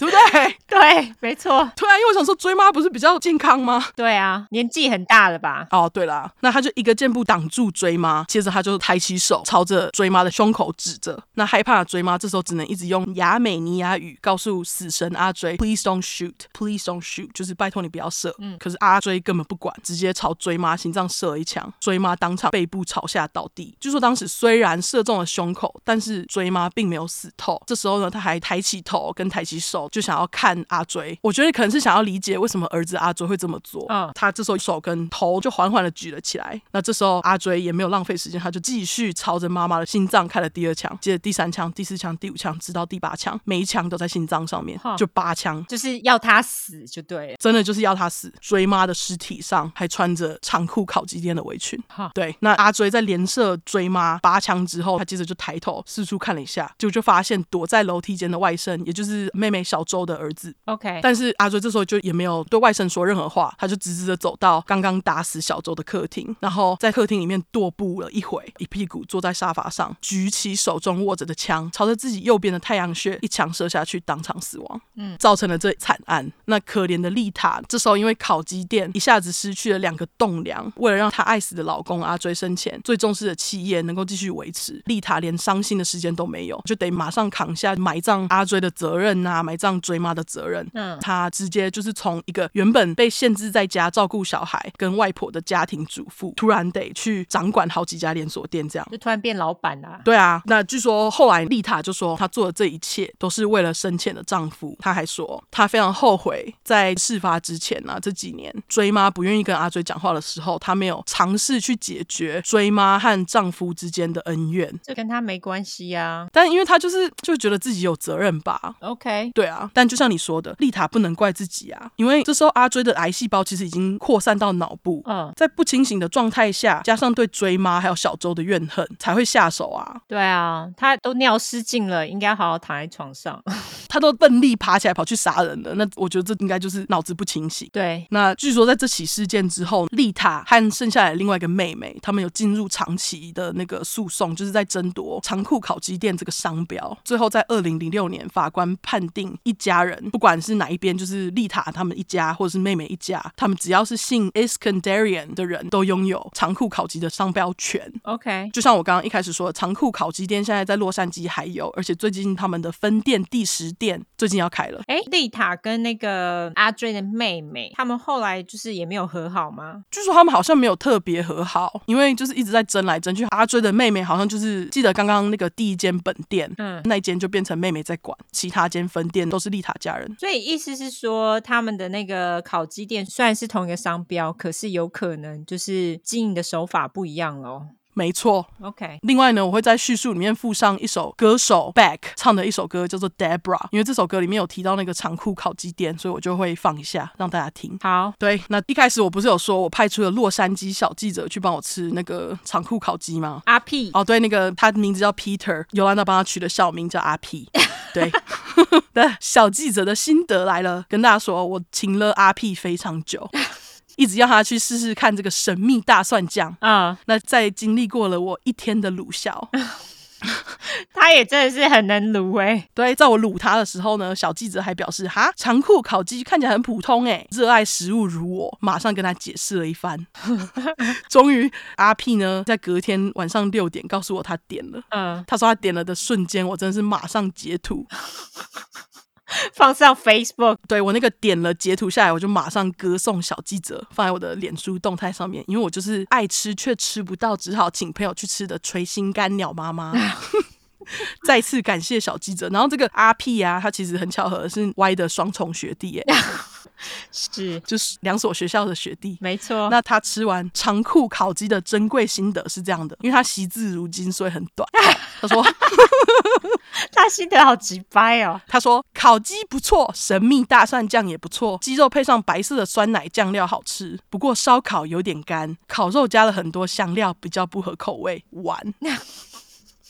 对不对？<laughs> 对，没错。对啊，因为我想说，追妈不是比较健康吗？对啊，年纪很大了吧？哦，对啦，那他就一个箭步挡住追妈，接着他就抬起手朝着追妈的胸口指着。那害怕的追妈这时候只能一直用亚美尼亚语告诉死神阿追：“Please don't shoot, please don't shoot。”就是拜托你不要射。嗯。可是阿追根本不管，直接朝追妈心脏射了一枪，追妈当场背部朝下倒地。据说当时虽然射中了胸口，但是追妈并没有死透。这时候呢，他还抬起头跟抬起手。就想要看阿追，我觉得可能是想要理解为什么儿子阿追会这么做。嗯，他这时候手跟头就缓缓的举了起来。那这时候阿追也没有浪费时间，他就继续朝着妈妈的心脏开了第二枪，接着第三枪、第四枪、第五枪，直到第八枪，每一枪都在心脏上面，就八枪，就是要他死就对了，真的就是要他死。追妈的尸体上还穿着长裤烤鸡店的围裙。对，那阿追在连射追妈八枪之后，他接着就抬头四处看了一下，结果就发现躲在楼梯间的外甥，也就是妹妹小周的儿子，OK，但是阿追这时候就也没有对外甥说任何话，他就直直的走到刚刚打死小周的客厅，然后在客厅里面踱步了一会，一屁股坐在沙发上，举起手中握着的枪，朝着自己右边的太阳穴一枪射下去，当场死亡。嗯，造成了这惨案。那可怜的丽塔这时候因为烤鸡店一下子失去了两个栋梁，为了让她爱死的老公阿追生前最重视的企业能够继续维持，丽塔连伤心的时间都没有，就得马上扛下埋葬阿追的责任呐、啊，埋葬追妈的责任。嗯，她直接就是从一个原本被限制在家照顾小孩跟外婆的家庭主妇，突然得去掌管好几家连锁店，这样就突然变老板啦。对啊，那据说后来丽塔就说，她做的这一切都是为了生前的丈夫。她还说，她非常后悔在事发之前啊，这几年追妈不愿意跟阿追讲话的时候，她没有尝试去解决追妈和丈夫之间的恩怨。这跟她没关系呀，但因为她就是就觉得自己有责任吧。OK，对啊，但就像你说的，丽塔不能怪自己啊，因为这时候阿追的癌细胞其实已经扩散到脑部。嗯，在不清醒的状态下，加上对追妈还有小周的怨恨，才会下手啊。对啊，他都尿失禁了，应该好好躺在床上。<laughs> 他都奋力爬起来跑去杀人了，那我觉得这应该就是脑子不清醒。对，那据说在这起事件之后，丽塔和剩下来的另外一个妹妹，他们有进入长期的那个诉讼，就是在争夺长裤烤鸡店这个商标。最后在二零零六年，法官判定一家人，不管是哪一边，就是丽塔他们一家，或者是妹妹一家，他们只要是姓 Iskandarian 的人都拥有长裤烤鸡的商标权。OK，就像我刚刚一开始说的，长裤烤鸡店现在在洛杉矶还有，而且最近他们的分店第十店最近要开了。哎，丽塔跟那个阿追的妹妹，他们后来就是也没有和好吗？据说他们好像没有特别和好，因为就是一直在争来争去。阿追的妹妹好像就是记得刚刚那个第一间本店，嗯，那一间就变成妹妹在管，其他间分店都是丽塔家人。所以意思是说，他们的那个烤鸡店虽然是同一个商标，可是有可能就是经营的手法不一样喽。没错，OK。另外呢，我会在叙述里面附上一首歌手 Back 唱的一首歌，叫做 Debra，因为这首歌里面有提到那个长裤烤鸡店，所以我就会放一下让大家听。好，对，那一开始我不是有说我派出了洛杉矶小记者去帮我吃那个长裤烤鸡吗？阿 P，哦，对，那个他的名字叫 Peter，尤兰达帮他取的小名叫阿 P。对，<laughs> 的小记者的心得来了，跟大家说，我请了阿 P 非常久。一直要他去试试看这个神秘大蒜酱啊！Uh, 那在经历过了我一天的鲁笑，<laughs> 他也真的是很能卤哎、欸。对，在我卤他的时候呢，小记者还表示哈，长裤烤鸡看起来很普通哎，热爱食物如我，马上跟他解释了一番。<laughs> 终于，阿 P 呢在隔天晚上六点告诉我他点了。嗯，uh, 他说他点了的瞬间，我真的是马上截图。<laughs> 放上 Facebook，对，我那个点了截图下来，我就马上歌颂小记者，放在我的脸书动态上面，因为我就是爱吃却吃不到，只好请朋友去吃的垂心肝鸟妈妈。<laughs> <laughs> 再次感谢小记者。然后这个阿 P 啊，他其实很巧合是 Y 的双重学弟耶，<laughs> 是就是两所学校的学弟，没错。那他吃完长裤烤鸡的珍贵心得是这样的，因为他惜字如金，所以很短。<laughs> 他说。他心得好直掰哦。他说烤鸡不错，神秘大蒜酱也不错，鸡肉配上白色的酸奶酱料好吃。不过烧烤有点干，烤肉加了很多香料，比较不合口味。完，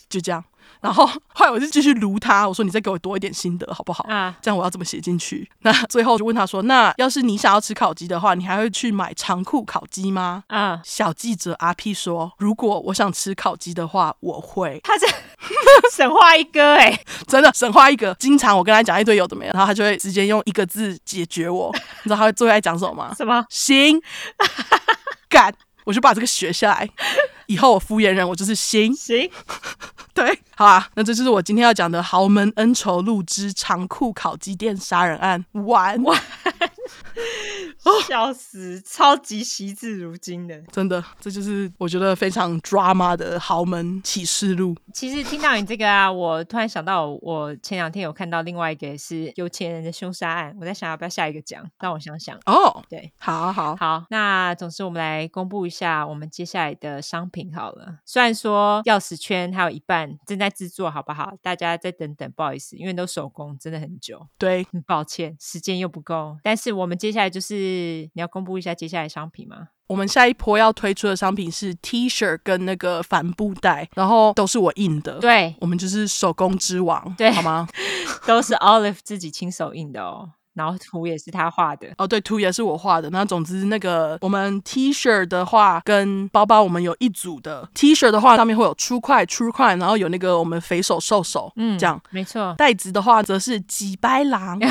就这样。然后后来我就继续撸他，我说你再给我多一点心得好不好？啊，这样我要怎么写进去？那最后就问他说，那要是你想要吃烤鸡的话，你还会去买长裤烤鸡吗？啊，小记者阿 P 说，如果我想吃烤鸡的话，我会。他这神 <laughs> 话一哥哎、欸，<laughs> 真的神话一哥。经常我跟他讲一堆有的没的，然后他就会直接用一个字解决我。<laughs> 你知道他会最爱讲什么吗？什么？行，干。我就把这个学下来，以后我敷衍人，我就是行行，<laughs> 对，好啊，那这就是我今天要讲的豪门恩仇录之长裤烤鸡店杀人案。完。完。<laughs> 笑死，超级惜字如金的，真的，这就是我觉得非常 drama 的豪门启示录。其实听到你这个啊，我突然想到，我前两天有看到另外一个是有钱人的凶杀案，我在想要不要下一个讲，让我想想。哦、oh，对，好好。好，那总之我们来公布一下我们接下来的商品好了。虽然说钥匙圈还有一半正在制作，好不好？大家再等等，不好意思，因为都手工，真的很久。对，很抱歉，时间又不够。但是我们接下来就是。你要公布一下接下来商品吗？我们下一波要推出的商品是 T 恤跟那个帆布袋，然后都是我印的。对，我们就是手工之王，对，好吗？<laughs> 都是 Olive 自己亲手印的哦，然后图也是他画的。哦，对，图也是我画的。那总之，那个我们 T 恤的话跟包包，我们有一组的 T 恤的话，上面会有粗块、粗块然后有那个我们肥手瘦手，嗯，这样没错。袋子的话则是几白狼。<laughs>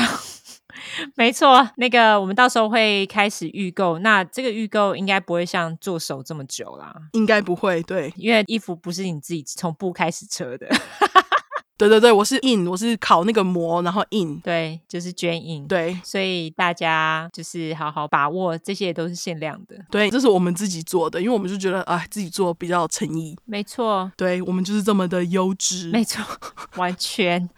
没错，那个我们到时候会开始预购，那这个预购应该不会像做手这么久啦，应该不会，对，因为衣服不是你自己从布开始扯的。<laughs> 对对对，我是印，我是烤那个膜，然后印，对，就是捐印，对，所以大家就是好好把握，这些都是限量的，对，这是我们自己做的，因为我们就觉得啊，自己做比较有诚意，没错，对，我们就是这么的优质，没错，<laughs> 完全。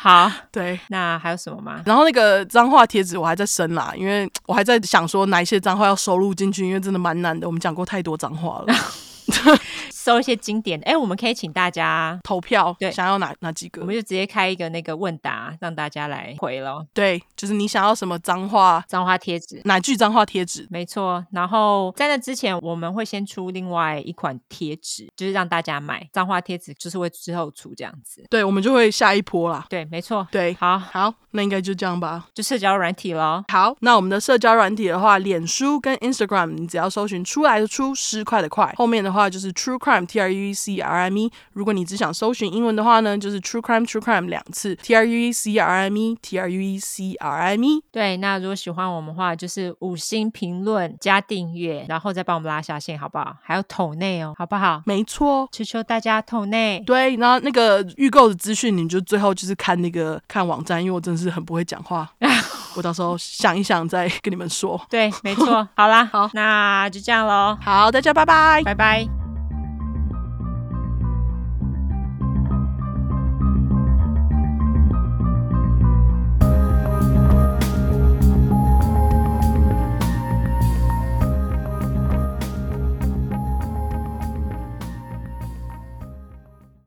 好，对，那还有什么吗？然后那个脏话贴纸我还在生啦，因为我还在想说哪一些脏话要收录进去，因为真的蛮难的，我们讲过太多脏话了。<laughs> <laughs> 搜一些经典，哎，我们可以请大家投票，对，想要哪哪几个，我们就直接开一个那个问答，让大家来回咯。对，就是你想要什么脏话，脏话贴纸，哪句脏话贴纸？没错。然后在那之前，我们会先出另外一款贴纸，就是让大家买脏话贴纸，就是会之后出这样子。对，我们就会下一波啦。对，没错。对，好，好，那应该就这样吧。就社交软体咯。好，那我们的社交软体的话，脸书跟 Instagram，你只要搜寻出来的出，失快的快，后面的话就是 True Crime T R U E C。C R M E，如果你只想搜寻英文的话呢，就是 True Crime True Crime 两次 T R U E C R M E T R U E C R M E。对，那如果喜欢我们的话，就是五星评论加订阅，然后再帮我们拉下线，好不好？还有桶内哦，好不好？没错，求求大家桶内。对，然后那个预购的资讯，你就最后就是看那个看网站，因为我真的是很不会讲话，<laughs> 我到时候想一想再跟你们说。对，没错。好啦，<laughs> 好，那就这样喽。好，大家拜拜，拜拜。